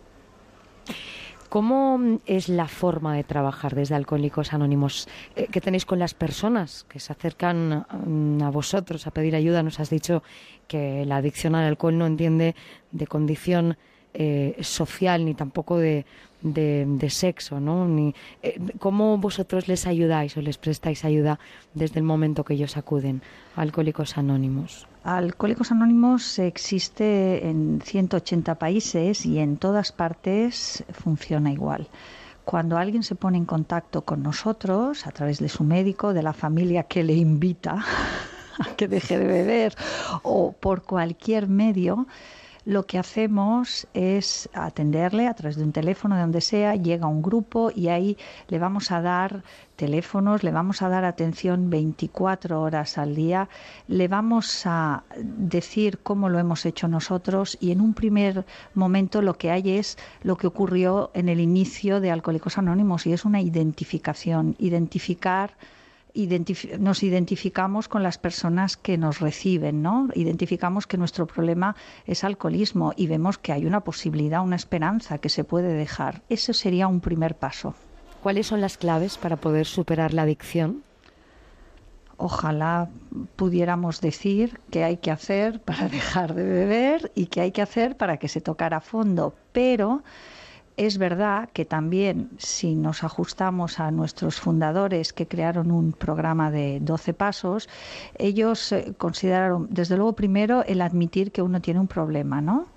¿Cómo es la forma de trabajar desde Alcohólicos Anónimos eh, que tenéis con las personas que se acercan mm, a vosotros a pedir ayuda? Nos has dicho que la adicción al alcohol no entiende de condición eh, social ni tampoco de, de, sexo, ¿no? Ni, eh, ¿Cómo vosotros les ayudáis o les prestáis ayuda desde el momento que ellos acuden a Alcohólicos Anónimos? Alcohólicos Anónimos existe en 180 países y en todas partes funciona igual. Cuando alguien se pone en contacto con nosotros a través de su médico, de la familia que le invita [LAUGHS] a que deje de beber o por cualquier medio, lo que hacemos es atenderle a través de un teléfono, de donde sea, llega un grupo y ahí le vamos a dar teléfonos, le vamos a dar atención 24 horas al día, le vamos a decir cómo lo hemos hecho nosotros y en un primer momento lo que hay es lo que ocurrió en el inicio de Alcohólicos Anónimos y es una identificación, identificar nos identificamos con las personas que nos reciben, ¿no? Identificamos que nuestro problema es alcoholismo y vemos que hay una posibilidad, una esperanza que se puede dejar. Eso sería un primer paso. ¿Cuáles son las claves para poder superar la adicción? Ojalá pudiéramos decir qué hay que hacer para [LAUGHS] dejar de beber y qué hay que hacer para que se tocara a fondo, pero es verdad que también si nos ajustamos a nuestros fundadores que crearon un programa de 12 pasos, ellos eh, consideraron, desde luego, primero el admitir que uno tiene un problema, ¿no?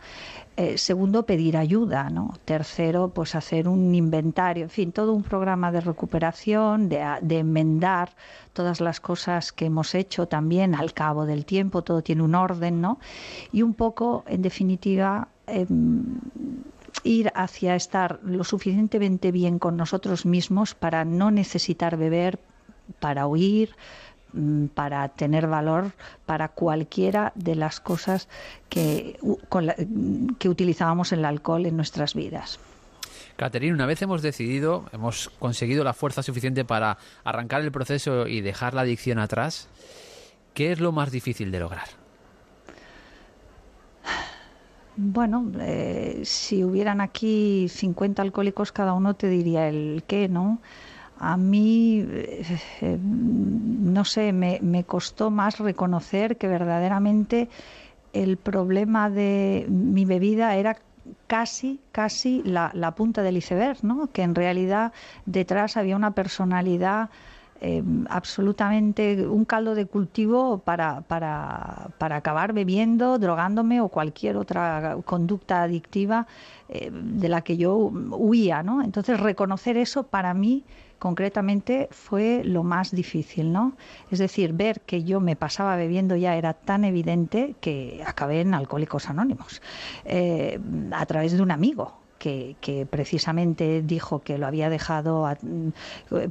Eh, segundo, pedir ayuda, ¿no? Tercero, pues hacer un inventario, en fin, todo un programa de recuperación, de, enmendar todas las cosas que hemos hecho también al cabo del tiempo, todo tiene un orden, ¿no? Y un poco, en definitiva, em, ir hacia estar lo suficientemente bien con nosotros mismos para no necesitar beber, para oír, mm, para tener valor para cualquiera de las cosas que, que utilizábamos el alcohol en nuestras vidas. Caterina, una vez hemos decidido, hemos conseguido la fuerza suficiente para arrancar el proceso y dejar la adicción atrás, ¿qué es lo más difícil de lograr? Bueno, eh, si hubieran aquí 50 alcohólicos, cada uno te diría el qué, ¿no? A mí, eh, no sé, me, costó más reconocer que verdaderamente el problema de mi bebida era casi, casi la, la punta del iceberg, ¿no? Que en realidad detrás había una personalidad eh, absolutamente un caldo de cultivo para, para, para, acabar bebiendo, drogándome o cualquier otra conducta adictiva eh, de la que yo huía, ¿no? Entonces reconocer eso para mí concretamente fue lo más difícil, ¿no? Es decir, ver que yo me pasaba bebiendo ya era tan evidente que acabé en Alcohólicos Anónimos eh, a través de un amigo que, que, precisamente dijo que lo había dejado a,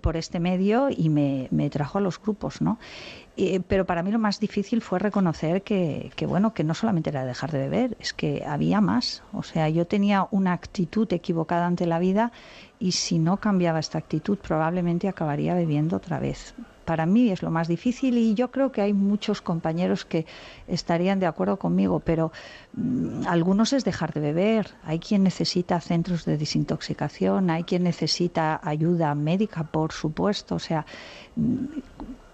por este medio y me, trajo a los grupos, ¿no? Pero para mí lo más difícil fue reconocer que, bueno, que no solamente era dejar de beber, es que había más. O sea, yo tenía una actitud equivocada ante la vida y si no cambiaba esta actitud probablemente acabaría bebiendo otra vez. Para mí es lo más difícil y yo creo que hay muchos compañeros que estarían de acuerdo conmigo, pero mmm, algunos es dejar de beber. Hay quien necesita centros de desintoxicación, hay quien necesita ayuda médica, por supuesto. O sea,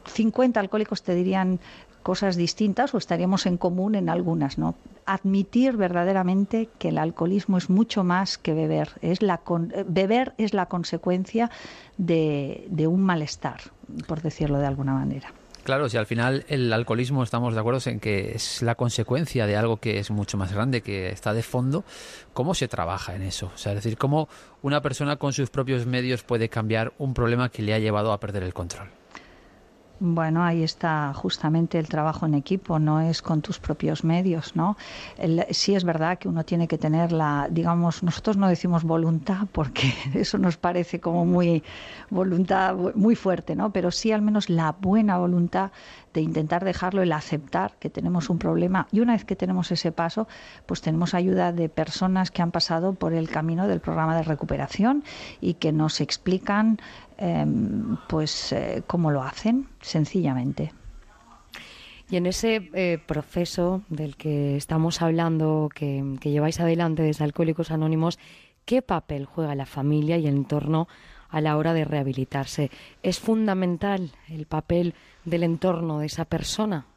50 alcohólicos te dirían cosas distintas o estaríamos en común en algunas, ¿no? Admitir verdaderamente que el alcoholismo es mucho más que beber. Es la con, beber es la consecuencia de, de un malestar, por decirlo de alguna manera. Claro, si al final el alcoholismo estamos de acuerdo en que es la consecuencia de algo que es mucho más grande, que está de fondo, ¿cómo se trabaja en eso? O sea, es decir, ¿cómo una persona con sus propios medios puede cambiar un problema que le ha llevado a perder el control? Bueno, ahí está justamente el trabajo en equipo, no es con tus propios medios, ¿no? El, sí es verdad que uno tiene que tener la, digamos, nosotros no decimos voluntad porque [LAUGHS] eso nos parece como muy voluntad muy fuerte, ¿no? Pero sí al menos la buena voluntad de intentar dejarlo, el aceptar que tenemos un problema y una vez que tenemos ese paso, pues tenemos ayuda de personas que han pasado por el camino del programa de recuperación y que nos explican eh, pues eh, cómo lo hacen, sencillamente. Y en ese eh, proceso del que estamos hablando, que, que lleváis adelante desde Alcohólicos Anónimos, ¿qué papel juega la familia y el entorno a la hora de rehabilitarse? ¿Es fundamental el papel del entorno de esa persona?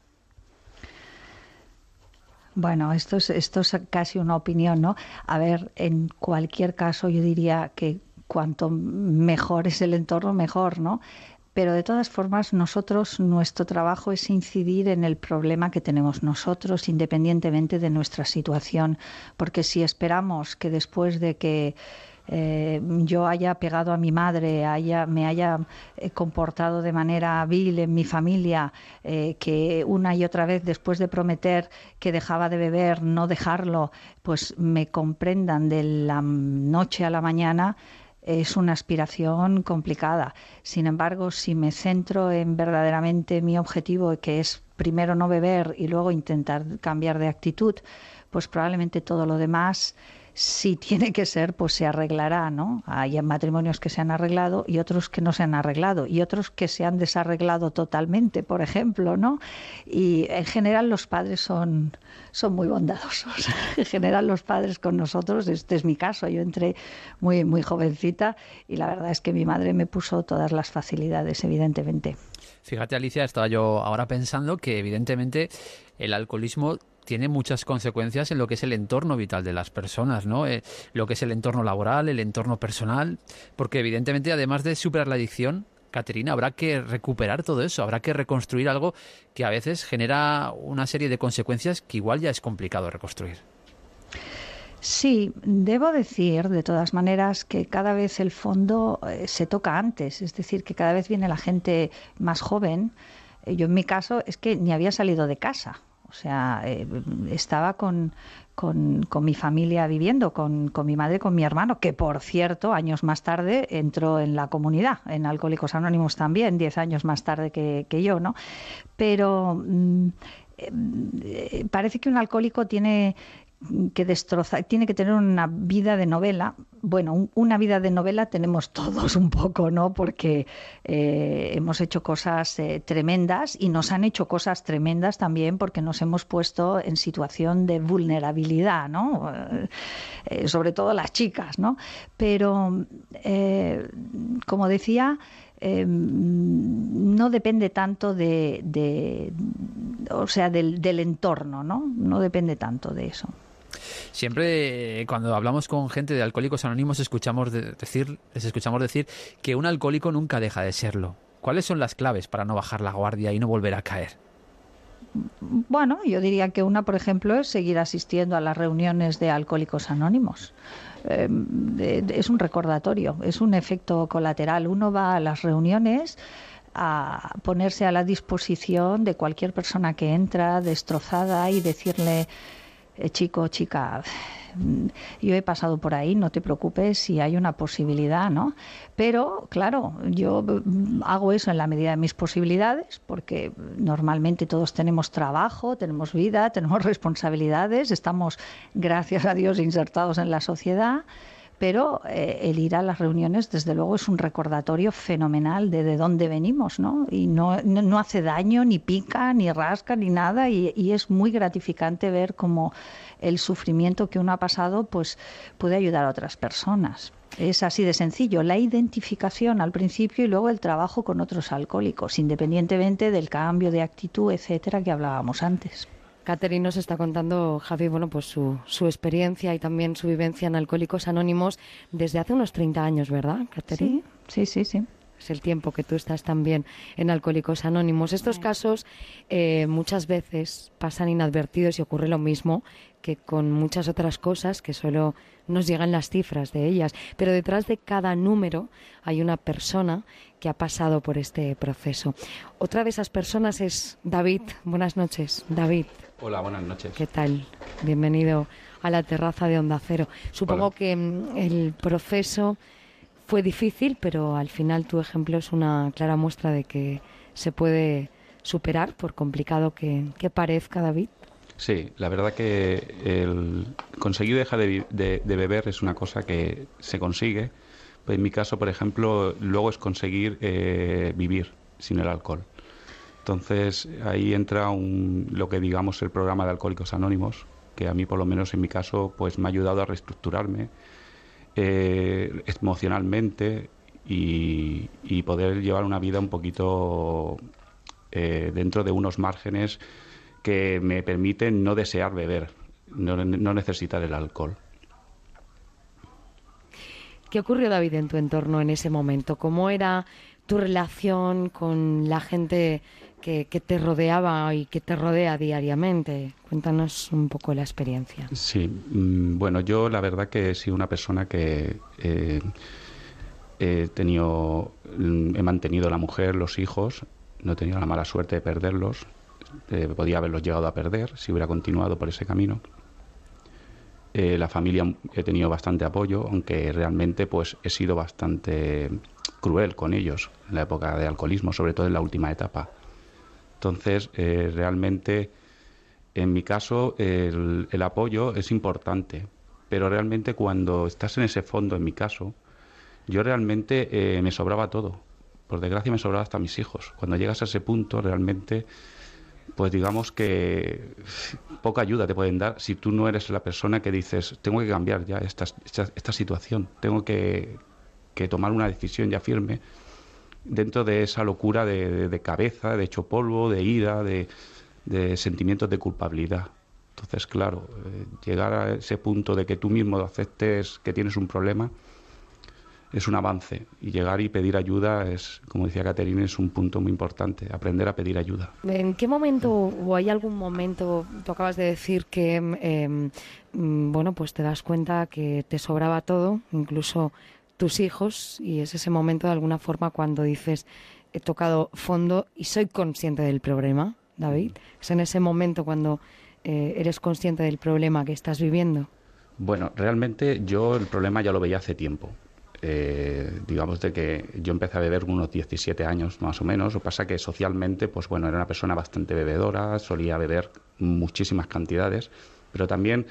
Bueno, esto es, esto es casi una opinión, ¿no? A ver, en cualquier caso yo diría que cuanto mejor es el entorno, mejor, ¿no? Pero de todas formas, nosotros, nuestro trabajo es incidir en el problema que tenemos nosotros, independientemente de nuestra situación. Porque si esperamos que después de que eh, yo haya pegado a mi madre, haya, me haya eh, comportado de manera vil en mi familia, eh, que una y otra vez después de prometer que dejaba de beber, no dejarlo, pues me comprendan de la noche a la mañana, es una aspiración complicada. Sin embargo, si me centro en verdaderamente mi objetivo, que es primero no beber y luego intentar cambiar de actitud, pues probablemente todo lo demás si tiene que ser, pues se arreglará, ¿no? Hay matrimonios que se han arreglado y otros que no se han arreglado y otros que se han desarreglado totalmente, por ejemplo, ¿no? Y en general los padres son, son muy bondadosos. [LAUGHS] En general los padres con nosotros, este es mi caso, yo entré muy, muy jovencita y la verdad es que mi madre me puso todas las facilidades, evidentemente. Fíjate, Alicia, estaba yo ahora pensando que evidentemente el alcoholismo tiene muchas consecuencias en lo que es el entorno vital de las personas, ¿no? Eh, lo que es el entorno laboral, el entorno personal, porque evidentemente además de superar la adicción, Caterina, habrá que recuperar todo eso, habrá que reconstruir algo que a veces genera una serie de consecuencias que igual ya es complicado reconstruir. Sí, debo decir de todas maneras que cada vez el fondo eh, se toca antes, es decir, que cada vez viene la gente más joven. Eh, yo en mi caso es que ni había salido de casa, o sea, eh, estaba con, con, con, mi familia viviendo, con, con, mi madre, con mi hermano, que por cierto, años más tarde entró en la comunidad, en Alcohólicos Anónimos también, diez años más tarde que, que yo, ¿no? Pero mm, eh, parece que un alcohólico tiene que destroza, tiene que tener una vida de novela. Bueno, un, una vida de novela tenemos [LAUGHS] todos un poco, ¿no? Porque eh, hemos hecho cosas eh, tremendas y nos han hecho cosas tremendas también porque nos hemos puesto en situación de vulnerabilidad, ¿no? Eh, sobre todo las chicas, ¿no? Pero, como decía, eh, no depende tanto de, de o sea, del, del, entorno, ¿no? No depende tanto de eso. Siempre cuando hablamos con gente de alcohólicos anónimos escuchamos de decir, les escuchamos decir que un alcohólico nunca deja de serlo. ¿Cuáles son las claves para no bajar la guardia y no volver a caer? Bueno, yo diría que una, por ejemplo, es seguir asistiendo a las reuniones de alcohólicos anónimos. Eh, es un recordatorio, es un efecto colateral. Uno va a las reuniones a ponerse a la disposición de cualquier persona que entra destrozada y decirle eh, chico, chica, yo he pasado por ahí, no te preocupes si hay una posibilidad, ¿no? Pero, claro, yo mm, hago eso en la medida de mis posibilidades, porque normalmente todos tenemos trabajo, tenemos vida, [LAUGHS] tenemos responsabilidades, estamos, gracias a Dios, insertados en la sociedad pero eh, el ir a las reuniones, desde luego, es un recordatorio fenomenal de de dónde venimos, ¿no? Y no, no, hace daño, ni pica, ni rasca, ni nada, y, y, es muy gratificante ver cómo el sufrimiento que uno ha pasado, pues puede ayudar a otras personas. Es así de sencillo, la identificación al principio y luego el trabajo con otros alcohólicos, independientemente del cambio de actitud, etcétera, que hablábamos antes. Catherine nos está contando, Javi, bueno, pues su, su, experiencia y también su vivencia en Alcohólicos Anónimos desde hace unos 30 años, ¿verdad, Catherine? Sí, sí, sí, sí. Es el tiempo que tú estás también en Alcohólicos Anónimos. Estos casos eh, muchas veces pasan inadvertidos y ocurre lo mismo que con muchas otras cosas que solo nos llegan las cifras de ellas. Pero detrás de cada número hay una persona que ha pasado por este proceso. Otra de esas personas es David. Buenas noches, David. Hola, buenas noches. ¿Qué tal? Bienvenido a la terraza de Onda Cero. Supongo que mm, el proceso fue difícil, pero al final tu ejemplo es una clara muestra de que se puede superar, por complicado que, que parezca, David. Sí, la verdad que el conseguir dejar de, beber es una cosa que se consigue. en mi caso, por ejemplo, luego es conseguir eh, vivir sin el alcohol. Entonces ahí entra lo que digamos el programa de Alcohólicos Anónimos, que a mí por lo menos en mi caso pues me ha ayudado a reestructurarme eh, emocionalmente y, poder llevar una vida un poquito eh, dentro de unos márgenes que me permiten no desear beber, no, no necesitar el alcohol. ¿Qué ocurrió, David, en tu entorno en ese momento? ¿Cómo era tu relación con la gente que, te rodeaba y que te rodea diariamente. Cuéntanos un poco la experiencia. Sí, mm, bueno, yo la verdad que he sido una persona que eh, he tenido, mm, he mantenido la mujer, los hijos, no he tenido la mala suerte de perderlos. Eh, podía haberlos llegado a perder si hubiera continuado por ese camino. Eh, la familia he tenido bastante apoyo, aunque realmente pues he sido bastante cruel con ellos en la época de alcoholismo, sobre todo en la última etapa. Entonces, eh, realmente, en mi caso, el, apoyo es importante, pero realmente cuando estás en ese fondo, en mi caso, yo realmente eh, me sobraba todo. Por desgracia me sobraba hasta mis hijos. Cuando llegas a ese punto, realmente, pues digamos que poca ayuda te pueden dar si tú no eres la persona que dices, tengo que cambiar ya esta, esta, situación, tengo que, que tomar una decisión ya firme dentro de esa locura de, cabeza, de hecho polvo, de ira, de, sentimientos de culpabilidad. Entonces, claro, eh, llegar a ese punto de que tú mismo aceptes que tienes un problema es un avance. Y llegar y pedir ayuda es, como decía Caterina, es un punto muy importante, aprender a pedir ayuda. ¿En qué momento o hay algún momento, tú acabas de decir que, em, mm, bueno, pues te das cuenta que te sobraba todo, incluso tus hijos y es ese momento de alguna forma cuando dices he tocado fondo y soy consciente del problema, David. Es en ese momento cuando eh, eres consciente del problema que estás viviendo. Bueno, realmente yo el problema ya lo veía hace tiempo. Eh, digamos de que yo empecé a beber unos 17 años más o menos. Lo pasa que socialmente, pues bueno, era una persona bastante bebedora, solía beber muchísimas cantidades, pero también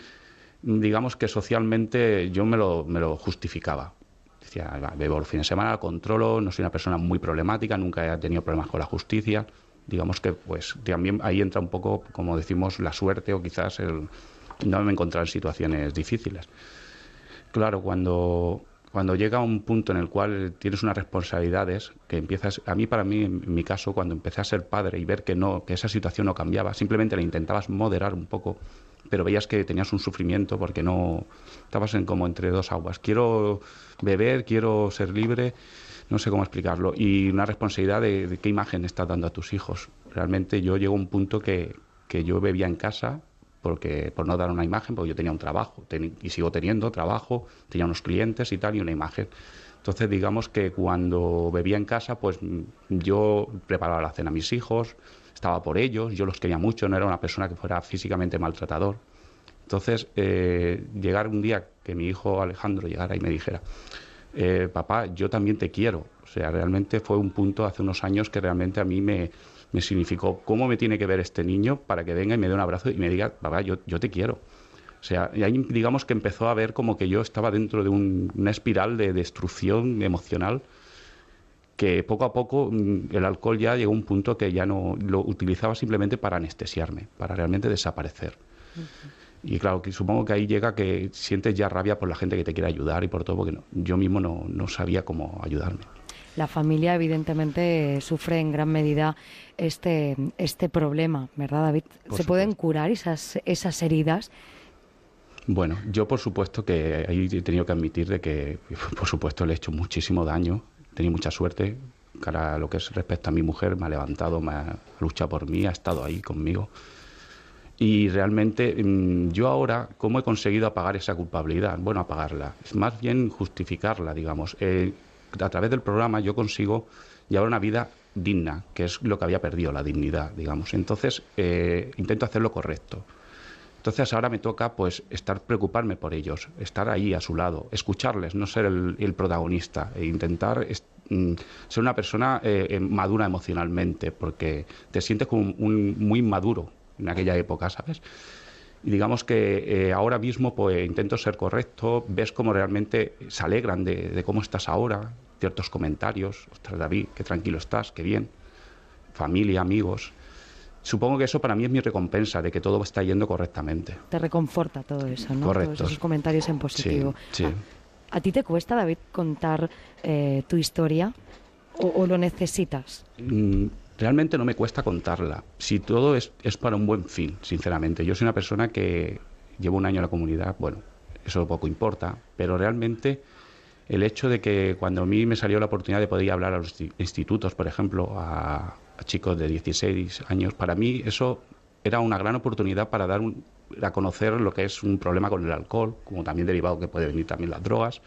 digamos que socialmente yo me lo, justificaba decía, bebo los fines de semana, controlo, no soy una persona muy problemática, nunca he tenido problemas con la justicia. Digamos que pues también ahí entra un poco, como decimos, la suerte o quizás no me encontrar en situaciones difíciles. Claro, cuando, cuando llega un punto en el cual tienes unas responsabilidades que empiezas, a mí para mí, en mi caso, cuando empecé a ser padre y ver que no, que esa situación no cambiaba, simplemente la intentabas moderar un poco, pero veías que tenías un sufrimiento porque no estabas como entre dos aguas. Quiero beber, quiero ser libre, no sé cómo explicarlo. Y una responsabilidad de, qué imagen estás dando a tus hijos. Realmente yo llego a un punto que, que yo bebía en casa porque por no dar una imagen, porque yo tenía un trabajo y sigo teniendo trabajo, tenía unos clientes y tal y una imagen. Entonces digamos que cuando bebía en casa, pues yo preparaba la cena a mis hijos, estaba por ellos, yo los quería mucho, no era una persona que fuera físicamente maltratador. Entonces, eh, llegar un día que mi hijo Alejandro llegara y me dijera, eh, papá, yo también te quiero. O sea, realmente fue un punto hace unos años que realmente a mí me, me significó cómo me tiene que ver este niño para que venga y me dé un abrazo y me diga, papá, yo, yo te quiero. O sea, y ahí digamos que empezó a ver como que yo estaba dentro de un- una espiral de destrucción emocional que poco a poco mm, el alcohol ya llegó a un punto que ya no lo utilizaba simplemente para anestesiarme, para realmente desaparecer. Y claro, que supongo que ahí llega que sientes ya rabia por la gente que te quiere ayudar y por todo, porque no- yo mismo no, no sabía cómo ayudarme. La familia, evidentemente, sufre en gran medida este, este problema, ¿verdad, David? Por ¿Se pueden curar esas, esas heridas? Bueno, yo por supuesto que ahí he tenido que admitir de que, [LAUGHS] por supuesto, le he hecho muchísimo daño. He tenido mucha suerte. Cara a lo que es respecto a mi mujer, me ha levantado, me ha luchado por mí, ha estado ahí conmigo. Y realmente mm, yo ahora, ¿cómo he conseguido apagar esa culpabilidad? Bueno, apagarla. Es más bien justificarla, digamos. Eh, a través del programa yo consigo llevar una vida digna, que es lo que había perdido, la dignidad, digamos. Entonces, eh, intento hacer lo correcto. Entonces ahora me toca pues estar preocuparme por ellos, estar ahí a su lado, escucharles, no ser el, el protagonista e intentar mm, ser una persona eh, eh, madura emocionalmente, porque te sientes como un muy maduro en aquella época, ¿sabes? Y digamos que eh, ahora mismo pues intento ser correcto, ves cómo realmente se alegran de, de cómo estás ahora, ciertos comentarios, ostras David, qué tranquilo estás, qué bien, familia, amigos. Supongo que eso para mí es mi recompensa de que todo está yendo correctamente. Te reconforta todo eso, ¿no? Correcto. Todos esos comentarios en positivo. Sí, sí. ¿A ti te cuesta, David, contar eh, tu historia o, o lo necesitas? Mm, realmente no me cuesta contarla. Si todo es, es para un buen fin, sinceramente. Yo soy una persona que llevo un año en la comunidad, bueno, eso poco importa, pero realmente el hecho de que cuando a mí me salió la oportunidad de poder hablar a los insti- institutos, por ejemplo, a, chicos de 16 años, para mí eso era una gran oportunidad para dar un- a conocer lo que es un problema con el alcohol, como también derivado que puede venir también las drogas,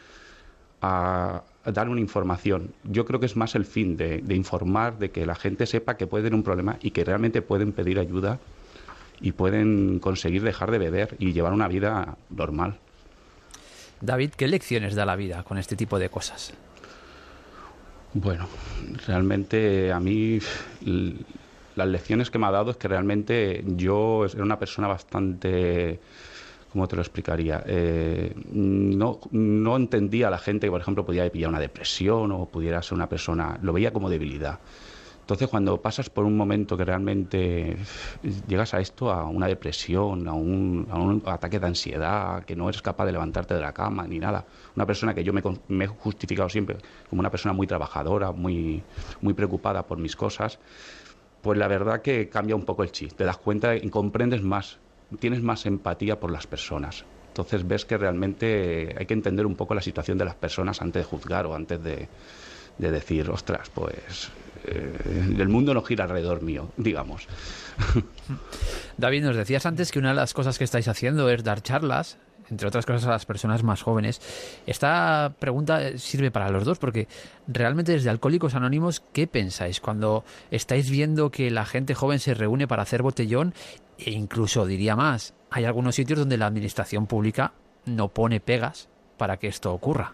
a, a dar una información. Yo creo que es más el fin de, de informar, de que la gente sepa que puede tener un problema y que realmente pueden pedir ayuda y pueden conseguir dejar de beber y llevar una vida normal. David, ¿qué lecciones da la vida con este tipo de cosas? Bueno, realmente a mí las lecciones que me ha dado es que realmente yo era una persona bastante, ¿cómo te lo explicaría? Eh, no, no entendía a la gente que, por ejemplo, podía pillar una depresión o pudiera ser una persona, lo veía como debilidad. Entonces, cuando pasas por un momento que realmente llegas a esto, a una depresión, a un, ataque de ansiedad, que no eres capaz de levantarte de la cama ni nada, una persona que yo me, he justificado siempre como una persona muy trabajadora, muy, muy preocupada por mis cosas, pues la verdad que cambia un poco el chip. Te das cuenta y comprendes más, tienes más empatía por las personas. Entonces ves que realmente hay que entender un poco la situación de las personas antes de juzgar o antes de decir, ostras, pues eh, el mundo no gira alrededor mío, digamos. [LAUGHS] David, nos decías antes que una de las cosas que estáis haciendo es dar charlas, entre otras cosas a las personas más jóvenes. Esta pregunta sirve para los dos porque realmente desde Alcohólicos Anónimos, ¿qué pensáis cuando estáis viendo que la gente joven se reúne para hacer botellón e incluso diría más, hay algunos sitios donde la administración pública no pone pegas para que esto ocurra?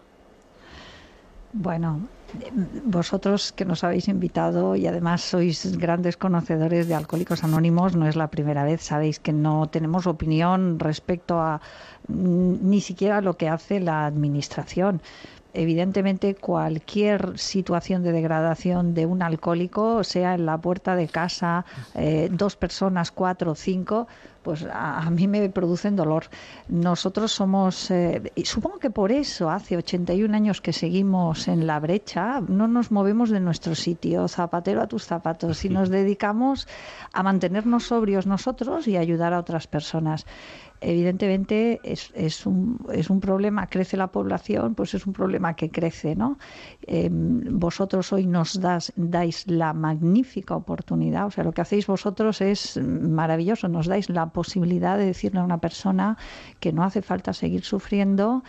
Bueno, vosotros que nos habéis invitado y además sois grandes conocedores de Alcohólicos Anónimos, no es la primera vez, sabéis que no tenemos opinión respecto a ni siquiera lo que hace la Administración. Evidentemente, cualquier situación de degradación de un alcohólico, sea en la puerta de casa, eh, dos personas, cuatro cinco, pues a, a mí me producen dolor. Nosotros somos, eh, y supongo que por eso hace 81 años que seguimos en la brecha, no nos movemos de nuestro sitio, zapatero a tus zapatos, y nos dedicamos a mantenernos sobrios nosotros y ayudar a otras personas evidentemente es, es, un, es un problema, crece la población, pues es un problema que crece, ¿no? Eh, vosotros hoy nos das, dais la magnífica oportunidad, o sea, lo que hacéis vosotros es maravilloso, nos dais la posibilidad de decirle a una persona que no hace falta seguir sufriendo,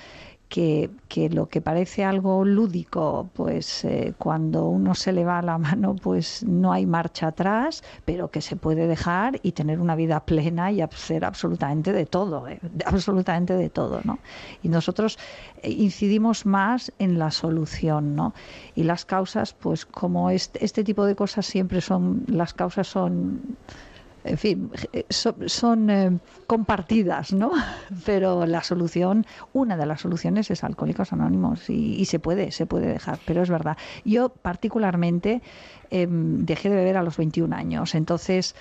que, que, lo que parece algo lúdico, pues eh, cuando uno se le va la [LAUGHS] mano, pues no hay marcha atrás, pero que se puede dejar y tener una vida plena y hacer absolutamente de todo, eh, absolutamente de todo, ¿no? Y nosotros eh, incidimos más en la solución, ¿no? Y las causas, pues como este, este tipo de cosas siempre son, las causas son en fin, eh, son, eh, compartidas, ¿no? [LAUGHS] Pero la solución, una de las soluciones es Alcohólicos Anónimos y, se puede, se puede dejar, pero es verdad. Yo particularmente em, dejé de beber a los 21 años, entonces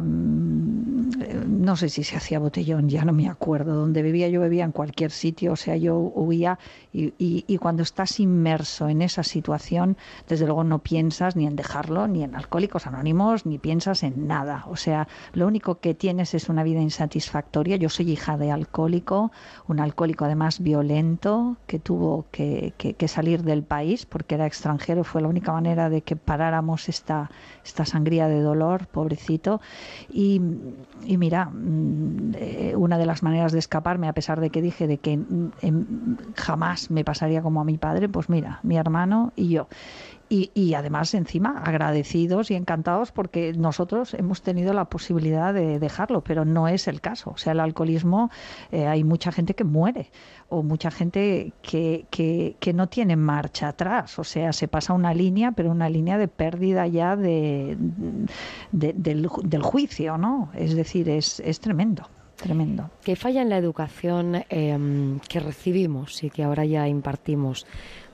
no sé si se hacía botellón, ya no me acuerdo. Donde bebía yo bebía en cualquier sitio, o sea, yo huía y, cuando estás inmerso en esa situación, desde luego no piensas ni en dejarlo, ni en alcohólicos anónimos, ni piensas en nada. O sea, lo único que tienes es una vida insatisfactoria. Yo soy hija de alcohólico, un alcohólico además violento, que tuvo que, que salir del país porque era extranjero, fue la única manera de que paráramos esta, esta sangría de dolor, pobrecito y, mira, mm, una de las maneras de escaparme, a pesar de que dije de que mm, em, jamás me pasaría como a mi padre, pues mira, mi hermano y yo. Y, además encima agradecidos y encantados porque nosotros hemos tenido la posibilidad de dejarlo, pero no es el caso. O sea, el alcoholismo eh, hay mucha gente que muere o mucha gente que, que, no tiene marcha atrás. O sea, se pasa una línea, pero una línea de pérdida ya de, del, juicio, ¿no? Es decir, es, es tremendo tremendo. ¿Qué falla en la educación em, que recibimos y que ahora ya impartimos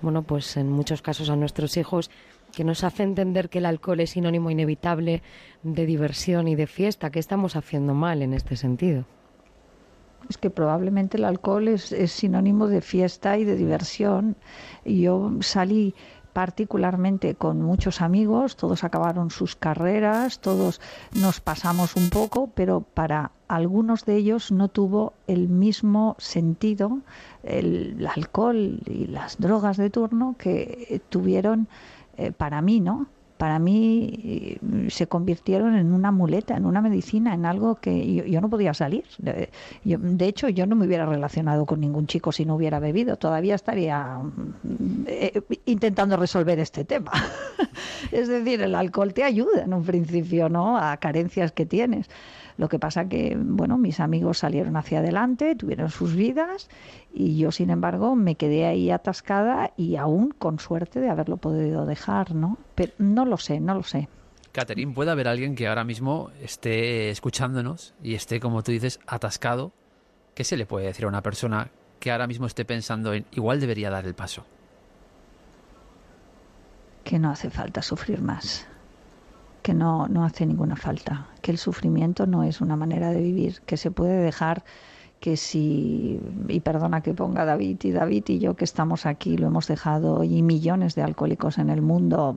bueno, pues en muchos casos a nuestros hijos, que nos hace entender que el alcohol es sinónimo inevitable de diversión y de fiesta. ¿Qué estamos haciendo mal en este sentido? Es que probablemente el alcohol es, es sinónimo de fiesta y de diversión. Yo salí particularmente con muchos amigos, todos acabaron sus carreras, todos nos pasamos un poco, pero para algunos de ellos no tuvo el mismo sentido el, alcohol y las drogas de turno que tuvieron eh, para mí, ¿no? Para mí eh, se convirtieron en una muleta, en una medicina, en algo que yo, no podía salir. De, hecho, yo no me hubiera relacionado con ningún chico si no hubiera bebido. Todavía estaría eh, intentando resolver este tema. [LAUGHS] es decir, el alcohol te ayuda en un principio, ¿no? A carencias que tienes. Lo que pasa que, bueno, mis amigos salieron hacia adelante, tuvieron sus vidas y yo, sin embargo, me quedé ahí atascada y aún con suerte de haberlo podido dejar, ¿no? Pero no lo sé, no lo sé. Catherine, ¿puede haber alguien que ahora mismo esté escuchándonos y esté, como tú dices, atascado? ¿Qué se le puede decir a una persona que ahora mismo esté pensando en igual debería dar el paso? Que no hace falta sufrir más que no, no hace ninguna falta, que el sufrimiento no es una manera de vivir, que se puede dejar que si, y perdona que ponga David y David y yo que estamos aquí, lo hemos dejado, y millones de alcohólicos en el mundo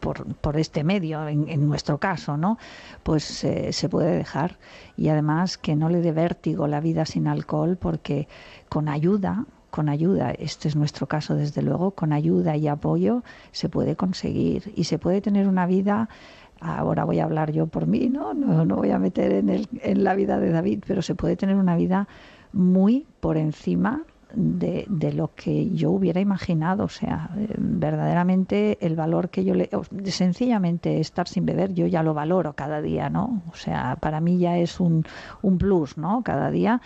por, por este medio, en, nuestro caso, ¿no? Pues eh, se puede dejar. Y además que no le dé vértigo la vida sin alcohol, porque con ayuda, con ayuda, este es nuestro caso desde luego, con ayuda y apoyo se puede conseguir y se puede tener una vida ahora voy a hablar yo por mí, ¿no? No, no voy a meter en, el, en la vida de David, pero se puede tener una vida muy por encima de, de, lo que yo hubiera imaginado. O sea, eh, verdaderamente el valor que yo le. Sencillamente estar sin beber, yo ya lo valoro cada día, ¿no? O sea, para mí ya es un, un plus, ¿no? Cada día.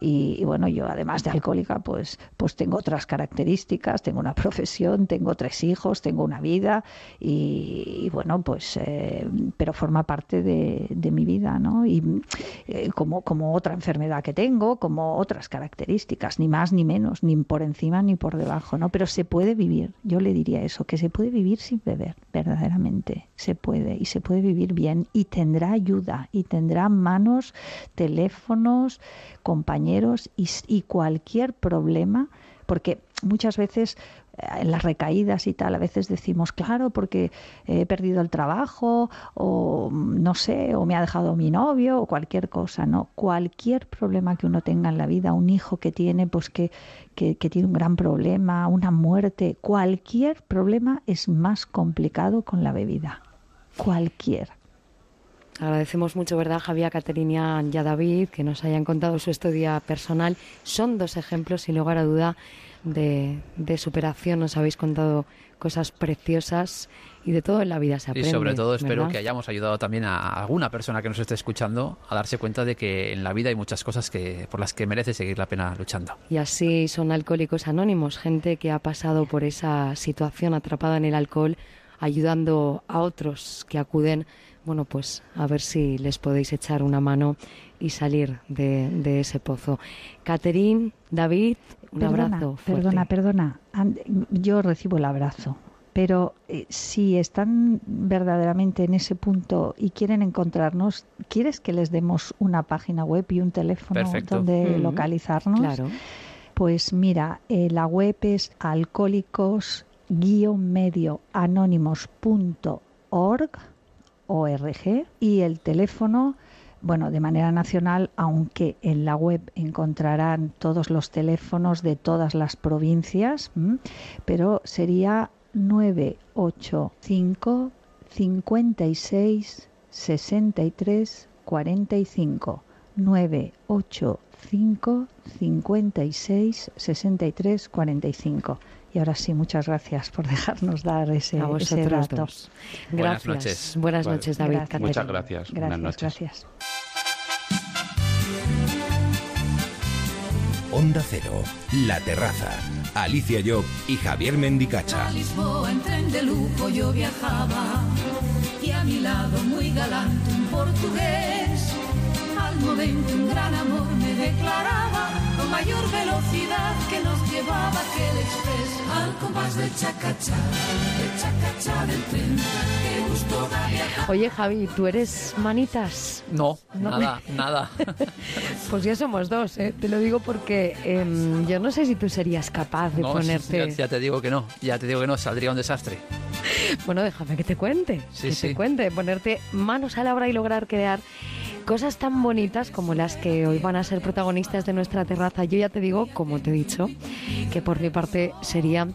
Y, bueno, yo además de alcohólica, pues, pues tengo otras características, tengo una profesión, tengo tres hijos, tengo una vida y, bueno, pues, eh, pero forma parte de, de, mi vida, ¿no? Y eh, como, como otra enfermedad que tengo, como otras características, ni más ni menos, ni por encima ni por debajo, ¿no? Pero se puede vivir, yo le diría eso, que se puede vivir sin beber, verdaderamente, se puede, y se puede vivir bien, y tendrá ayuda, y tendrá manos, teléfonos, compañeros y, cualquier problema, porque muchas veces eh, en las recaídas y tal, a veces decimos, claro, porque he perdido el trabajo, o no sé, o me ha dejado mi novio, o cualquier cosa, ¿no? Cualquier problema que uno tenga en la vida, un hijo que tiene, pues que, que, que tiene un gran problema, una muerte, cualquier problema es más complicado con la bebida. Cualquier. Agradecemos mucho, ¿verdad, Javier, Caterina y a David, que nos hayan contado su historia personal. Son dos ejemplos, sin lugar a duda, de, de superación. Nos habéis contado cosas preciosas y de todo en la vida se aprende. Y sobre todo espero ¿verdad? que hayamos ayudado también a alguna persona que nos esté escuchando a darse cuenta de que en la vida hay muchas cosas que por las que merece seguir la pena luchando. Y así son alcohólicos anónimos, gente que ha pasado por esa situación atrapada en el alcohol, ayudando a otros que acuden, bueno, pues a ver si les podéis echar una mano y salir de, de ese pozo. Caterín, David, un Perdona, abrazo. fuerte. Perdona, perdona. Yo recibo el abrazo. Pero eh, si están verdaderamente en ese punto y quieren encontrarnos, ¿quieres que les demos una página web y un teléfono Perfecto. donde Mm, localizarnos? Claro. Pues mira, eh, la web es alcohólicos-medioanónimos.org org, y el teléfono, bueno, de manera nacional, aunque en la web encontrarán todos los teléfonos de todas las provincias, pero sería 985 56 63 45 985 56 63 45 y ahora sí, muchas gracias por [LAUGHS] dejarnos dar ese, A ese dato. dos. Buenas Gracias. noches. Buenas noches, David. Gracias. Muchas gracias. Buenas Gracias, noches. gracias. Onda Cero, La Terraza, Alicia Job y Javier Mendicacha. A Lisboa en tren de lujo yo viajaba y a mi lado muy galante un portugués. Al momento un gran amor me declaraba con mayor velocidad que nos llevaba aquel express al compás del chacachá, del chacachá del tren. Qué gusto da viajar. Oye, Javi, ¿tú eres manitas? No, No. nada, nada. [LAUGHS] Pues ya somos dos, ¿eh? te lo digo porque em, yo no sé si tú serías capaz de No, ponerte... ya, ya te digo que no, ya te digo que no, saldría un desastre. [LAUGHS] Bueno, déjame que te cuente, Sí, que sí. te cuente, ponerte manos a la obra y lograr crear cosas tan bonitas como las que hoy van a ser protagonistas de nuestra terraza. Yo ya te digo, como te he dicho, que por mi parte sería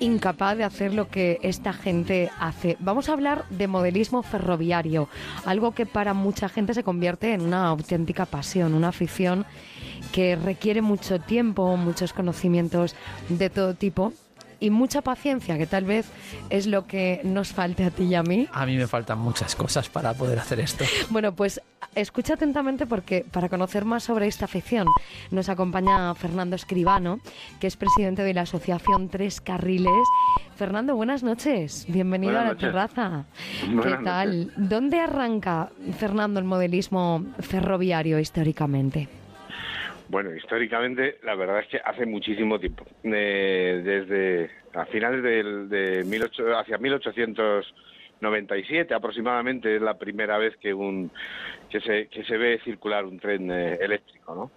incapaz de hacer lo que esta gente hace. Vamos a hablar de modelismo ferroviario, algo que para mucha gente se convierte en una auténtica pasión, una afición que requiere mucho tiempo, muchos conocimientos de todo tipo y mucha paciencia, que tal vez es lo que nos falte a ti y a mí. A mí me faltan muchas cosas para poder hacer esto. Bueno, pues escucha atentamente porque para conocer más sobre esta afición nos acompaña Fernando Escribano, que es presidente de la asociación Tres Carriles. Fernando, buenas noches. Bienvenido Buenas a la noches. terraza. Buenas ¿Qué tal? ¿Dónde arranca, Fernando, el modelismo ferroviario históricamente? Bueno, históricamente la verdad es que hace muchísimo tiempo, Eh, desde a finales de 18, hacia 1897 aproximadamente es la primera vez que un que se que se ve circular un tren eh, eléctrico, ¿no?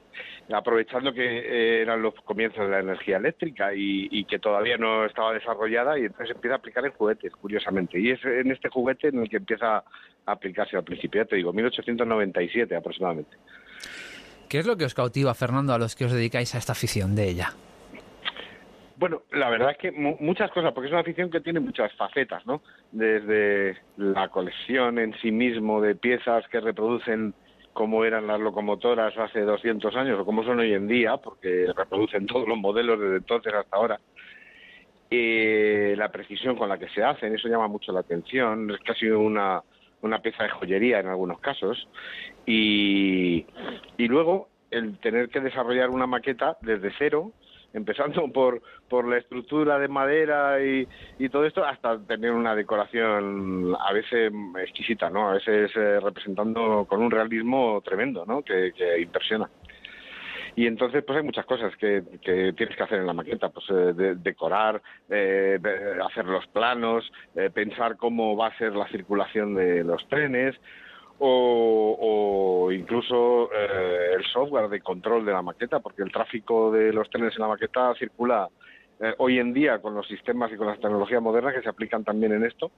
Aprovechando que eh, eran los comienzos de la energía eléctrica y, y que todavía no estaba desarrollada y entonces empieza a aplicar en juguetes, curiosamente. Y es en este juguete en el que empieza a aplicarse al principio, ya te digo, 1897 aproximadamente. ¿Qué es lo que os cautiva, Fernando, a los que os dedicáis a esta afición de ella? Bueno, la verdad es que mu- muchas cosas, porque es una afición que tiene muchas facetas, ¿no? Desde la colección en sí mismo de piezas que reproducen cómo eran las locomotoras hace 200 años o cómo son hoy en día, porque reproducen todos los modelos desde entonces hasta ahora. Eh, la precisión con la que se hacen, eso llama mucho la atención, es casi una, una pieza de joyería en algunos casos. Y, luego el tener que desarrollar una maqueta desde cero, empezando [LAUGHS] por, por la estructura de madera y, y todo esto, hasta tener una decoración a veces exquisita, ¿no? A veces eh, representando con un realismo tremendo, ¿no? Que, impresiona. Y entonces, pues hay muchas cosas que, que tienes que hacer en la maqueta, pues eh, de- decorar, eh, hacer los planos, eh, pensar cómo va a ser la circulación de los trenes, o, incluso eh, el software de control de la maqueta, porque el tráfico de los trenes en la maqueta circula eh, hoy en día con los sistemas y con las tecnologías modernas que se aplican también en esto.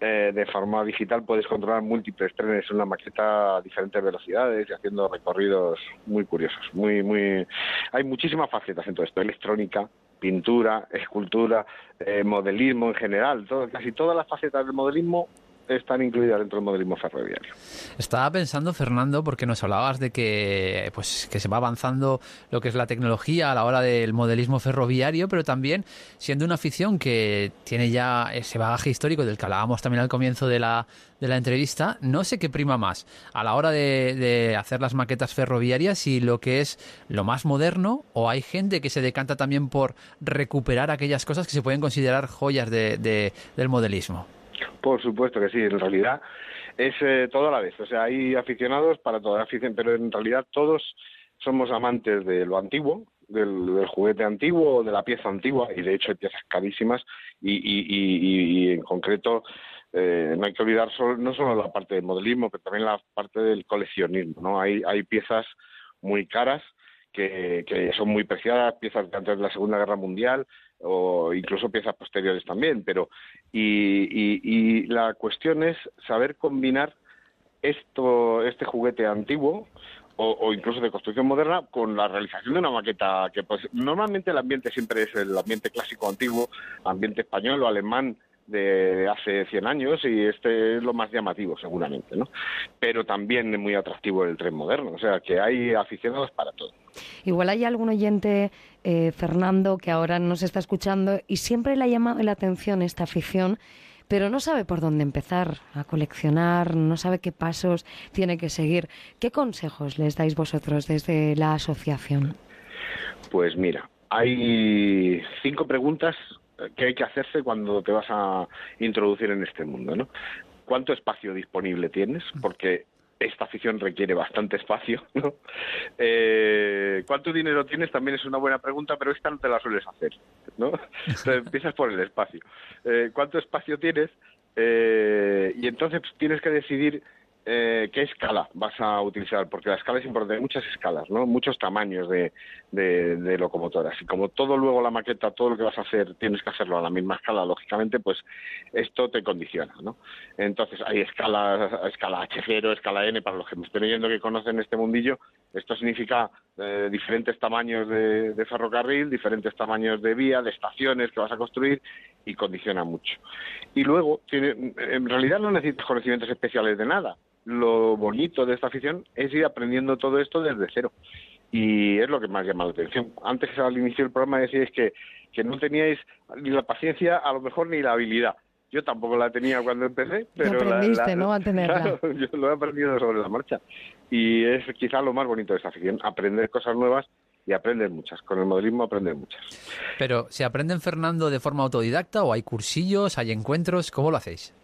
eh, de forma digital puedes controlar múltiples trenes en una maqueta a diferentes velocidades y haciendo recorridos muy curiosos. Muy, muy... Hay muchísimas facetas en todo esto: electrónica, pintura, escultura, eh, modelismo en general. Todo, casi todas las facetas del modelismo están incluidas dentro del modelismo ferroviario. Estaba pensando, Fernando, porque nos hablabas de que, pues, que se va avanzando lo que es la tecnología a la hora del modelismo ferroviario, pero también siendo una afición que tiene ya ese bagaje histórico del que hablábamos también al comienzo de la, de la entrevista, no sé qué prima más a la hora de, hacer las maquetas ferroviarias y lo que es lo más moderno o hay gente que se decanta también por recuperar aquellas cosas que se pueden considerar joyas de- del modelismo. Por supuesto que sí, en realidad es eh, todo a la vez. O sea, hay aficionados para toda la pero en realidad todos somos amantes de lo antiguo, del, del juguete antiguo, de la pieza antigua, y de hecho hay piezas carísimas, y en concreto eh, no hay que olvidar solo- no solo la parte del modelismo, pero también la parte del coleccionismo. ¿no? Hay, hay piezas muy caras que, que son muy preciadas, piezas de antes de la Segunda Guerra Mundial o incluso piezas posteriores también, pero y, y, la cuestión es saber combinar esto, este juguete antiguo o, o incluso de construcción moderna con la realización de una maqueta que pues normalmente el ambiente siempre es el ambiente clásico antiguo, ambiente español o alemán de hace 100 años y este es lo más llamativo seguramente, ¿no? Pero también es muy atractivo el tren moderno, o sea que hay aficionados para todo. Igual hay algún oyente, eh, Fernando, que ahora nos está escuchando y siempre le ha llamado la atención esta afición, pero no sabe por dónde empezar a coleccionar, no sabe qué pasos tiene que seguir. ¿Qué consejos les dais vosotros desde la asociación? Pues mira, hay cinco preguntas que hay que hacerse cuando te vas a introducir en este mundo, ¿no? ¿Cuánto espacio disponible tienes? Porque esta afición requiere bastante espacio, [LAUGHS] ¿no? Eh, ¿Cuánto dinero tienes? También es una buena pregunta, pero esta no te la sueles hacer, ¿no? [LAUGHS] Entonces, empiezas por el espacio. Eh, ¿Cuánto espacio tienes? Eh, y entonces pues, tienes que decidir eh, qué escala vas a utilizar, porque la escala es importante, hay muchas escalas, ¿no? muchos tamaños de, de, locomotoras. Y como todo luego la maqueta, todo lo que vas a hacer, tienes que hacerlo a la misma escala, lógicamente, pues esto te condiciona. ¿no? Entonces hay escalas, escala H0, escala N, para los que me estén oyendo que conocen este mundillo, esto significa eh, diferentes tamaños de, de ferrocarril, diferentes tamaños de vía, de estaciones que vas a construir y condiciona mucho. Y luego, tiene, en realidad no necesitas conocimientos especiales de nada. Lo bonito de esta afición es ir aprendiendo todo esto desde cero. Y es lo que más llama la atención. Antes al inicio del programa decíais que, que no teníais ni la paciencia, a lo mejor ni la habilidad. Yo tampoco la tenía cuando empecé, pero la- aprendiste, la- ¿no? a tenerla. [LAUGHS] Claro, yo lo he aprendido sobre la marcha. Y es quizá lo más bonito de esta afición, aprender cosas nuevas y aprender muchas. Con el modelismo aprender muchas. Pero, ¿se aprenden, Fernando, de forma autodidacta o hay cursillos, hay encuentros? ¿Cómo lo hacéis?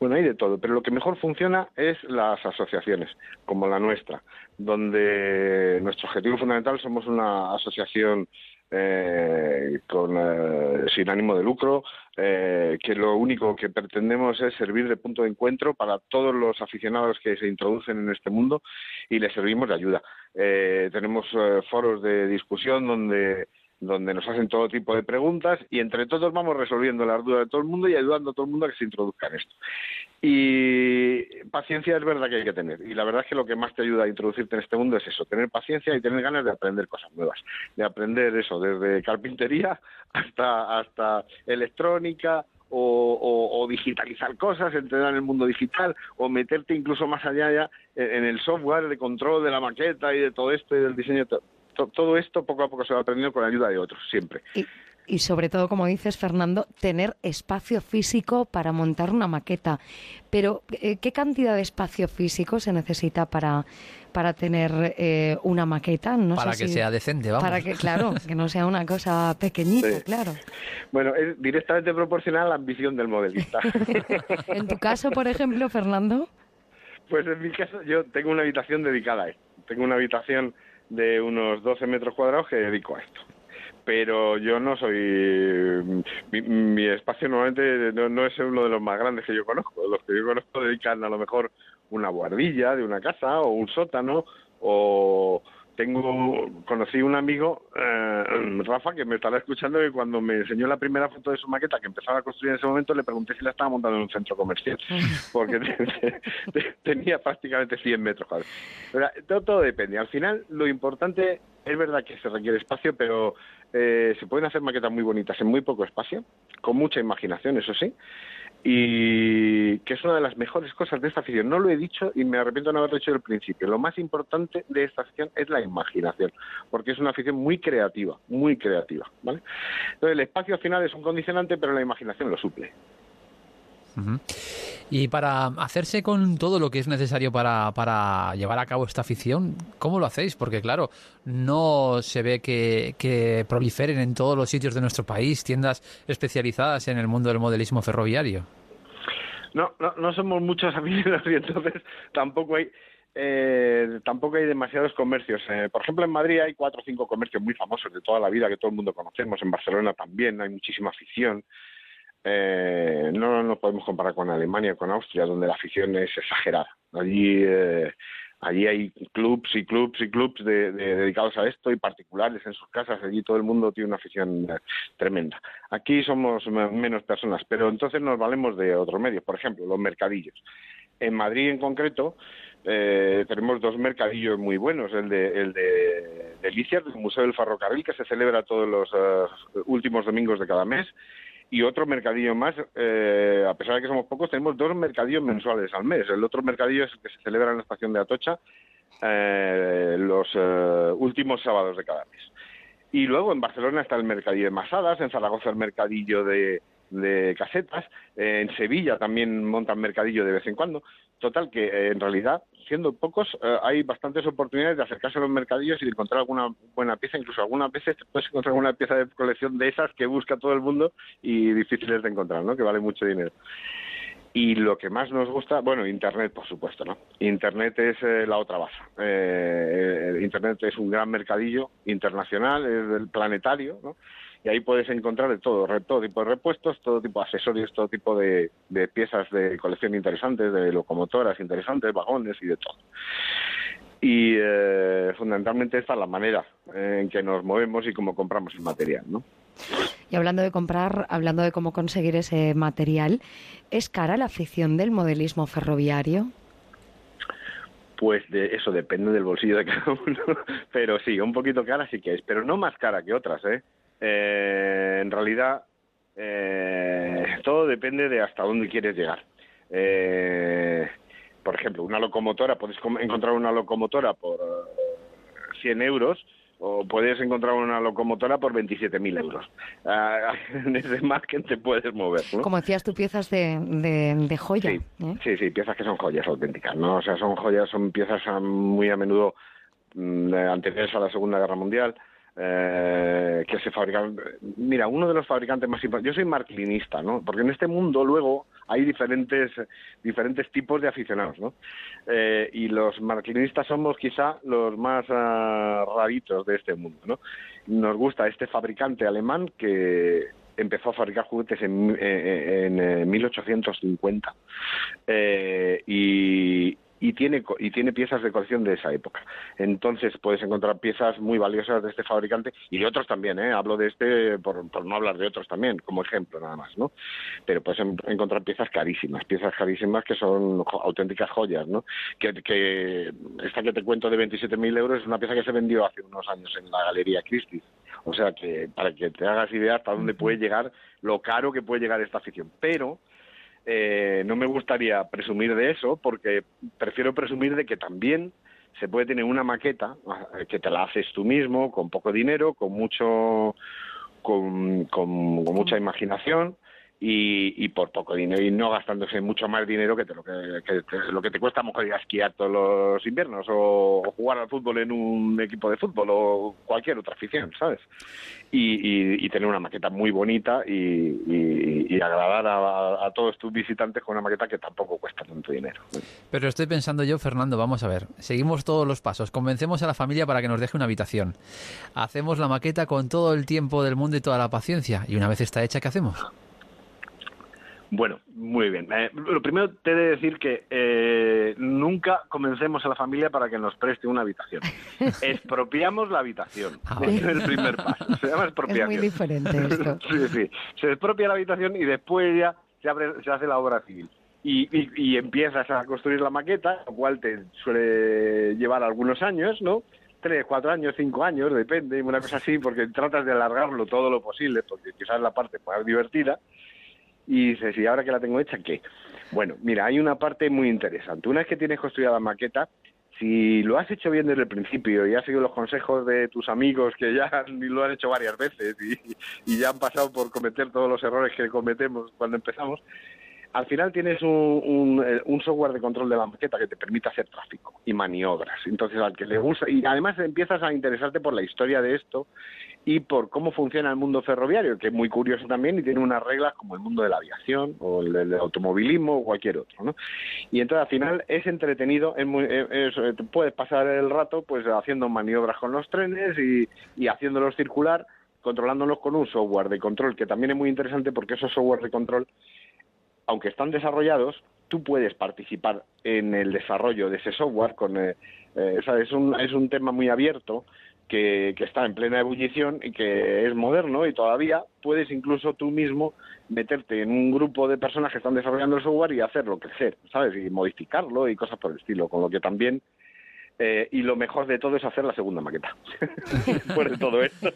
Bueno, hay de todo, pero lo que mejor funciona es las asociaciones, como la nuestra, donde nuestro objetivo fundamental somos una asociación eh, con, eh, sin ánimo de lucro, eh, que lo único que pretendemos es servir de punto de encuentro para todos los aficionados que se introducen en este mundo y les servimos de ayuda. Eh, tenemos eh, foros de discusión donde donde nos hacen todo tipo de preguntas y entre todos vamos resolviendo las dudas de todo el mundo y ayudando a todo el mundo a que se introduzca en esto. Y paciencia es verdad que hay que tener. Y la verdad es que lo que más te ayuda a introducirte en este mundo es eso, tener paciencia y tener ganas de aprender cosas nuevas. De aprender eso, desde carpintería hasta, hasta electrónica, o, o- digitalizar cosas, entrar en el mundo digital, o meterte incluso más allá en el software de control de la maqueta y de todo esto y del diseño. To- to- todo esto poco a poco se va aprendiendo con la ayuda de otros, siempre. Y sobre todo, como dices, Fernando, tener espacio físico para montar una maqueta. Pero, eh, ¿qué cantidad de espacio físico se necesita para, para tener eh, una maqueta? No Para sé que si- sea decente, vamos. Para que, claro, [LAUGHS] que no sea una cosa pequeñita, Sí. claro. Bueno, es directamente proporcional a la ambición del modelista. [LAUGHS] En tu caso, por ejemplo, Fernando, Pues en mi caso yo tengo una habitación dedicada a esto. Tengo una habitación de unos 12 metros cuadrados que dedico a esto. Pero yo no soy... Mi, mi espacio normalmente no, es uno de los más grandes que yo conozco. Los que yo conozco dedican a lo mejor una guardilla de una casa o un sótano o... Tengo, conocí un amigo, eh, [CLEARS THROAT] Rafa, que me estará escuchando y cuando me enseñó la primera foto de su maqueta que empezaba a construir en ese momento, le pregunté si la estaba montando en un centro comercial, [LAUGHS] porque te- [LAUGHS] te- tenía prácticamente 100 metros cuadrados. Pero, todo, todo depende. Al final, lo importante es verdad que se requiere espacio, pero eh, se pueden hacer maquetas muy bonitas en muy poco espacio, con mucha imaginación, eso sí. Y que es una de las mejores cosas de esta afición. No lo he dicho y me arrepiento de no haberlo dicho al principio. Lo más importante de esta afición es la imaginación, porque es una afición muy creativa, muy creativa, ¿vale? Entonces el espacio al final es un condicionante, pero la imaginación lo suple. Y para hacerse con todo lo que es necesario para, para llevar a cabo esta afición, ¿cómo lo hacéis? Porque claro, no se ve que, que proliferen en todos los sitios de nuestro país tiendas especializadas en el mundo del modelismo ferroviario. No, no, no somos muchos [LAUGHS] aficionados y entonces tampoco hay eh, tampoco hay demasiados comercios. Eh, por ejemplo, en Madrid hay cuatro o cinco comercios muy famosos de toda la vida que todo el mundo conocemos. En Barcelona también hay muchísima afición. Eh, no nos podemos comparar con Alemania, con Austria, donde la afición es exagerada. Allí, eh, allí hay clubs y clubs y clubs de, de- dedicados a esto y particulares en sus casas. Allí todo el mundo tiene una afición eh, tremenda. Aquí somos me- menos personas, pero entonces nos valemos de otros medios. Por ejemplo, los mercadillos. En Madrid, en concreto, eh, tenemos dos mercadillos muy buenos. El de, el de Delicias, del Museo del Ferrocarril, que se celebra todos los eh, últimos domingos de cada mes y otro mercadillo más, eh, a pesar de que somos pocos, tenemos dos mercadillos mensuales al mes. El otro mercadillo es el que se celebra en la estación de Atocha eh, los eh, últimos sábados de cada mes. Y luego en Barcelona está el mercadillo de Masadas, en Zaragoza el mercadillo de, de casetas, eh, en Sevilla también montan mercadillo de vez en cuando. Total que eh, en realidad, siendo pocos, eh, hay bastantes oportunidades de acercarse a los mercadillos y de encontrar alguna buena pieza. Incluso algunas veces puedes encontrar una pieza de colección de esas que busca todo el mundo y difíciles de encontrar, ¿no? Que vale mucho dinero. Y lo que más nos gusta, bueno, Internet, por supuesto, ¿no? Internet es la otra. Eh, eh, Internet es un gran mercadillo internacional, es del planetario, ¿no? Y ahí puedes encontrar de todo, todo tipo de repuestos, todo tipo de accesorios, todo tipo de, de piezas de colección interesantes, de locomotoras interesantes, vagones y de todo. Y eh, fundamentalmente esta es la manera en que nos movemos y cómo compramos el material, ¿no? Y hablando de comprar, hablando de cómo conseguir ese material, ¿es cara la afición del modelismo ferroviario? Pues de eso depende del bolsillo de cada uno, [LAUGHS] pero sí, un poquito cara sí que es, pero no más cara que otras, ¿eh? Eh, en realidad, eh, todo depende de hasta dónde quieres llegar. Eh, por ejemplo, una locomotora, puedes encontrar una locomotora por eh, 100 euros o puedes encontrar una locomotora por 27.000 euros. Ah, [LAUGHS] en ese margen te puedes mover, ¿no? Como decías tú, piezas de, de, de joya. ¿eh? Sí, sí, piezas que son joyas auténticas, ¿no? O sea, son joyas, son piezas ah, muy a menudo mm, eh, anteriores a la Segunda Guerra Mundial, eh, que se fabrican. Mira, uno de los fabricantes más importantes. Yo soy marclinista, ¿no? Porque en este mundo luego hay diferentes diferentes tipos de aficionados, ¿no? Eh, y los marclinistas somos quizá los más ah, raritos de este mundo, ¿no? Nos gusta este fabricante alemán que empezó a fabricar juguetes en, eh, en, eh, 1850 eh, y, y tiene y tiene piezas de colección de esa época. Entonces puedes encontrar piezas muy valiosas de este fabricante y de otros también, ¿eh? Hablo de este por, por no hablar de otros también, como ejemplo nada más, ¿no? Pero puedes en- encontrar piezas carísimas, piezas carísimas que son auténticas joyas, ¿no? Que, que esta que te cuento de 27.000 euros es una pieza que se vendió hace unos años en la Galería Christie's. O sea que para que te hagas idea hasta dónde puede llegar, lo caro que puede llegar esta afición. Pero eh, no me gustaría presumir de eso porque prefiero presumir de que también se puede tener una maqueta eh, que te la haces tú mismo con poco dinero, con mucho con mucha imaginación y, y por poco dinero y no gastándose mucho más dinero que, te- lo, que, te- lo que te cuesta a lo mejor ir a esquiar todos los inviernos o, jugar al fútbol en un equipo de fútbol o cualquier otra afición, ¿sabes? Y, tener una maqueta muy bonita y agradar a, a todos tus visitantes con una maqueta que tampoco cuesta tanto dinero. Pero estoy pensando yo, Fernando, vamos a ver. Seguimos todos los pasos. Convencemos a la familia para que nos deje una habitación. Hacemos la maqueta con todo el tiempo del mundo y toda la paciencia. Y una vez está hecha, ¿qué hacemos? Bueno, muy bien. Eh, lo primero te he de decir que eh, nunca convencemos a la familia para que nos preste una habitación. [LAUGHS] Expropiamos la habitación. Ese es el primer paso. Se llama [LAUGHS] Es muy diferente esto. [LAUGHS] sí, sí. Se expropia la habitación y después ya se, abre- se hace la obra civil. Y, y- y empiezas a construir la maqueta, lo cual te suele llevar algunos años, ¿no? Tres, cuatro años, cinco años, depende, una cosa así, porque tratas de alargarlo todo lo posible, porque quizás es la parte más divertida. Y dices, ¿y ahora que la tengo hecha, qué? Bueno, mira, hay una parte muy interesante. Una vez que tienes construida la maqueta, si lo has hecho bien desde el principio y has seguido los consejos de tus amigos que ya lo han hecho varias veces y ya han pasado por cometer todos los errores que cometemos cuando empezamos, al final tienes un, eh, un, software de control de la maqueta que te permite hacer tráfico y maniobras. Entonces, al que le gusta, y además empiezas a interesarte por la historia de esto y por cómo funciona el mundo ferroviario, que es muy curioso también y tiene unas reglas como el mundo de la aviación o el del automovilismo o cualquier otro, ¿no? Y entonces al final es entretenido, es muy, es, puedes pasar el rato pues haciendo maniobras con los trenes y, y haciéndolos circular, controlándolos con un software de control que también es muy interesante porque esos software de control aunque están desarrollados, tú puedes participar en el desarrollo de ese software. Con, eh, eh, es, un, es un tema muy abierto que, que, está en plena ebullición y que es moderno y todavía puedes incluso tú mismo meterte en un grupo de personas que están desarrollando el software y hacerlo crecer, ¿sabes? Y modificarlo y cosas por el estilo, con lo que también eh, y lo mejor de todo es hacer la segunda maqueta. [LAUGHS] Después de todo esto,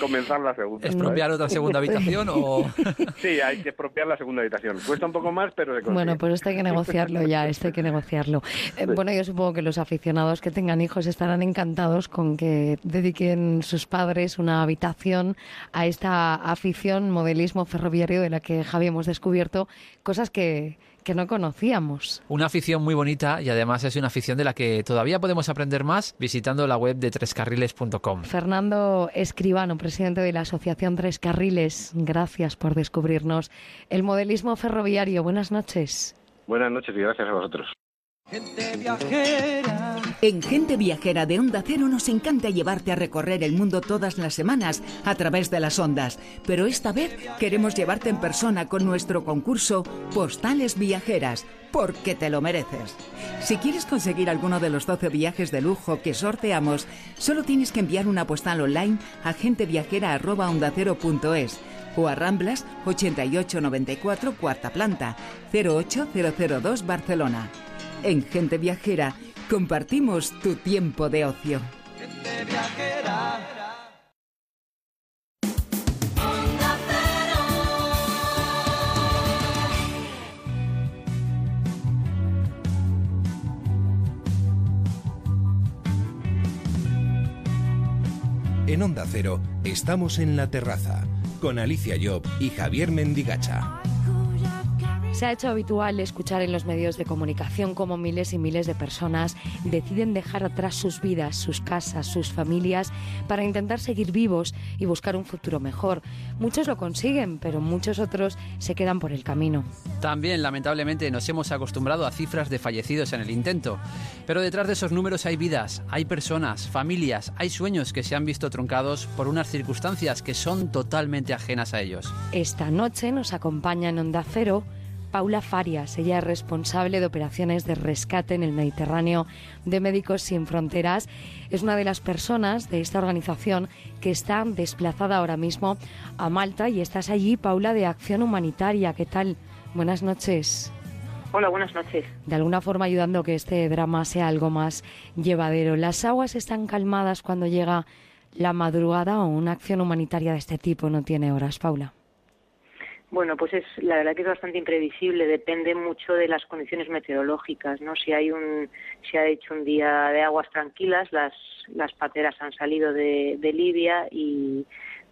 comenzar la segunda. ¿Expropiar otra segunda habitación o...? [LAUGHS] sí, hay que expropiar la segunda habitación. Cuesta un poco más, pero se Bueno, pues esto hay que negociarlo ya, [LAUGHS] esto hay que negociarlo. Eh, bueno, yo supongo que los aficionados que tengan hijos estarán encantados con que dediquen sus padres una habitación a esta afición, modelismo ferroviario de la que Javi hemos descubierto cosas que que no conocíamos. Una afición muy bonita y además es una afición de la que todavía podemos aprender más visitando la web de trescarriles.com. Fernando Escribano, presidente de la Asociación Tres Carriles, gracias por descubrirnos el modelismo ferroviario. Buenas noches. Buenas noches y gracias a vosotros. Gente viajera. En Gente Viajera de Onda Cero nos encanta llevarte a recorrer el mundo todas las semanas a través de las ondas, pero esta vez queremos llevarte en persona con nuestro concurso Postales Viajeras, porque te lo mereces. Si quieres conseguir alguno de los 12 viajes de lujo que sorteamos, solo tienes que enviar una postal online a genteviajera.ondacero.es o a Ramblas 8894 cuarta planta 08002 Barcelona. En Gente Viajera compartimos tu tiempo de ocio. Gente viajera. En Onda Cero estamos en la terraza con Alicia Job y Javier Mendigacha. Se ha hecho habitual escuchar en los medios de comunicación cómo miles y miles de personas deciden dejar atrás sus vidas, sus casas, sus familias para intentar seguir vivos y buscar un futuro mejor. Muchos lo consiguen, pero muchos otros se quedan por el camino. También, lamentablemente, nos hemos acostumbrado a cifras de fallecidos en el intento. Pero detrás de esos números hay vidas, hay personas, familias, hay sueños que se han visto truncados por unas circunstancias que son totalmente ajenas a ellos. Esta noche nos acompaña en Onda Cero Paula Farias. Ella es responsable de operaciones de rescate en el Mediterráneo de Médicos Sin Fronteras. Es una de las personas de esta organización que está desplazada ahora mismo a Malta y estás allí, Paula, de Acción Humanitaria. ¿Qué tal? Buenas noches. Hola, buenas noches. De alguna forma ayudando a que este drama sea algo más llevadero. ¿Las aguas están calmadas cuando llega la madrugada o una acción humanitaria de este tipo no tiene horas, Paula? Bueno, pues es la verdad que es bastante imprevisible, depende mucho de las condiciones meteorológicas, ¿no? Si hay un si ha hecho un día de aguas tranquilas, las las pateras han salido de, de Libia y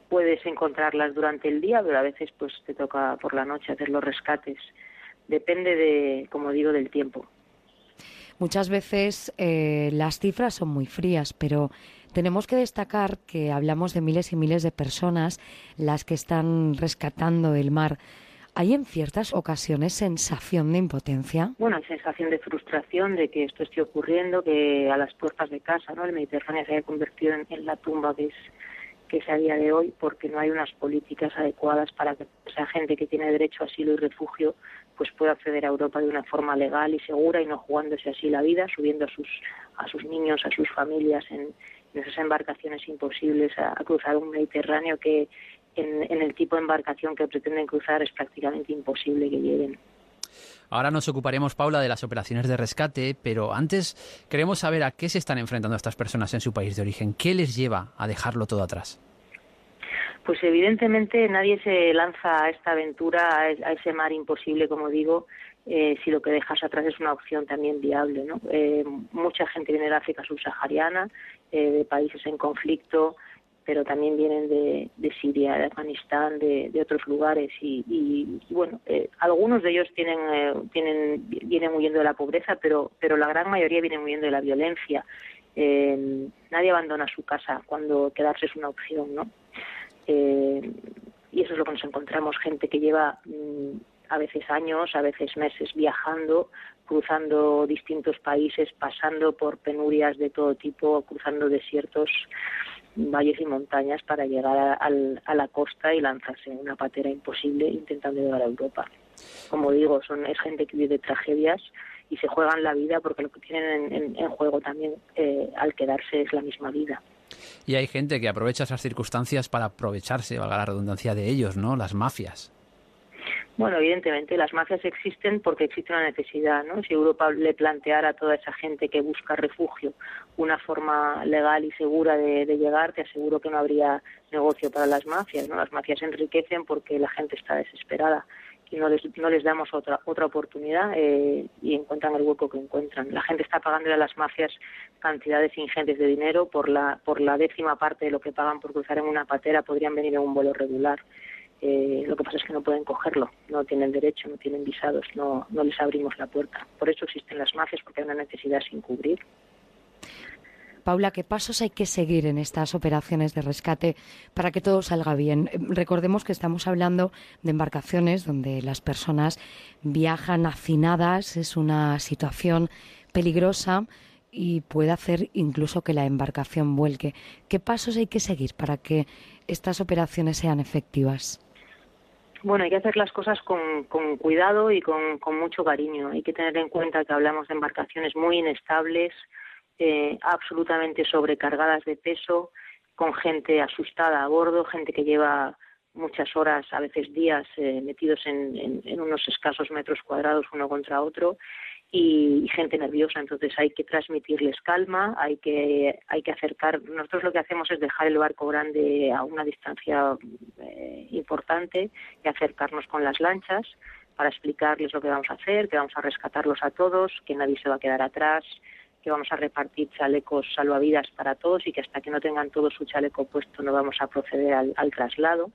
puedes encontrarlas durante el día, pero a veces pues te toca por la noche hacer los rescates. Depende de, como digo, del tiempo. Muchas veces eh, las cifras son muy frías, pero tenemos que destacar que hablamos de miles y miles de personas las que están rescatando del mar. ¿Hay en ciertas ocasiones sensación de impotencia? Bueno, hay sensación de frustración de que esto esté ocurriendo, que a las puertas de casa, ¿no? El Mediterráneo se haya convertido en, en la tumba que es que es a día de hoy porque no hay unas políticas adecuadas para que esa gente que tiene derecho a asilo y refugio pues pueda acceder a Europa de una forma legal y segura y no jugándose así la vida, subiendo a sus a sus niños, a sus familias en, en esas embarcaciones imposibles a, a, cruzar un Mediterráneo que en, en el tipo de embarcación que pretenden cruzar es prácticamente imposible que lleguen. Ahora nos ocuparemos, Paula, de las operaciones de rescate, pero antes queremos saber a qué se están enfrentando estas personas en su país de origen. ¿Qué les lleva a dejarlo todo atrás? Pues evidentemente nadie se lanza a esta aventura, a ese mar imposible, como digo, eh, si lo que dejas atrás es una opción también viable. ¿no? Eh, mucha gente viene de África subsahariana, eh, de países en conflicto, pero también vienen de, Siria, de Afganistán, de, otros lugares. Y, bueno, algunos de ellos tienen, tienen, vienen huyendo de la pobreza, pero, pero la gran mayoría vienen huyendo de la violencia. nadie abandona su casa cuando quedarse es una opción, ¿no? y eso es lo que nos encontramos, gente que lleva mm, a veces años, a veces meses viajando, cruzando distintos países, pasando por penurias de todo tipo, cruzando desiertos, valles y montañas para llegar a, la costa y lanzarse en una patera imposible intentando llegar a Europa. Como digo, son es gente que vive tragedias y se juegan la vida porque lo que tienen en, juego también eh, al quedarse es la misma vida. Y hay gente que aprovecha esas circunstancias para aprovecharse, valga la redundancia de ellos, ¿no? Las mafias. Bueno, evidentemente las mafias existen porque existe una necesidad, ¿no? Si Europa le planteara a toda esa gente que busca refugio una forma legal y segura de, llegar, te aseguro que no habría negocio para las mafias, ¿no? Las mafias enriquecen porque la gente está desesperada y no les, no les damos otra otra oportunidad eh, y encuentran el hueco que encuentran. La gente está pagando a las mafias cantidades ingentes de dinero por la por la décima parte de lo que pagan por cruzar en una patera podrían venir en un vuelo regular. Eh, lo que pasa es que no pueden cogerlo, no tienen derecho, no tienen visados, no, no les abrimos la puerta. Por eso existen las mafias, porque hay una necesidad sin cubrir. Paula, ¿qué pasos hay que seguir en estas operaciones de rescate para que todo salga bien? Recordemos que estamos hablando de embarcaciones donde las personas viajan hacinadas, es una situación peligrosa y puede hacer incluso que la embarcación vuelque. ¿Qué pasos hay que seguir para que estas operaciones sean efectivas? Bueno, hay que hacer las cosas con, con cuidado y con, mucho cariño. Hay que tener en cuenta que hablamos de embarcaciones muy inestables, eh, absolutamente sobrecargadas de peso, con gente asustada a bordo, gente que lleva muchas horas, a veces días, eh, metidos en, en, unos escasos metros cuadrados uno contra otro y, gente nerviosa. Entonces hay que transmitirles calma, hay que, hay que acercar. Nosotros lo que hacemos es dejar el barco grande a una distancia eh, importante y acercarnos con las lanchas para explicarles lo que vamos a hacer, que vamos a rescatarlos a todos, que nadie se va a quedar atrás, que vamos a repartir chalecos salvavidas para todos y que hasta que no tengan todo su chaleco puesto no vamos a proceder al traslado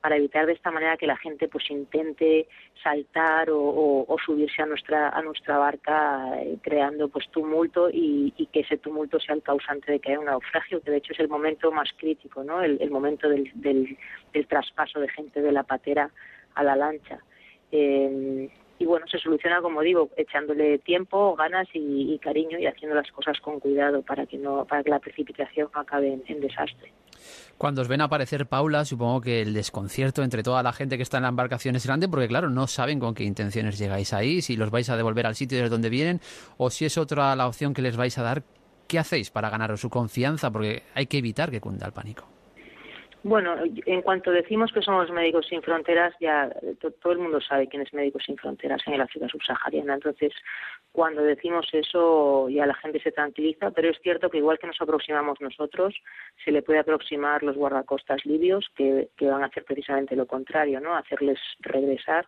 para evitar de esta manera que la gente pues intente saltar o, subirse a nuestra a nuestra barca eh, creando pues tumulto y, que ese tumulto sea el causante de que haya un naufragio que de hecho es el momento más crítico no el, momento del, del, traspaso de gente de la patera a la lancha. Eh, y bueno se soluciona como digo echándole tiempo ganas y, cariño y haciendo las cosas con cuidado para que no para que la precipitación no acabe en desastre cuando os ven aparecer Paula, supongo que el desconcierto entre toda la gente que está en la embarcación es grande porque, claro, no saben con qué intenciones llegáis ahí, si los vais a devolver al sitio desde donde vienen o si es otra la opción que les vais a dar. ¿Qué hacéis para ganaros su confianza? Porque hay que evitar que cunda el pánico. Bueno, en cuanto decimos que somos Médicos Sin Fronteras, ya todo el mundo sabe quién es Médicos Sin Fronteras en el África subsahariana. Entonces, cuando decimos eso, ya la gente se tranquiliza, pero es cierto que igual que nos aproximamos nosotros, se le puede aproximar los guardacostas libios, que, que van a hacer precisamente lo contrario, ¿no? Hacerles regresar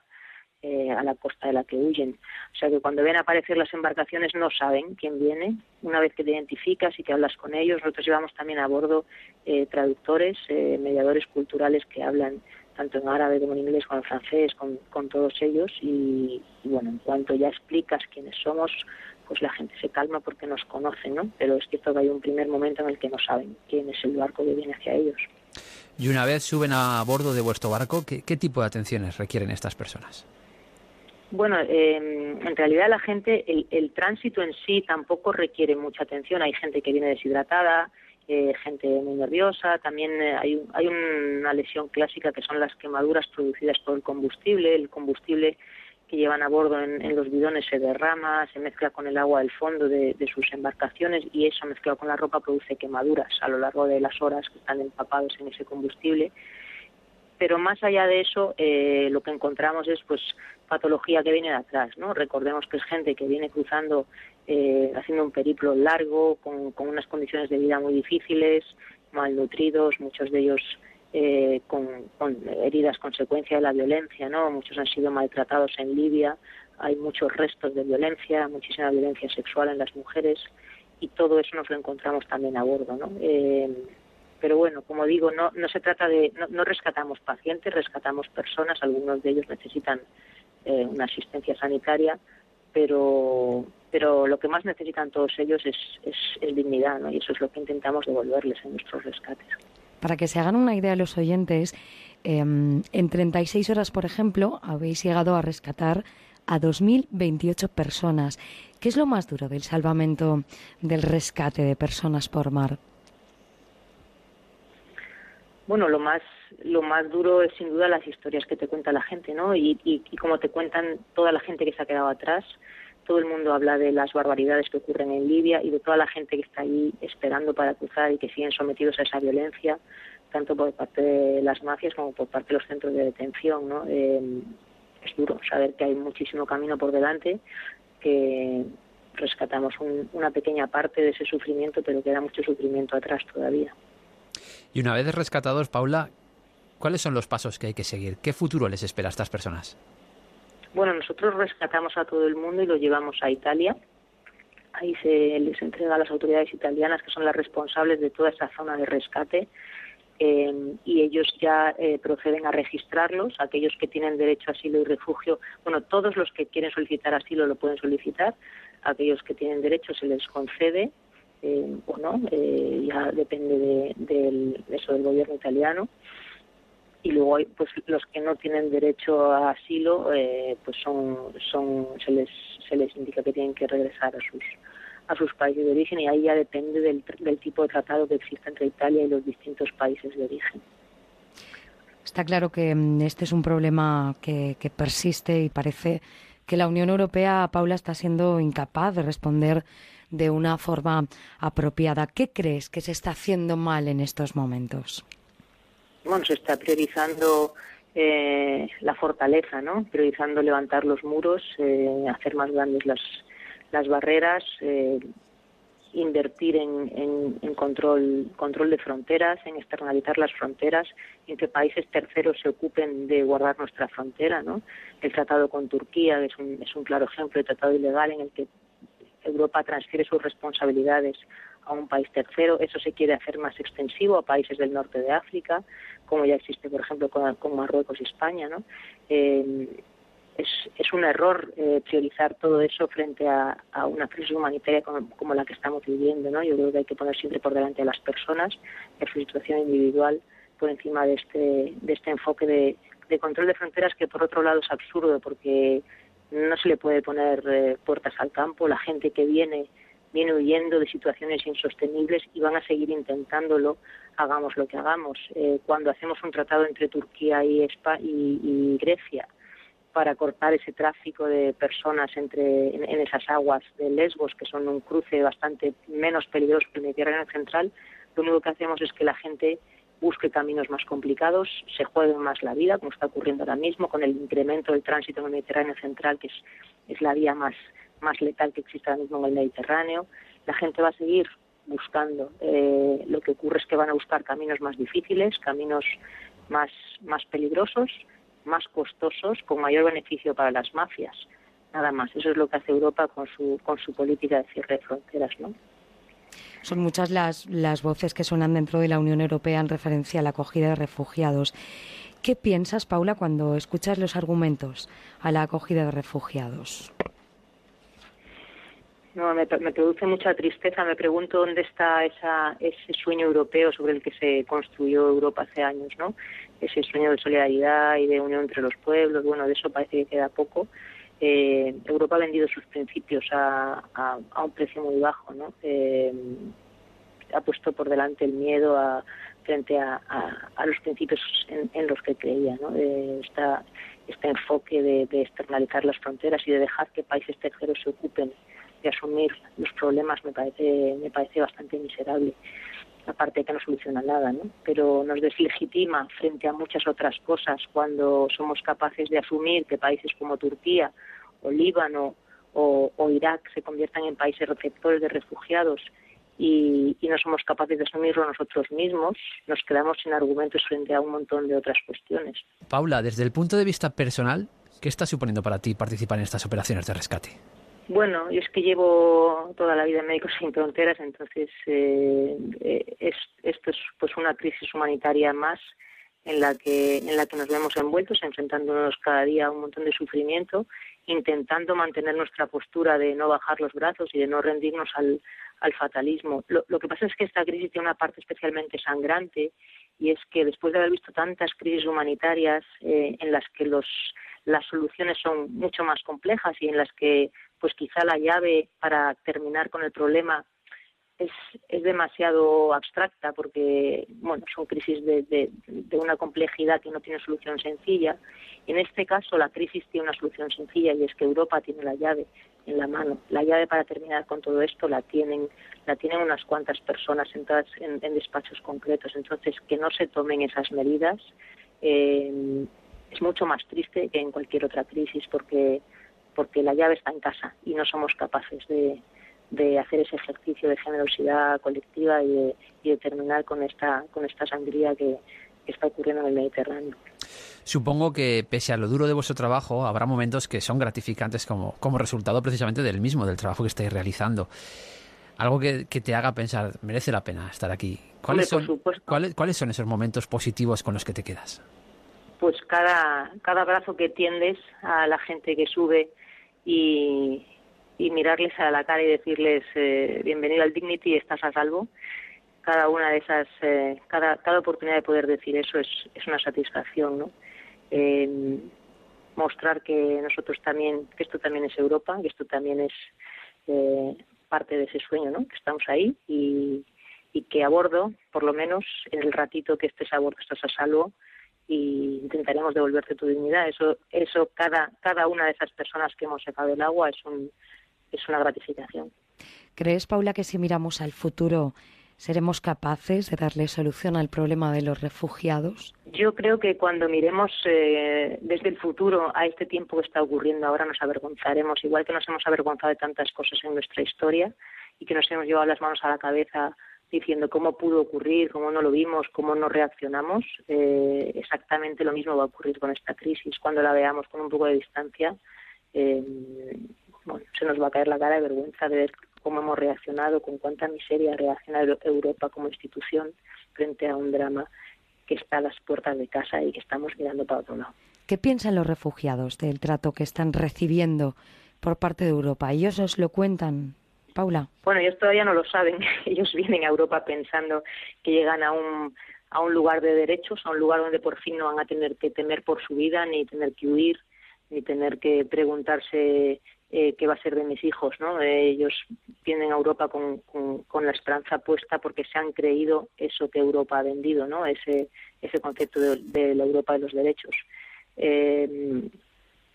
eh, a la costa de la que huyen. O sea que cuando ven aparecer las embarcaciones no saben quién viene. Una vez que te identificas y que hablas con ellos, nosotros llevamos también a bordo eh, traductores, eh, mediadores culturales que hablan tanto en árabe como en inglés como en francés, con, todos ellos. Y, bueno, en cuanto ya explicas quiénes somos, pues la gente se calma porque nos conocen, ¿no? Pero es cierto que hay un primer momento en el que no saben quién es el barco que viene hacia ellos. Y una vez suben a bordo de vuestro barco, qué tipo de atenciones requieren estas personas? Bueno, em, en realidad la gente, el, tránsito en sí tampoco requiere mucha atención. Hay gente que viene deshidratada, eh, gente muy nerviosa, también eh, hay, hay una lesión clásica que son las quemaduras producidas por el combustible. El combustible que llevan a bordo en, los bidones se derrama, se mezcla con el agua del fondo de, sus embarcaciones y eso mezclado con la ropa produce quemaduras a lo largo de las horas que están empapados en ese combustible pero más allá de eso eh, lo que encontramos es pues patología que viene de atrás no recordemos que es gente que viene cruzando eh, haciendo un periplo largo con, unas condiciones de vida muy difíciles malnutridos muchos de ellos eh, con, heridas consecuencia de la violencia, ¿no? Muchos han sido maltratados en Libia, hay muchos restos de violencia, muchísima violencia sexual en las mujeres y todo eso nos lo encontramos también a bordo, ¿no? Eh, pero bueno, como digo, no, no se trata de, no, rescatamos pacientes, rescatamos personas, algunos de ellos necesitan eh, una asistencia sanitaria, pero, pero lo que más necesitan todos ellos es, es, dignidad, ¿no? Y eso es lo que intentamos devolverles en nuestros rescates. Para que se hagan una idea los oyentes, em, en 36 horas, por ejemplo, habéis llegado a rescatar a 2.028 personas. ¿Qué es lo más duro del salvamento del rescate de personas por mar? Bueno, lo más lo más duro es sin duda las historias que te cuenta la gente, ¿no? Y, como te cuentan toda la gente que se ha quedado atrás. Todo el mundo habla de las barbaridades que ocurren en Libia y de toda la gente que está ahí esperando para cruzar y que siguen sometidos a esa violencia, tanto por parte de las mafias como por parte de los centros de detención, ¿no? Eh, es duro saber que hay muchísimo camino por delante, que rescatamos una pequeña parte de ese sufrimiento, pero queda mucho sufrimiento atrás todavía. Y una vez rescatados, Paula, ¿cuáles son los pasos que hay que seguir? ¿Qué futuro les espera a estas personas? Bueno, nosotros rescatamos a todo el mundo y lo llevamos a Italia. Ahí se les entrega a las autoridades italianas, que son las responsables de toda esa zona de rescate, eh, y ellos ya eh, proceden a registrarlos, aquellos que tienen derecho a asilo y refugio, bueno, todos los que quieren solicitar asilo lo pueden solicitar, aquellos que tienen derecho se les concede eh, o no, ya depende de, del, eso del gobierno italiano. Y luego pues los que no tienen derecho a asilo, pues son, son, se les, se les indica que tienen que regresar a sus a sus países de origen y ahí ya depende del, tipo de tratado que existe entre Italia y los distintos países de origen. Está claro que mm, este es un problema que, persiste y parece que la Unión Europea, Paula, está siendo incapaz de responder de una forma apropiada. ¿Qué crees que se está haciendo mal en estos momentos? Bueno, se está priorizando eh, la fortaleza, ¿no? Priorizando levantar los muros, eh, hacer más grandes las, las barreras, eh, invertir en, en, control, control de fronteras, en externalizar las fronteras, en que países terceros se ocupen de guardar nuestra frontera. ¿no? El tratado con Turquía es un, es un claro ejemplo de tratado ilegal en el que Europa transfiere sus responsabilidades a un país tercero. Eso se quiere hacer más extensivo a países del norte de África, como ya existe, por ejemplo, con, Marruecos y España. ¿no? Eh, es, un error eh, priorizar todo eso frente a, una crisis humanitaria como, la que estamos viviendo. ¿no? Yo creo que hay que poner siempre por delante a las personas, a su situación individual, por encima de este, de este enfoque de, control de fronteras que, por otro lado, es absurdo porque no se le puede poner eh, puertas al campo. La gente que viene viene huyendo de situaciones insostenibles y van a seguir intentándolo, hagamos lo que hagamos. Eh, cuando hacemos un tratado entre Turquía y, España, y Grecia, para cortar ese tráfico de personas entre en, esas aguas de Lesbos, que son un cruce bastante menos peligroso que el Mediterráneo central, lo único que hacemos es que la gente busque caminos más complicados, se juegue más la vida, como está ocurriendo ahora mismo, con el incremento del tránsito en el Mediterráneo central, que es, es la vía más, más letal que existe ahora mismo en el Mediterráneo. La gente va a seguir buscando. Eh, lo que ocurre es que van a buscar caminos más difíciles, caminos más, más peligrosos, más costosos con mayor beneficio para las mafias. Nada más. Eso es lo que hace Europa con su, con su política de cierre de fronteras, ¿no? Son muchas las, las voces que suenan dentro de la Unión Europea en referencia a la acogida de refugiados. ¿Qué piensas, Paula, cuando escuchas los argumentos a la acogida de refugiados? No, me, produce mucha tristeza. Me pregunto dónde está esa, ese sueño europeo sobre el que se construyó Europa hace años, ¿no? Ese sueño de solidaridad y de unión entre los pueblos. Bueno, de eso parece que queda poco. Eh, Europa ha vendido sus principios a, a, un precio muy bajo, ¿no? Eh, ha puesto por delante el miedo a, frente a, a los principios en, los que creía, ¿no? Eh, este enfoque de, de externalizar las fronteras y de dejar que países terceros se ocupen de asumir los problemas me parece me parece bastante miserable aparte de que no soluciona nada ¿no? pero nos deslegitima frente a muchas otras cosas cuando somos capaces de asumir que países como Turquía o Líbano o, Irak se conviertan en países receptores de refugiados y, y no somos capaces de asumirlo nosotros mismos, nos quedamos sin argumentos frente a un montón de otras cuestiones. Paula, desde el punto de vista personal, ¿qué está suponiendo para ti participar en estas operaciones de rescate? Bueno, yo es que llevo toda la vida en Médicos Sin Fronteras, entonces eh, eh, es, esto es pues una crisis humanitaria más en la que en la que nos vemos envueltos, enfrentándonos cada día a un montón de sufrimiento, intentando mantener nuestra postura de no bajar los brazos y de no rendirnos al, al fatalismo. Lo, lo que pasa es que esta crisis tiene una parte especialmente sangrante y es que después de haber visto tantas crisis humanitarias eh, en las que los las soluciones son mucho más complejas y en las que pues quizá la llave para terminar con el problema es, es demasiado abstracta porque bueno son crisis de, de, de, una complejidad que no tiene solución sencilla. En este caso la crisis tiene una solución sencilla y es que Europa tiene la llave en la mano. La llave para terminar con todo esto la tienen la tienen unas cuantas personas sentadas en, en despachos concretos. Entonces que no se tomen esas medidas eh, es mucho más triste que en cualquier otra crisis porque porque la llave está en casa y no somos capaces de, de hacer ese ejercicio de generosidad colectiva y de, y de terminar con esta con esta sangría que, que está ocurriendo en el Mediterráneo. Supongo que pese a lo duro de vuestro trabajo, habrá momentos que son gratificantes como, como resultado precisamente del mismo, del trabajo que estáis realizando. Algo que, que te haga pensar, merece la pena estar aquí. ¿Cuáles, Hombre, son, ¿cuáles, ¿Cuáles son esos momentos positivos con los que te quedas? Pues cada, cada brazo que tiendes a la gente que sube y, y mirarles a la cara y decirles eh, bienvenido al Dignity, estás a salvo. Cada una de esas, eh, cada, oportunidad de poder decir eso es, es una satisfacción, ¿no? Mostrar que nosotros también, que esto también es Europa, que esto también es eh, parte de ese sueño, ¿no? Que estamos ahí y que a bordo, por lo menos en el ratito que estés a bordo, estás a salvo, y intentaremos devolverte tu dignidad. Eso, eso cada, cada una de esas personas que hemos sacado del agua es un, es una gratificación. ¿Crees, Paula, que si miramos al futuro seremos capaces de darle solución al problema de los refugiados? Yo creo que cuando miremos eh, desde el futuro a este tiempo que está ocurriendo ahora nos avergonzaremos, igual que nos hemos avergonzado de tantas cosas en nuestra historia y que nos hemos llevado las manos a la cabeza diciendo cómo pudo ocurrir, cómo no lo vimos, cómo no reaccionamos. Eh, exactamente lo mismo va a ocurrir con esta crisis. Cuando la veamos con un poco de distancia, eh, bueno, se nos va a caer la cara de vergüenza de ver cómo hemos reaccionado, con cuánta miseria reacciona Europa como institución frente a un drama que está a las puertas de casa y que estamos mirando para otro lado. ¿Qué piensan los refugiados del trato que están recibiendo por parte de Europa? ¿Ellos os lo cuentan, Paula? Bueno, ellos todavía no lo saben. [LAUGHS] Ellos vienen a Europa pensando que llegan a un a un lugar de derechos, a un lugar donde por fin no van a tener que temer por su vida, ni tener que huir, ni tener que preguntarse eh, qué va a ser de mis hijos, ¿no? Eh, ellos vienen a Europa con, con, la esperanza puesta porque se han creído eso que Europa ha vendido, ¿no? Ese, ese concepto de, de la Europa de los derechos. Eh,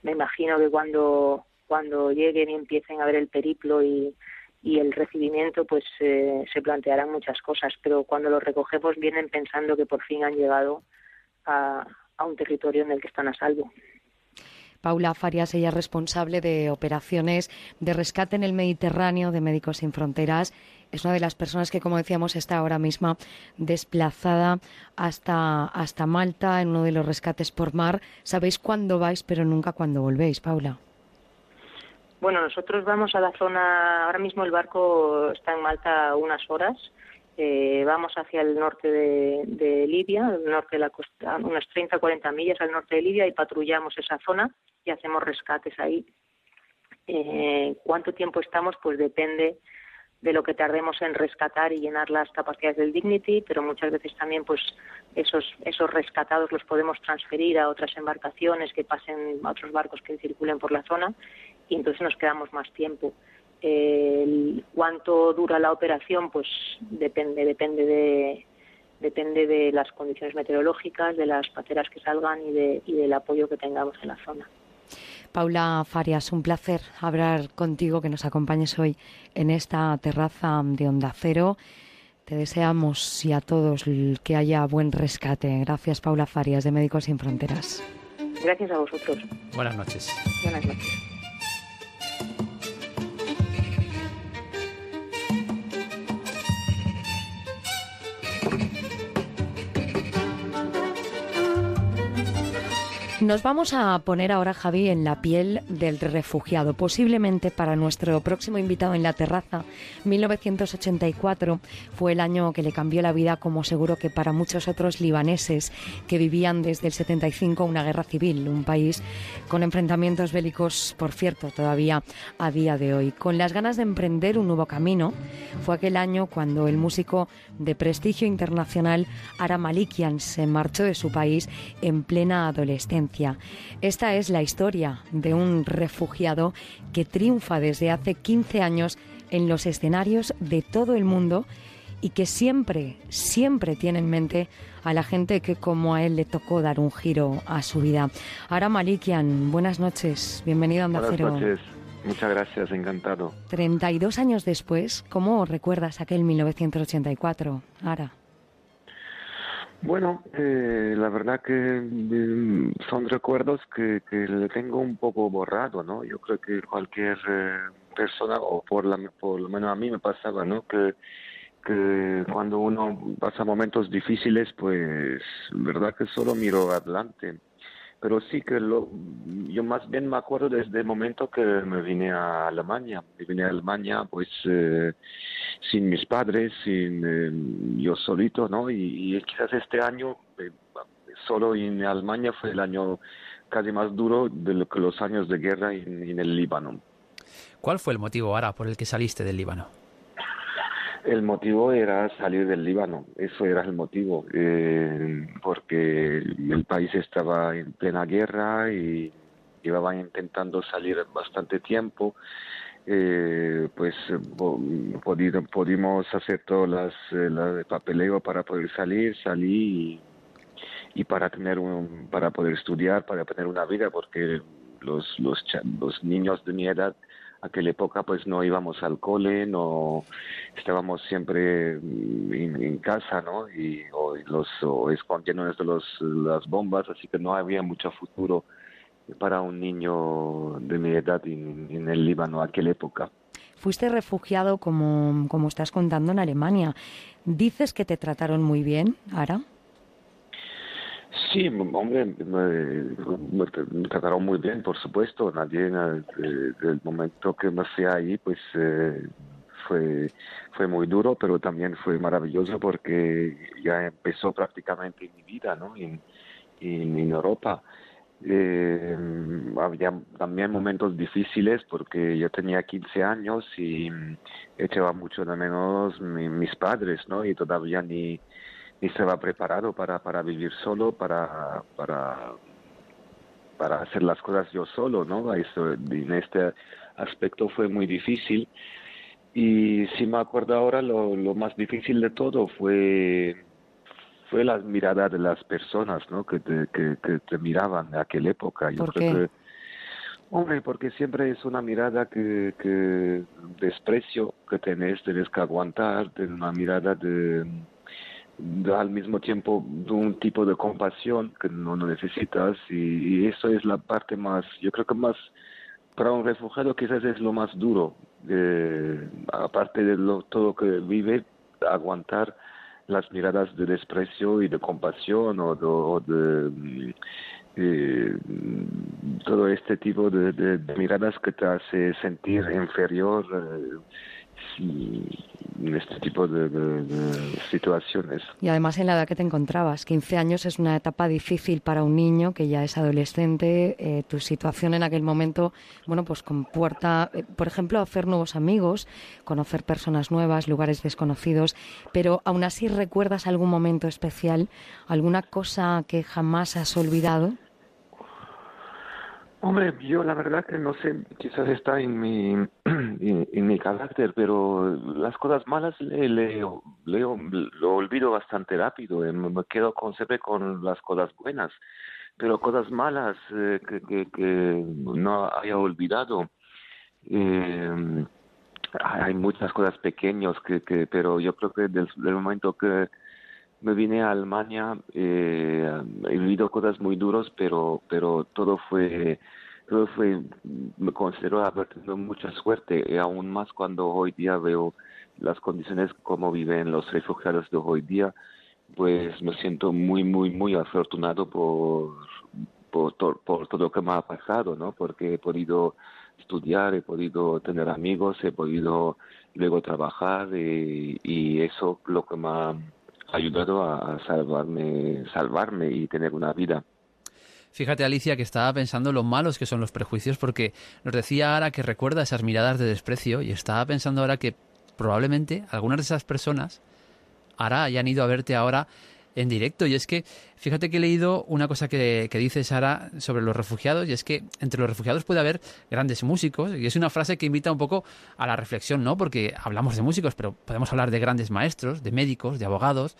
me imagino que cuando, cuando lleguen y empiecen a ver el periplo y, y el recibimiento pues eh, se plantearán muchas cosas, pero cuando los recogemos vienen pensando que por fin han llegado a, un territorio en el que están a salvo. Paula Farias, ella es responsable de operaciones de rescate en el Mediterráneo de Médicos Sin Fronteras. Es una de las personas que, como decíamos, está ahora misma desplazada hasta, hasta Malta en uno de los rescates por mar. Sabéis cuándo vais, pero nunca cuándo volvéis, Paula. Bueno, nosotros vamos a la zona, ahora mismo el barco está en Malta unas horas, eh, vamos hacia el norte de, Libia, el norte de la costa, unas 30 40 millas al norte de Libia y patrullamos esa zona y hacemos rescates ahí. Eh, ¿Cuánto tiempo estamos? Pues depende de lo que tardemos en rescatar y llenar las capacidades del Dignity, pero muchas veces también pues esos esos rescatados los podemos transferir a otras embarcaciones que pasen a otros barcos que circulen por la zona y entonces nos quedamos más tiempo. Eh, ¿Cuánto dura la operación? Pues depende, depende de depende de las condiciones meteorológicas, de las pateras que salgan y, de, y del apoyo que tengamos en la zona. Paula Farias, un placer hablar contigo, que nos acompañes hoy en esta terraza de Onda Cero. Te deseamos y a todos que haya buen rescate. Gracias, Paula Farias, de Médicos Sin Fronteras. Gracias a vosotros. Buenas noches. Buenas noches. Nos vamos a poner ahora, Javi, en la piel del refugiado. Posiblemente para nuestro próximo invitado en la terraza, 1984 fue el año que le cambió la vida, como seguro que para muchos otros libaneses que vivían desde el 75 una guerra civil, un país con enfrentamientos bélicos, por cierto, todavía a día de hoy. Con las ganas de emprender un nuevo camino, fue aquel año cuando el músico de prestigio internacional Ara Malikian se marchó de su país en plena adolescencia esta es la historia de un refugiado que triunfa desde hace 15 años en los escenarios de todo el mundo y que siempre, siempre tiene en mente a la gente que como a él le tocó dar un giro a su vida. Ara Malikian, buenas noches, bienvenido a Onda Buenas Cero. noches, muchas gracias, encantado. 32 años después, ¿cómo recuerdas aquel 1984, Ara? Bueno, eh, la verdad que mm, son recuerdos que, que le tengo un poco borrado, ¿no? Yo creo que cualquier eh, persona, o por, la, por lo menos a mí me pasaba, ¿no? Que, que cuando uno pasa momentos difíciles, pues, verdad que solo miro adelante. Pero sí que lo, yo más bien me acuerdo desde el momento que me vine a Alemania. Me vine a Alemania, pues, eh, sin mis padres, sin eh, yo solito, ¿no? Y, quizás este año, eh, solo en Alemania, fue el año casi más duro de lo que los años de guerra en, en el Líbano. ¿Cuál fue el motivo, Ara, por el que saliste del Líbano? El motivo era salir del Líbano, eso era el motivo, eh, porque el país estaba en plena guerra y llevaban intentando salir bastante tiempo. Eh, pues pudimos hacer todas las eh, papeleo para poder salir, salí y, y para tener un, para poder estudiar, para tener una vida, porque los los niños de mi edad aquella época pues no íbamos al cole, no estábamos siempre mm, en, casa, ¿no? Y o los o escondiéndonos de los las bombas, así que no había mucho futuro para un niño de mi edad en, en el Líbano aquella época. Fuiste refugiado, como, como estás contando, en Alemania. ¿Dices que te trataron muy bien, Ara? Sí, hombre, me, me tr- me trataron muy bien, por supuesto. Nadie, na- de- del momento que me fui ahí, pues eh, fue, fue muy duro, pero también fue maravilloso porque ya empezó prácticamente mi vida, ¿no? En, en Europa. Eh, había también momentos difíciles porque yo tenía 15 años y mm, echaba mucho de menos mi- mis padres, ¿no? Y todavía ni, ni estaba preparado para, para vivir solo, para, para, para hacer las cosas yo solo, ¿no? Eso, en este aspecto fue muy difícil. Y si me acuerdo ahora, lo, lo más difícil de todo fue fue la mirada de las personas, ¿no? Que te, que, que te miraban en aquella época. Yo ¿Por creo qué? que Hombre, porque siempre es una mirada que, que desprecio que tenés, tenés que aguantar, una mirada de al mismo tiempo de un tipo de compasión que no, necesitas y, eso es la parte más, yo creo que más para un refugiado quizás es lo más duro, eh, aparte de lo, todo que vive, aguantar las miradas de desprecio y de compasión o de, mm, eh, todo este tipo de, miradas que te hace sentir inferior eh, en este tipo de, situaciones. Y además en la edad que te encontrabas, 15 años es una etapa difícil para un niño que ya es adolescente. eh, tu situación en aquel momento, bueno, pues comporta, eh, por ejemplo, hacer nuevos amigos, conocer personas nuevas, lugares desconocidos, pero aún así recuerdas algún momento especial, alguna cosa que jamás has olvidado. Hombre, yo la verdad que no sé, quizás está en mi, [CLEARS THROAT] en, mi carácter, pero las cosas malas le, le, le- lo olvido bastante rápido, eh, me quedo con, siempre con las cosas buenas, pero cosas malas eh, que no haya olvidado. Eh, hay muchas cosas pequeñas que, que pero yo creo que desde el momento que me vine a Alemania eh, he vivido cosas muy duras pero pero todo fue todo fue me considero haber tenido mucha suerte y aún más cuando hoy día veo las condiciones como viven los refugiados de hoy día pues me siento muy muy muy afortunado por por, por todo lo que me ha pasado, ¿no? Porque he podido estudiar, he podido tener amigos, he podido luego trabajar y, y eso lo que me ha ayudado a salvarme, salvarme y tener una vida. Fíjate, Alicia, que estaba pensando lo malos que son los prejuicios, porque nos decía ahora que recuerda esas miradas de desprecio y estaba pensando ahora que probablemente algunas de esas personas ahora hayan ido a verte ahora en directo. Y es que, fíjate que he leído una cosa que, que, dice Sara sobre los refugiados, y es que entre los refugiados puede haber grandes músicos, y es una frase que invita un poco a la reflexión, ¿no? Porque hablamos de músicos, pero podemos hablar de grandes maestros, de médicos, de abogados,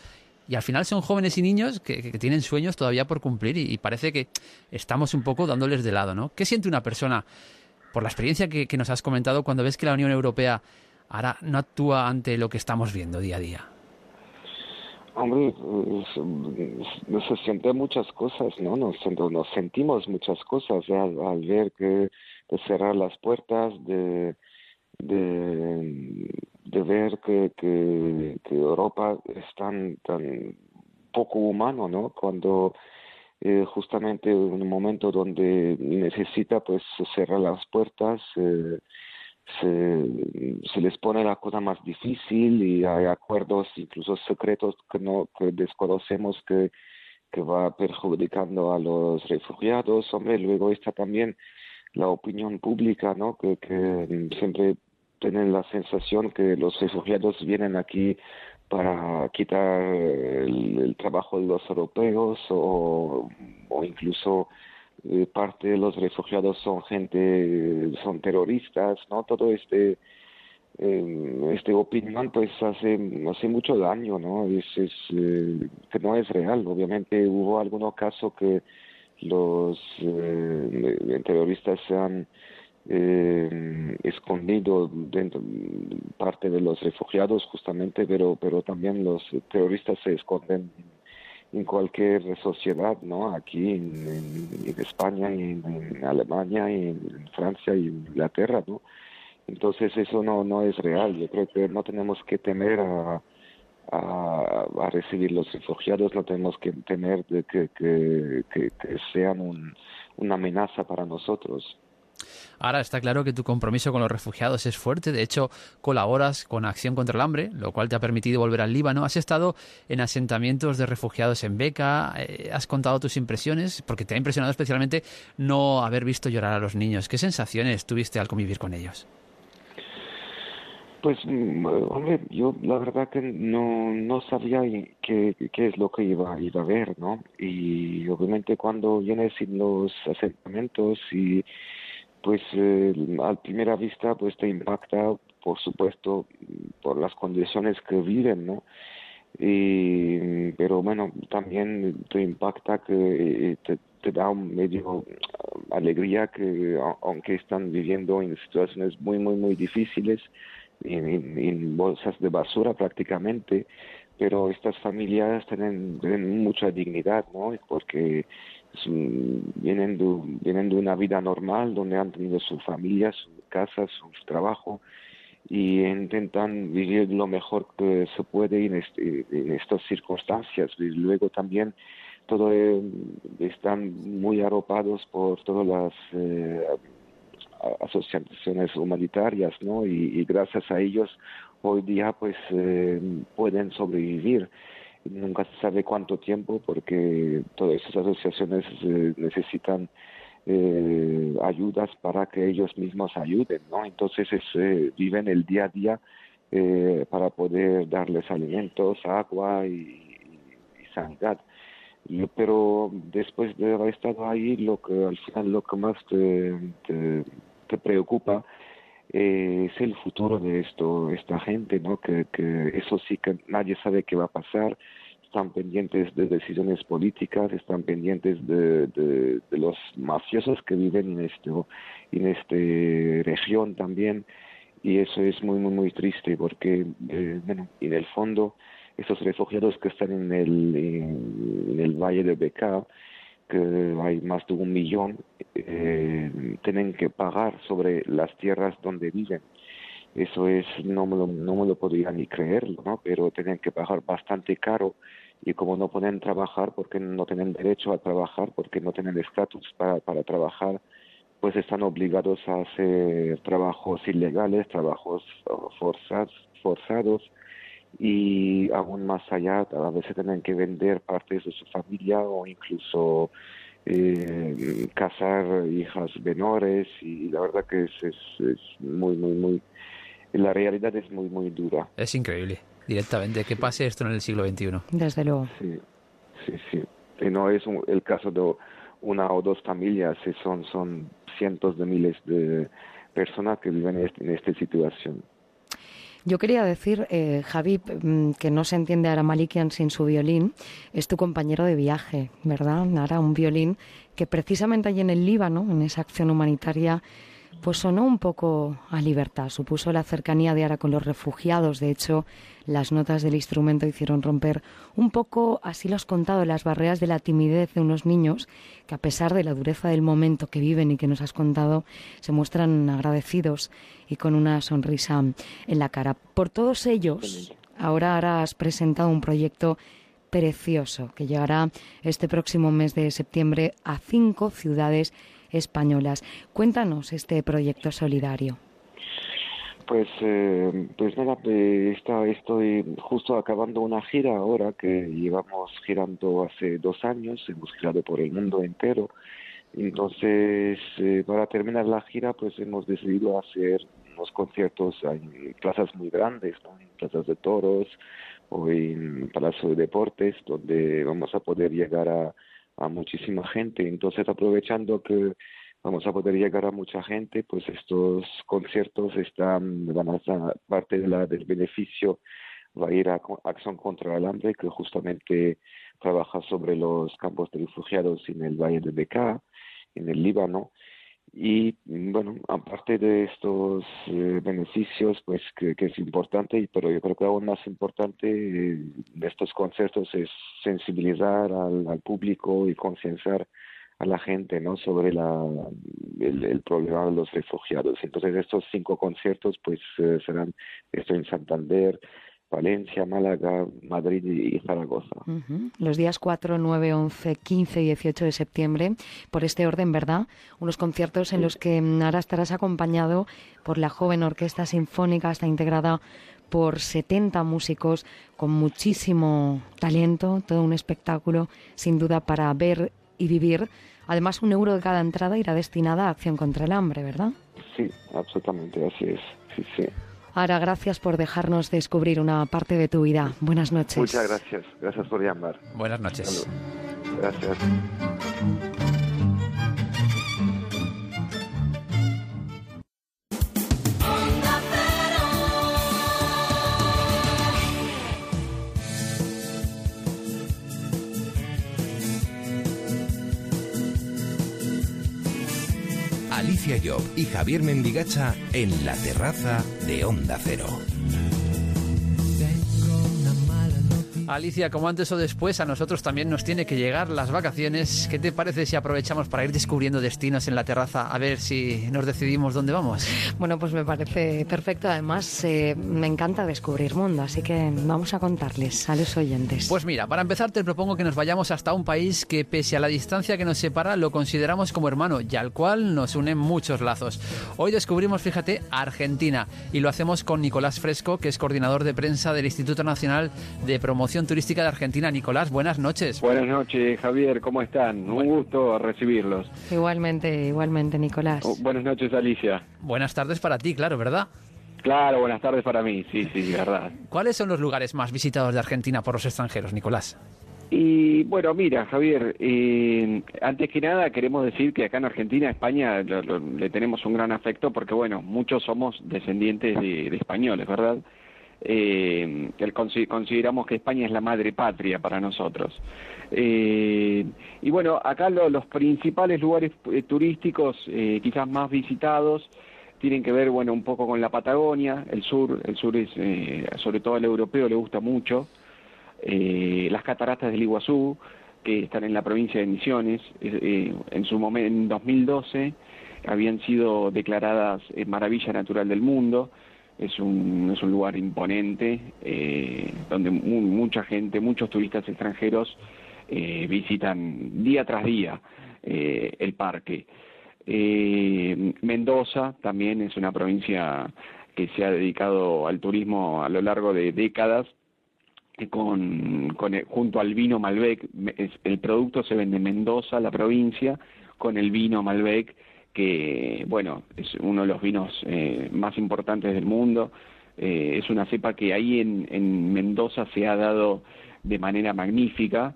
y al final son jóvenes y niños que, tienen sueños todavía por cumplir y, parece que estamos un poco dándoles de lado, ¿no? ¿Qué siente una persona, por la experiencia que, nos has comentado, cuando ves que la Unión Europea ahora no actúa ante lo que estamos viendo día a día? Hombre, nos sienten muchas cosas, ¿no? Nos, sentimos muchas cosas al, ver que de cerrar las puertas, de, de, de ver que, que, Europa es tan, tan poco humano, ¿no? Cuando eh, justamente en un momento donde necesita pues cerrar las puertas, eh, se, les pone la cosa más difícil y hay acuerdos incluso secretos que no que desconocemos que, que va perjudicando a los refugiados. Hombre, luego está también la opinión pública, ¿no? Que, que siempre tienen la sensación que los refugiados vienen aquí para quitar el, trabajo de los europeos o, o incluso eh, parte de los refugiados son gente, son terroristas, ¿no? Todo este eh, este opinión pues hace hace mucho daño, ¿no? Es, es eh, que no es real. Obviamente hubo algunos casos que los eh, terroristas se han eh, escondido dentro parte de los refugiados justamente pero pero también los terroristas se esconden en cualquier sociedad no aquí en, España y en, Alemania en Francia y en Inglaterra no entonces eso no no es real. Yo creo que no tenemos que temer a a, a recibir los refugiados no tenemos que temer de que, que, que, que sean un, una amenaza para nosotros Ahora está claro que tu compromiso con los refugiados es fuerte. De hecho, colaboras con Acción contra el Hambre, lo cual te ha permitido volver al Líbano. Has estado en asentamientos de refugiados en Beca. Eh, has contado tus impresiones, porque te ha impresionado especialmente no haber visto llorar a los niños. ¿Qué sensaciones tuviste al convivir con ellos? Pues, mm, hombre, yo la verdad que no, no sabía qué, qué es lo que iba, iba a ver, ¿no? Y obviamente cuando vienes en los asentamientos y pues eh, a primera vista pues te impacta por supuesto por las condiciones que viven no y, pero bueno también te impacta que eh, te, te da un medio alegría que aunque están viviendo en situaciones muy muy muy difíciles en, en, bolsas de basura prácticamente pero estas familias tienen, tienen mucha dignidad no porque vienen, de, vienen de una vida normal donde han tenido su familia, su casa, su trabajo y intentan vivir lo mejor que se puede en, este, en estas circunstancias. Y luego también todo eh, están muy arropados por todas las eh, asociaciones humanitarias, ¿no? Y, y, gracias a ellos hoy día pues eh, pueden sobrevivir nunca se sabe cuánto tiempo porque todas esas asociaciones eh, necesitan eh, ayudas para que ellos mismos ayuden, ¿no? Entonces eh, viven el día a día eh, para poder darles alimentos, agua y, sanidad. Pero después de haber estado ahí, lo que al final lo que más te, te, preocupa eh, es el futuro de esto, esta gente, ¿no? Que, que eso sí que nadie sabe qué va a pasar, están pendientes de decisiones políticas, están pendientes de, de, los mafiosos que viven en este en esta región también y eso es muy muy muy triste porque eh, bueno en el fondo esos refugiados que están en el en, el valle de Bekaa que hay más de un millón, eh, tienen que pagar sobre las tierras donde viven. Eso es, no me lo, no me lo podría ni creerlo, ¿no? Pero tienen que pagar bastante caro y como no pueden trabajar porque no tienen derecho a trabajar, porque no tienen estatus para, para trabajar, pues están obligados a hacer trabajos ilegales, trabajos forzados, forzados y aún más allá, a veces tienen que vender partes de su familia o incluso eh, casar hijas menores y la verdad que es, es, es muy, muy, muy, la realidad es muy, muy dura. Es increíble, directamente, que pase esto en el siglo XXI. Desde luego. Sí, sí, sí. Y no es un- el caso de una o dos familias, son, son cientos de miles de personas que viven en, este- en esta situación. Yo quería decir, eh, Javi, mm, que no se entiende Ara Malikian sin su violín. Es tu compañero de viaje, ¿verdad? Ara, un violín que precisamente allí en el Líbano, en esa acción humanitaria, pues sonó un poco a libertad. Supuso la cercanía de Ara con los refugiados. De hecho, las notas del instrumento hicieron romper un poco, así lo has contado, las barreras de la timidez de unos niños que a pesar de la dureza del momento que viven y que nos has contado, se muestran agradecidos y con una sonrisa en la cara. Por todos ellos, ahora Ara has presentado un proyecto precioso que llegará este próximo mes de septiembre a cinco ciudades españolas. Cuéntanos este proyecto solidario. Pues, eh, pues nada, eh, estoy justo acabando una gira ahora que llevamos girando hace dos años, hemos girado por el mundo entero. Entonces, eh, para terminar la gira, pues hemos decidido hacer unos conciertos en plazas muy grandes, en plazas de toros o en Palacio de Deportes, donde vamos a poder llegar a, a muchísima gente. Entonces, aprovechando que vamos a poder llegar a mucha gente, pues estos conciertos están, van a estar parte de la, del beneficio va a ir a Acción contra el Hambre, que justamente trabaja sobre los campos de refugiados en el Valle de Bekaa, en el Líbano. Y mm, bueno, aparte de estos eh, beneficios, pues que, es importante, pero yo creo que aún más importante eh, de estos conciertos es sensibilizar al, público y concienciar a la gente no sobre la, el, el problema de los refugiados. Entonces estos cinco conciertos pues eh, serán esto en Santander, Valencia, Málaga, Madrid y Zaragoza. Los días 4, 9, 11, 15 y 18 de septiembre, por este orden, ¿verdad? Unos conciertos en los que ahora estarás acompañado por la joven orquesta sinfónica, está integrada por 70 músicos con muchísimo talento, todo un espectáculo, sin duda, para ver y vivir. Además, un euro de cada entrada irá destinada a Acción contra el Hambre, ¿verdad? Sí, absolutamente, así es. Sí, sí. Ahora, gracias por dejarnos descubrir una parte de tu vida. Buenas noches. Muchas gracias, gracias por llamar. Buenas noches. Gracias. Y Javier Mendigacha en la terraza de Onda Cero. Alicia, como antes o después, a nosotros también nos tiene que llegar las vacaciones. ¿Qué te parece si aprovechamos para ir descubriendo destinos en la terraza a ver si nos decidimos dónde vamos? Bueno, pues me parece perfecto. Además, eh, me encanta descubrir mundo, así que vamos a contarles a los oyentes. Pues mira, para empezar te propongo que nos vayamos hasta un país que pese a la distancia que nos separa lo consideramos como hermano y al cual nos unen muchos lazos. Hoy descubrimos, fíjate, Argentina y lo hacemos con Nicolás Fresco, que es coordinador de prensa del Instituto Nacional de Promoción Turística de Argentina. Nicolás, buenas noches. Buenas noches, Javier, ¿cómo están? Un gusto recibirlos. Igualmente, igualmente, Nicolás. Oh, buenas noches, Alicia. Buenas tardes para ti, claro, ¿verdad? Claro, buenas tardes para mí, sí, sí, [LAUGHS] verdad. ¿Cuáles son los lugares más visitados de Argentina por los extranjeros, Nicolás? Y bueno, mira, Javier, eh, antes que nada queremos decir que acá en Argentina, España, lo- lo- le tenemos un gran afecto porque, bueno, muchos somos descendientes de, de españoles, ¿verdad? Eh, el consi- consideramos que España es la madre patria para nosotros. Eh, y bueno, acá lo- los principales lugares eh, turísticos, eh, quizás más visitados, tienen que ver, bueno, un poco con la Patagonia, el sur, el sur es, sobre todo al europeo le gusta mucho, las cataratas del Iguazú, que están en la provincia de Misiones, en su momento, en 2012, habían sido declaradas Maravilla Natural del Mundo, es un, es un lugar imponente eh, donde mucha gente, muchos turistas extranjeros eh, visitan día tras día eh, el parque. Mendoza también es una provincia que se ha dedicado al turismo a lo largo de décadas con, con junto al vino Malbec, el producto se vende en Mendoza, la provincia, con el vino Malbec que, bueno, es uno de los vinos eh, más importantes del mundo. Eh, es una cepa que ahí en, en Mendoza se ha dado de manera magnífica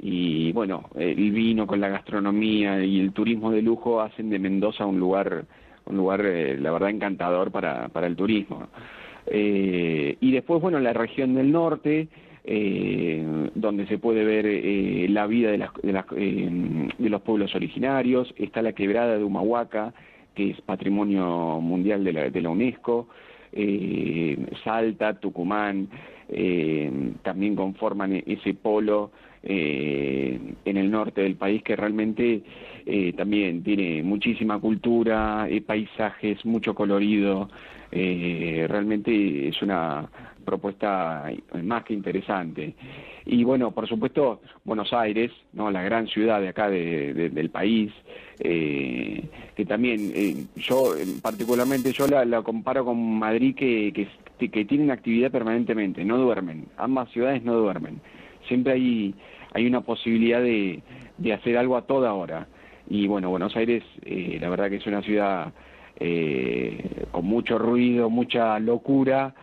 y bueno, el vino con la gastronomía y el turismo de lujo hacen de Mendoza un lugar, un lugar eh, la verdad encantador para, para el turismo. y después, bueno, la región del norte, eh, donde se puede ver eh, la vida de, eh, de, los pueblos originarios, está la quebrada de Humahuaca, que es patrimonio mundial de la, de la UNESCO, Salta, Tucumán, también conforman ese polo en el norte del país que realmente también tiene muchísima cultura, paisajes, mucho colorido, realmente es una propuesta más que interesante. Y bueno, por supuesto, Buenos Aires, ¿no? la gran ciudad de acá del país, eh, que también eh, yo particularmente yo la, comparo con Madrid que, que, que tienen actividad permanentemente, no duermen, ambas ciudades no duermen. Siempre hay, hay una posibilidad de, de hacer algo a toda hora. Y bueno, Buenos Aires, eh, la verdad que es una ciudad con mucho ruido, mucha locura,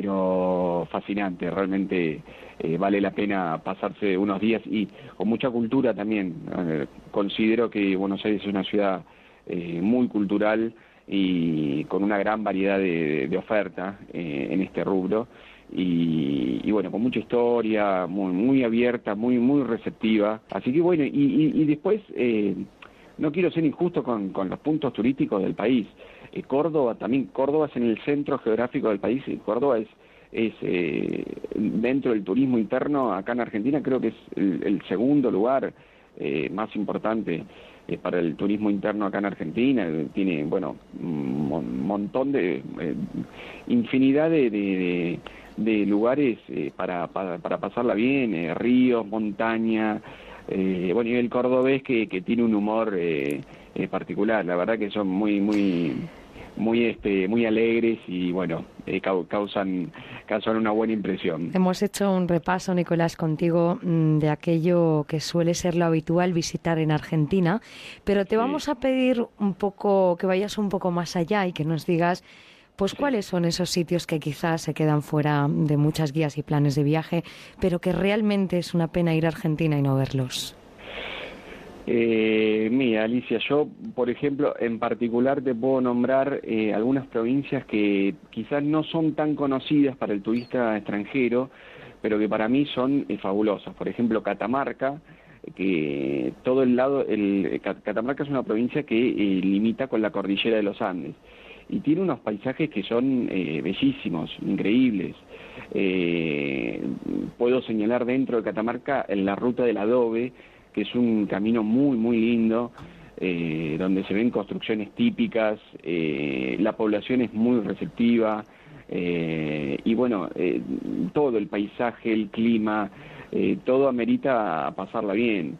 pero fascinante, realmente eh, vale la pena pasarse unos días y con mucha cultura también. Eh, considero que Buenos Aires es una ciudad eh, muy cultural y con una gran variedad de, de oferta en este rubro y, bueno, con mucha historia, muy, muy abierta, muy, muy receptiva. Así que bueno, y, y, después no quiero ser injusto con los puntos turísticos del país. Eh, Córdoba también, Córdoba es en el centro geográfico del país y Córdoba es, es eh, dentro del turismo interno acá en Argentina creo que es el, segundo lugar eh, más importante para el turismo interno acá en Argentina. Tiene, bueno, un montón de, infinidad de, de, lugares para, para, para, pasarla bien, ríos, montaña, bueno, y el cordobés que, que tiene un humor particular, la verdad que son muy, muy muy este muy alegres y bueno eh, causan causan una buena impresión. Hemos hecho un repaso Nicolás contigo mm, de aquello que suele ser lo habitual visitar en Argentina pero te vamos a pedir un poco que vayas un poco más allá y que nos digas pues cuáles son esos sitios que quizás se quedan fuera de muchas guías y planes de viaje, pero que realmente es una pena ir a Argentina y no verlos. Eh, mira, Alicia, yo, por ejemplo, en particular te puedo nombrar eh, algunas provincias que quizás no son tan conocidas para el turista extranjero, pero que para mí son eh, fabulosas. Por ejemplo, Catamarca, que todo el lado, el, Catamarca es una provincia que eh, limita con la cordillera de los Andes y tiene unos paisajes que son bellísimos, increíbles. puedo señalar dentro de Catamarca en la ruta del adobe, que es un camino muy, muy lindo, eh, donde se ven construcciones típicas, eh, la población es muy receptiva, eh, y bueno, todo el paisaje, el clima, todo amerita pasarla bien.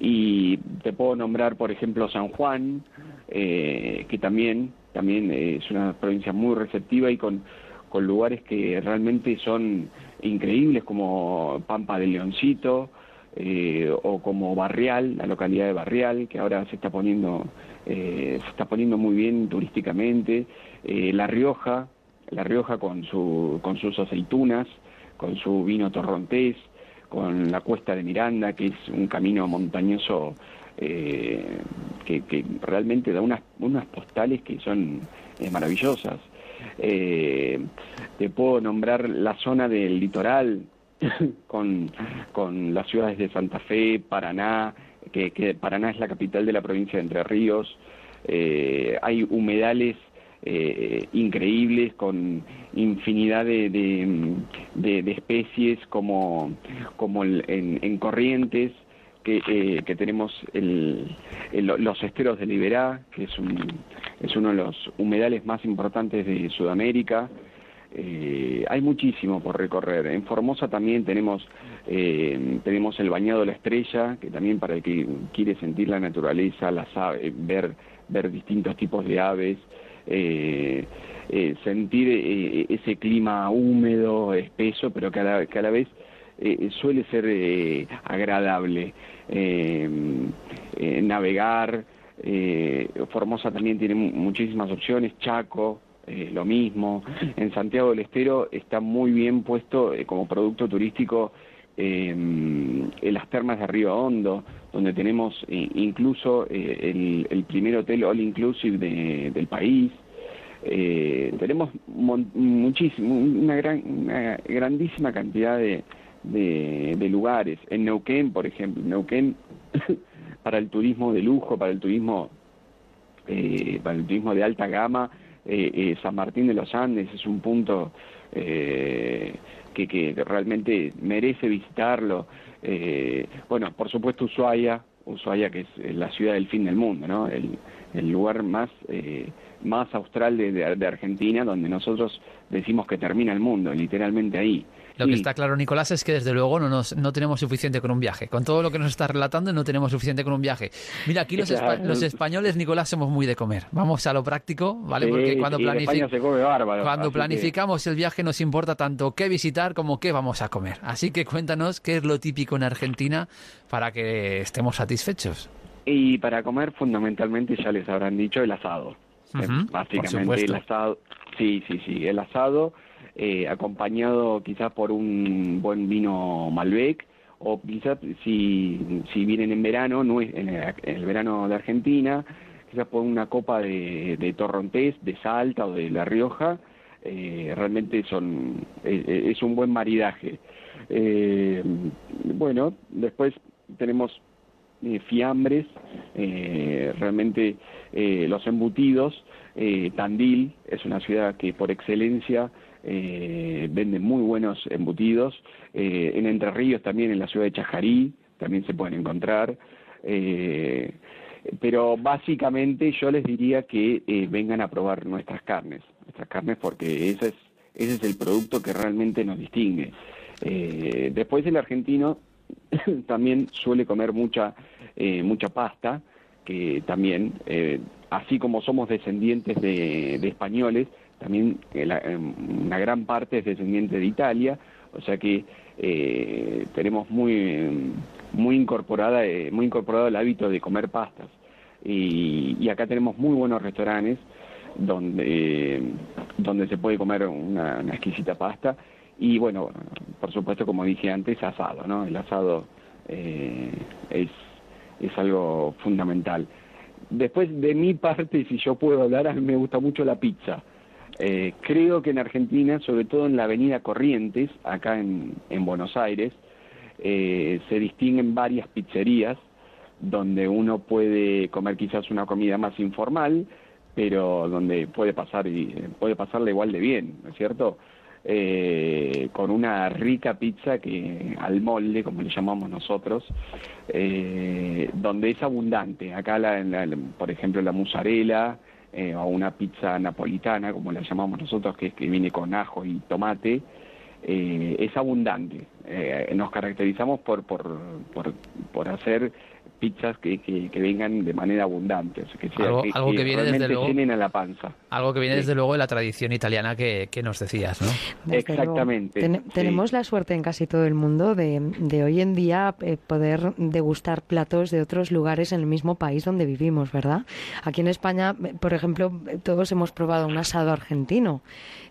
Y te puedo nombrar, por ejemplo, San Juan, que también, también es una provincia muy receptiva y con, con lugares que realmente son increíbles, como Pampa del Leoncito, eh, o como Barrial, la localidad de Barrial, que ahora se está poniendo, eh, se está poniendo muy bien turísticamente, eh, La Rioja, La Rioja con, su, con sus aceitunas, con su vino torrontés, con la cuesta de Miranda, que es un camino montañoso que, que, realmente da unas, unas postales que son maravillosas. te puedo nombrar la zona del litoral, [COUGHS] con, con las ciudades de Santa Fe, Paraná, que, Paraná es la capital de la provincia de Entre Ríos, eh, hay humedales eh, increíbles con infinidad de, de, especies como, como en, en Corrientes, que, eh, que tenemos el, los esteros de Liberá, que es, un, es uno de los humedales más importantes de Sudamérica, eh, hay muchísimo por recorrer. En Formosa también tenemos, eh, tenemos el bañado la estrella, que también para el que quiere sentir la naturaleza, las aves, ver, ver distintos tipos de aves, eh, eh, sentir eh, ese clima húmedo, espeso, pero que a la, que a la vez eh, suele ser eh, agradable. Eh, eh, navegar, eh, Formosa también tiene mu- muchísimas opciones, Chaco, eh, lo mismo. En Santiago del Estero está muy bien puesto eh, como producto turístico eh, en las termas de Río Hondo, donde tenemos incluso el, primer hotel all inclusive de- del país. Tenemos muchísimo, una, gran, una grandísima cantidad de, de, lugares. En Neuquén, por ejemplo, Neuquén [COUGHS] para el turismo de lujo, para el turismo, para el turismo de alta gama, eh, eh, San Martín de los Andes es un punto eh, que, que realmente merece visitarlo. Eh, bueno, por supuesto Ushuaia, Ushuaia que es la ciudad del fin del mundo, ¿no? El, el lugar más eh, más austral de, de- de Argentina, donde nosotros decimos que termina el mundo, literalmente ahí. Lo que Sí. está claro, Nicolás, es que desde luego no, nos, no tenemos suficiente con un viaje. Con todo lo que nos está relatando, no tenemos suficiente con un viaje. Mira, aquí los, espa- los españoles, Nicolás, somos muy de comer. Vamos a lo práctico, ¿vale? Sí, Porque cuando, sí, en planifi- España se come bárbaro, cuando así que- planificamos el viaje nos importa tanto qué visitar como qué vamos a comer. Así que cuéntanos qué es lo típico en Argentina para que estemos satisfechos. Y para comer, fundamentalmente, ya les habrán dicho, el asado. Básicamente el asado. Sí, sí, sí, el asado eh, acompañado quizás por un buen vino Malbec o quizás si, si vienen en verano, no es, en, el, en el verano de Argentina, quizás por una copa de, de torrontés, de Salta o de La Rioja, eh, realmente son eh, es un buen maridaje. Eh, bueno, después tenemos eh, fiambres, eh, realmente eh, los embutidos. Tandil es una ciudad que por excelencia eh, vende muy buenos embutidos. Eh, en Entre Ríos también, en la ciudad de Chajarí, también se pueden encontrar. Eh, pero básicamente yo les diría que vengan a probar nuestras carnes, nuestras carnes porque ese es, ese es el producto que realmente nos distingue. Después el argentino [COUGHS] también suele comer mucha mucha pasta, que también, así como somos descendientes de, de españoles, también la- eh, una gran parte es descendiente de Italia, o sea que eh, tenemos muy muy incorporada eh, muy incorporado el hábito de comer pastas. Y, y acá tenemos muy buenos restaurantes donde donde se puede comer una, exquisita pasta. Y bueno por supuesto como dije antes asado no el asado eh, es es algo fundamental. Después de mi parte si yo puedo hablar a me gusta mucho la pizza eh, creo que en Argentina, sobre todo en la avenida Corrientes, acá en, en Buenos Aires, eh, se distinguen varias pizzerías donde uno puede comer quizás una comida más informal, pero donde puede pasar y puede pasarla igual de bien, ¿no es cierto? Eh, con una rica pizza que al molde, como le llamamos nosotros, eh, donde es abundante. Acá, la, la- por ejemplo, la mozzarella eh, o una pizza napolitana, como la llamamos nosotros, que es que viene con ajo y tomate, eh, es abundante. Eh, nos caracterizamos por, por, por, por hacer pizzas que, que, que vengan de manera abundante, o sea, que, sea- Algo- algo que viene desde luego- llenen a la panza. Algo que viene Sí. desde luego de la tradición italiana que, que nos decías, ¿no? Desde. Exactamente. Ten- sí. Tenemos la suerte en casi todo el mundo de, de hoy en día eh, poder degustar platos de otros lugares en el mismo país donde vivimos, ¿verdad? Aquí en España, eh, por ejemplo, eh, todos hemos probado un asado argentino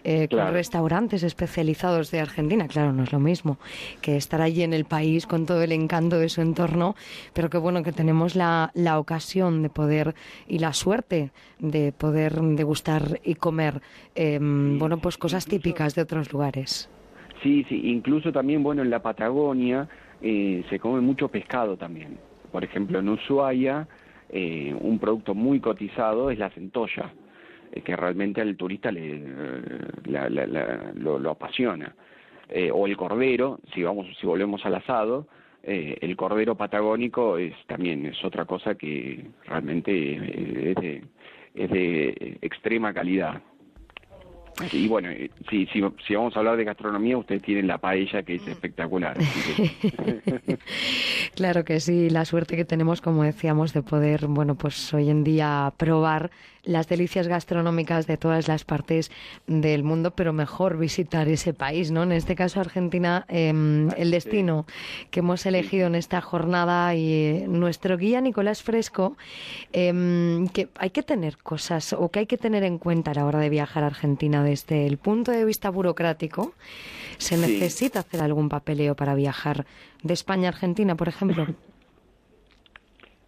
eh, Claro. con restaurantes especializados de Argentina. Claro, no es lo mismo que estar allí en el país con todo el encanto de su entorno, pero qué bueno que tenemos la, la ocasión de poder y la suerte de poder degustar y comer, eh, bueno, pues cosas típicas de otros lugares. Sí, sí, incluso también, bueno, en la Patagonia eh, se come mucho pescado también. Por ejemplo, en Ushuaia, eh, un producto muy cotizado es la centolla, eh, que realmente al turista le, la- la- la- lo, lo apasiona. Eh, o el cordero, si vamos, si volvemos al asado, eh, el cordero patagónico es también es otra cosa que realmente eh, es de, es de extrema calidad. Y bueno, eh, si, si, si vamos a hablar de gastronomía, ustedes tienen la paella que es espectacular. [LAUGHS] Claro que sí, la suerte que tenemos, como decíamos, de poder, bueno, pues hoy en día probar las delicias gastronómicas de todas las partes del mundo, pero mejor visitar ese país, ¿no? En este caso, Argentina, em, el destino que hemos elegido en esta jornada y eh, nuestro guía Nicolás Fresco, em, que hay que tener cosas o que hay que tener en cuenta a la hora de viajar a Argentina desde el punto de vista burocrático. ¿Se Sí. necesita hacer algún papeleo para viajar de España a Argentina, por ejemplo? [LAUGHS]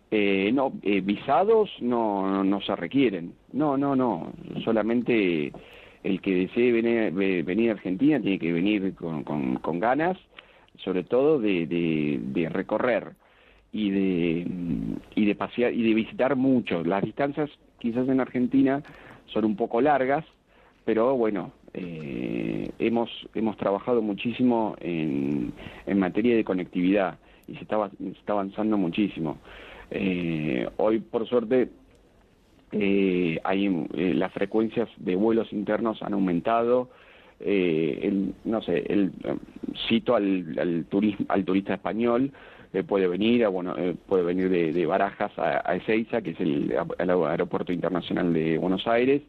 Eh, no, eh, visados no, no, no se requieren. No, no, no. Solamente el que desee venir, ve- venir a Argentina tiene que venir con, con, ganas, sobre todo de, de, recorrer y de, y de pasear y de visitar mucho. Las distancias quizás en Argentina son un poco largas, pero bueno, eh, hemos, hemos trabajado muchísimo en, en materia de conectividad y se está, se está avanzando muchísimo. Eh, hoy, por suerte, eh, hay eh, las frecuencias de vuelos internos han aumentado. Eh, el- no sé, el, eh, cito al, al, turismo, al turista español, puede venir a, bueno, puede venir de, Barajas a, a Ezeiza, que es el, el aeropuerto internacional de Buenos Aires,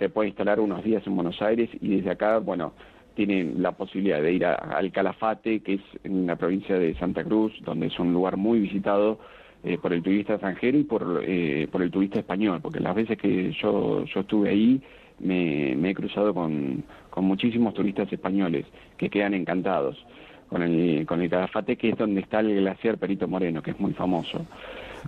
se puede instalar unos días en Buenos Aires y desde acá, bueno, tienen la posibilidad de ir al Calafate, que es en la provincia de Santa Cruz, donde es un lugar muy visitado eh, por el turista extranjero y por, eh, por el turista español, porque las veces que yo, yo estuve ahí me, me he cruzado con, con muchísimos turistas españoles que quedan encantados con el, con el Calafate, que es donde está el glaciar Perito Moreno, que es muy famoso.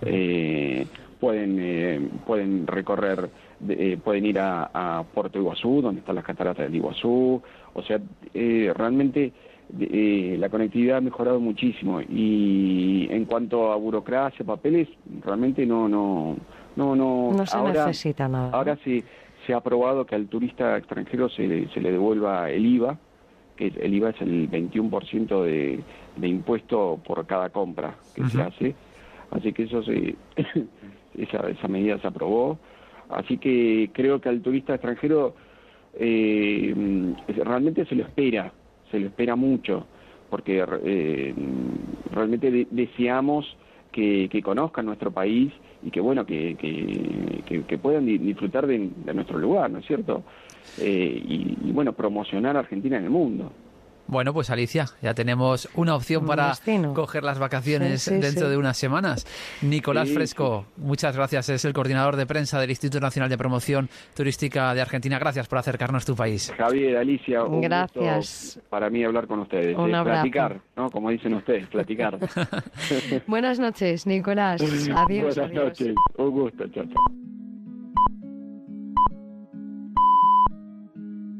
Eh, pueden, eh, pueden recorrer, eh, pueden ir a, a Puerto Iguazú, donde están las cataratas del Iguazú, o sea, eh, realmente eh, la conectividad ha mejorado muchísimo y en cuanto a burocracia, papeles, realmente no, no, no, no, No se ahora, necesita nada. Ahora se, se ha aprobado que al turista extranjero se le, se le devuelva el IVA, que el IVA es el 21% de, de impuesto por cada compra que se hace. Así que eso se, [COUGHS] esa, esa medida se aprobó. Así que creo que al turista extranjero eh, realmente se lo espera, se lo espera mucho, porque eh, realmente de- deseamos que, conozcan nuestro país y que bueno que, que, que- puedan di- disfrutar de, de nuestro lugar, ¿no es cierto? Eh, y, y, bueno, promocionar a Argentina en el mundo. Bueno, pues Alicia, ya tenemos una opción para destino. coger las vacaciones Sí, sí, dentro sí. de unas semanas. Nicolás Sí, Fresco, muchas gracias. Es el coordinador de prensa del Instituto Nacional de Promoción Turística de Argentina. Gracias por acercarnos tu país. Javier, Alicia, un Gracias. gusto para mí hablar con ustedes. Un eh, abrazo. platicar, ¿no? Como dicen ustedes, platicar. [LAUGHS] Buenas noches, Nicolás. [LAUGHS] Adiós. Buenas adiós. noches, un gusto, chao, chao.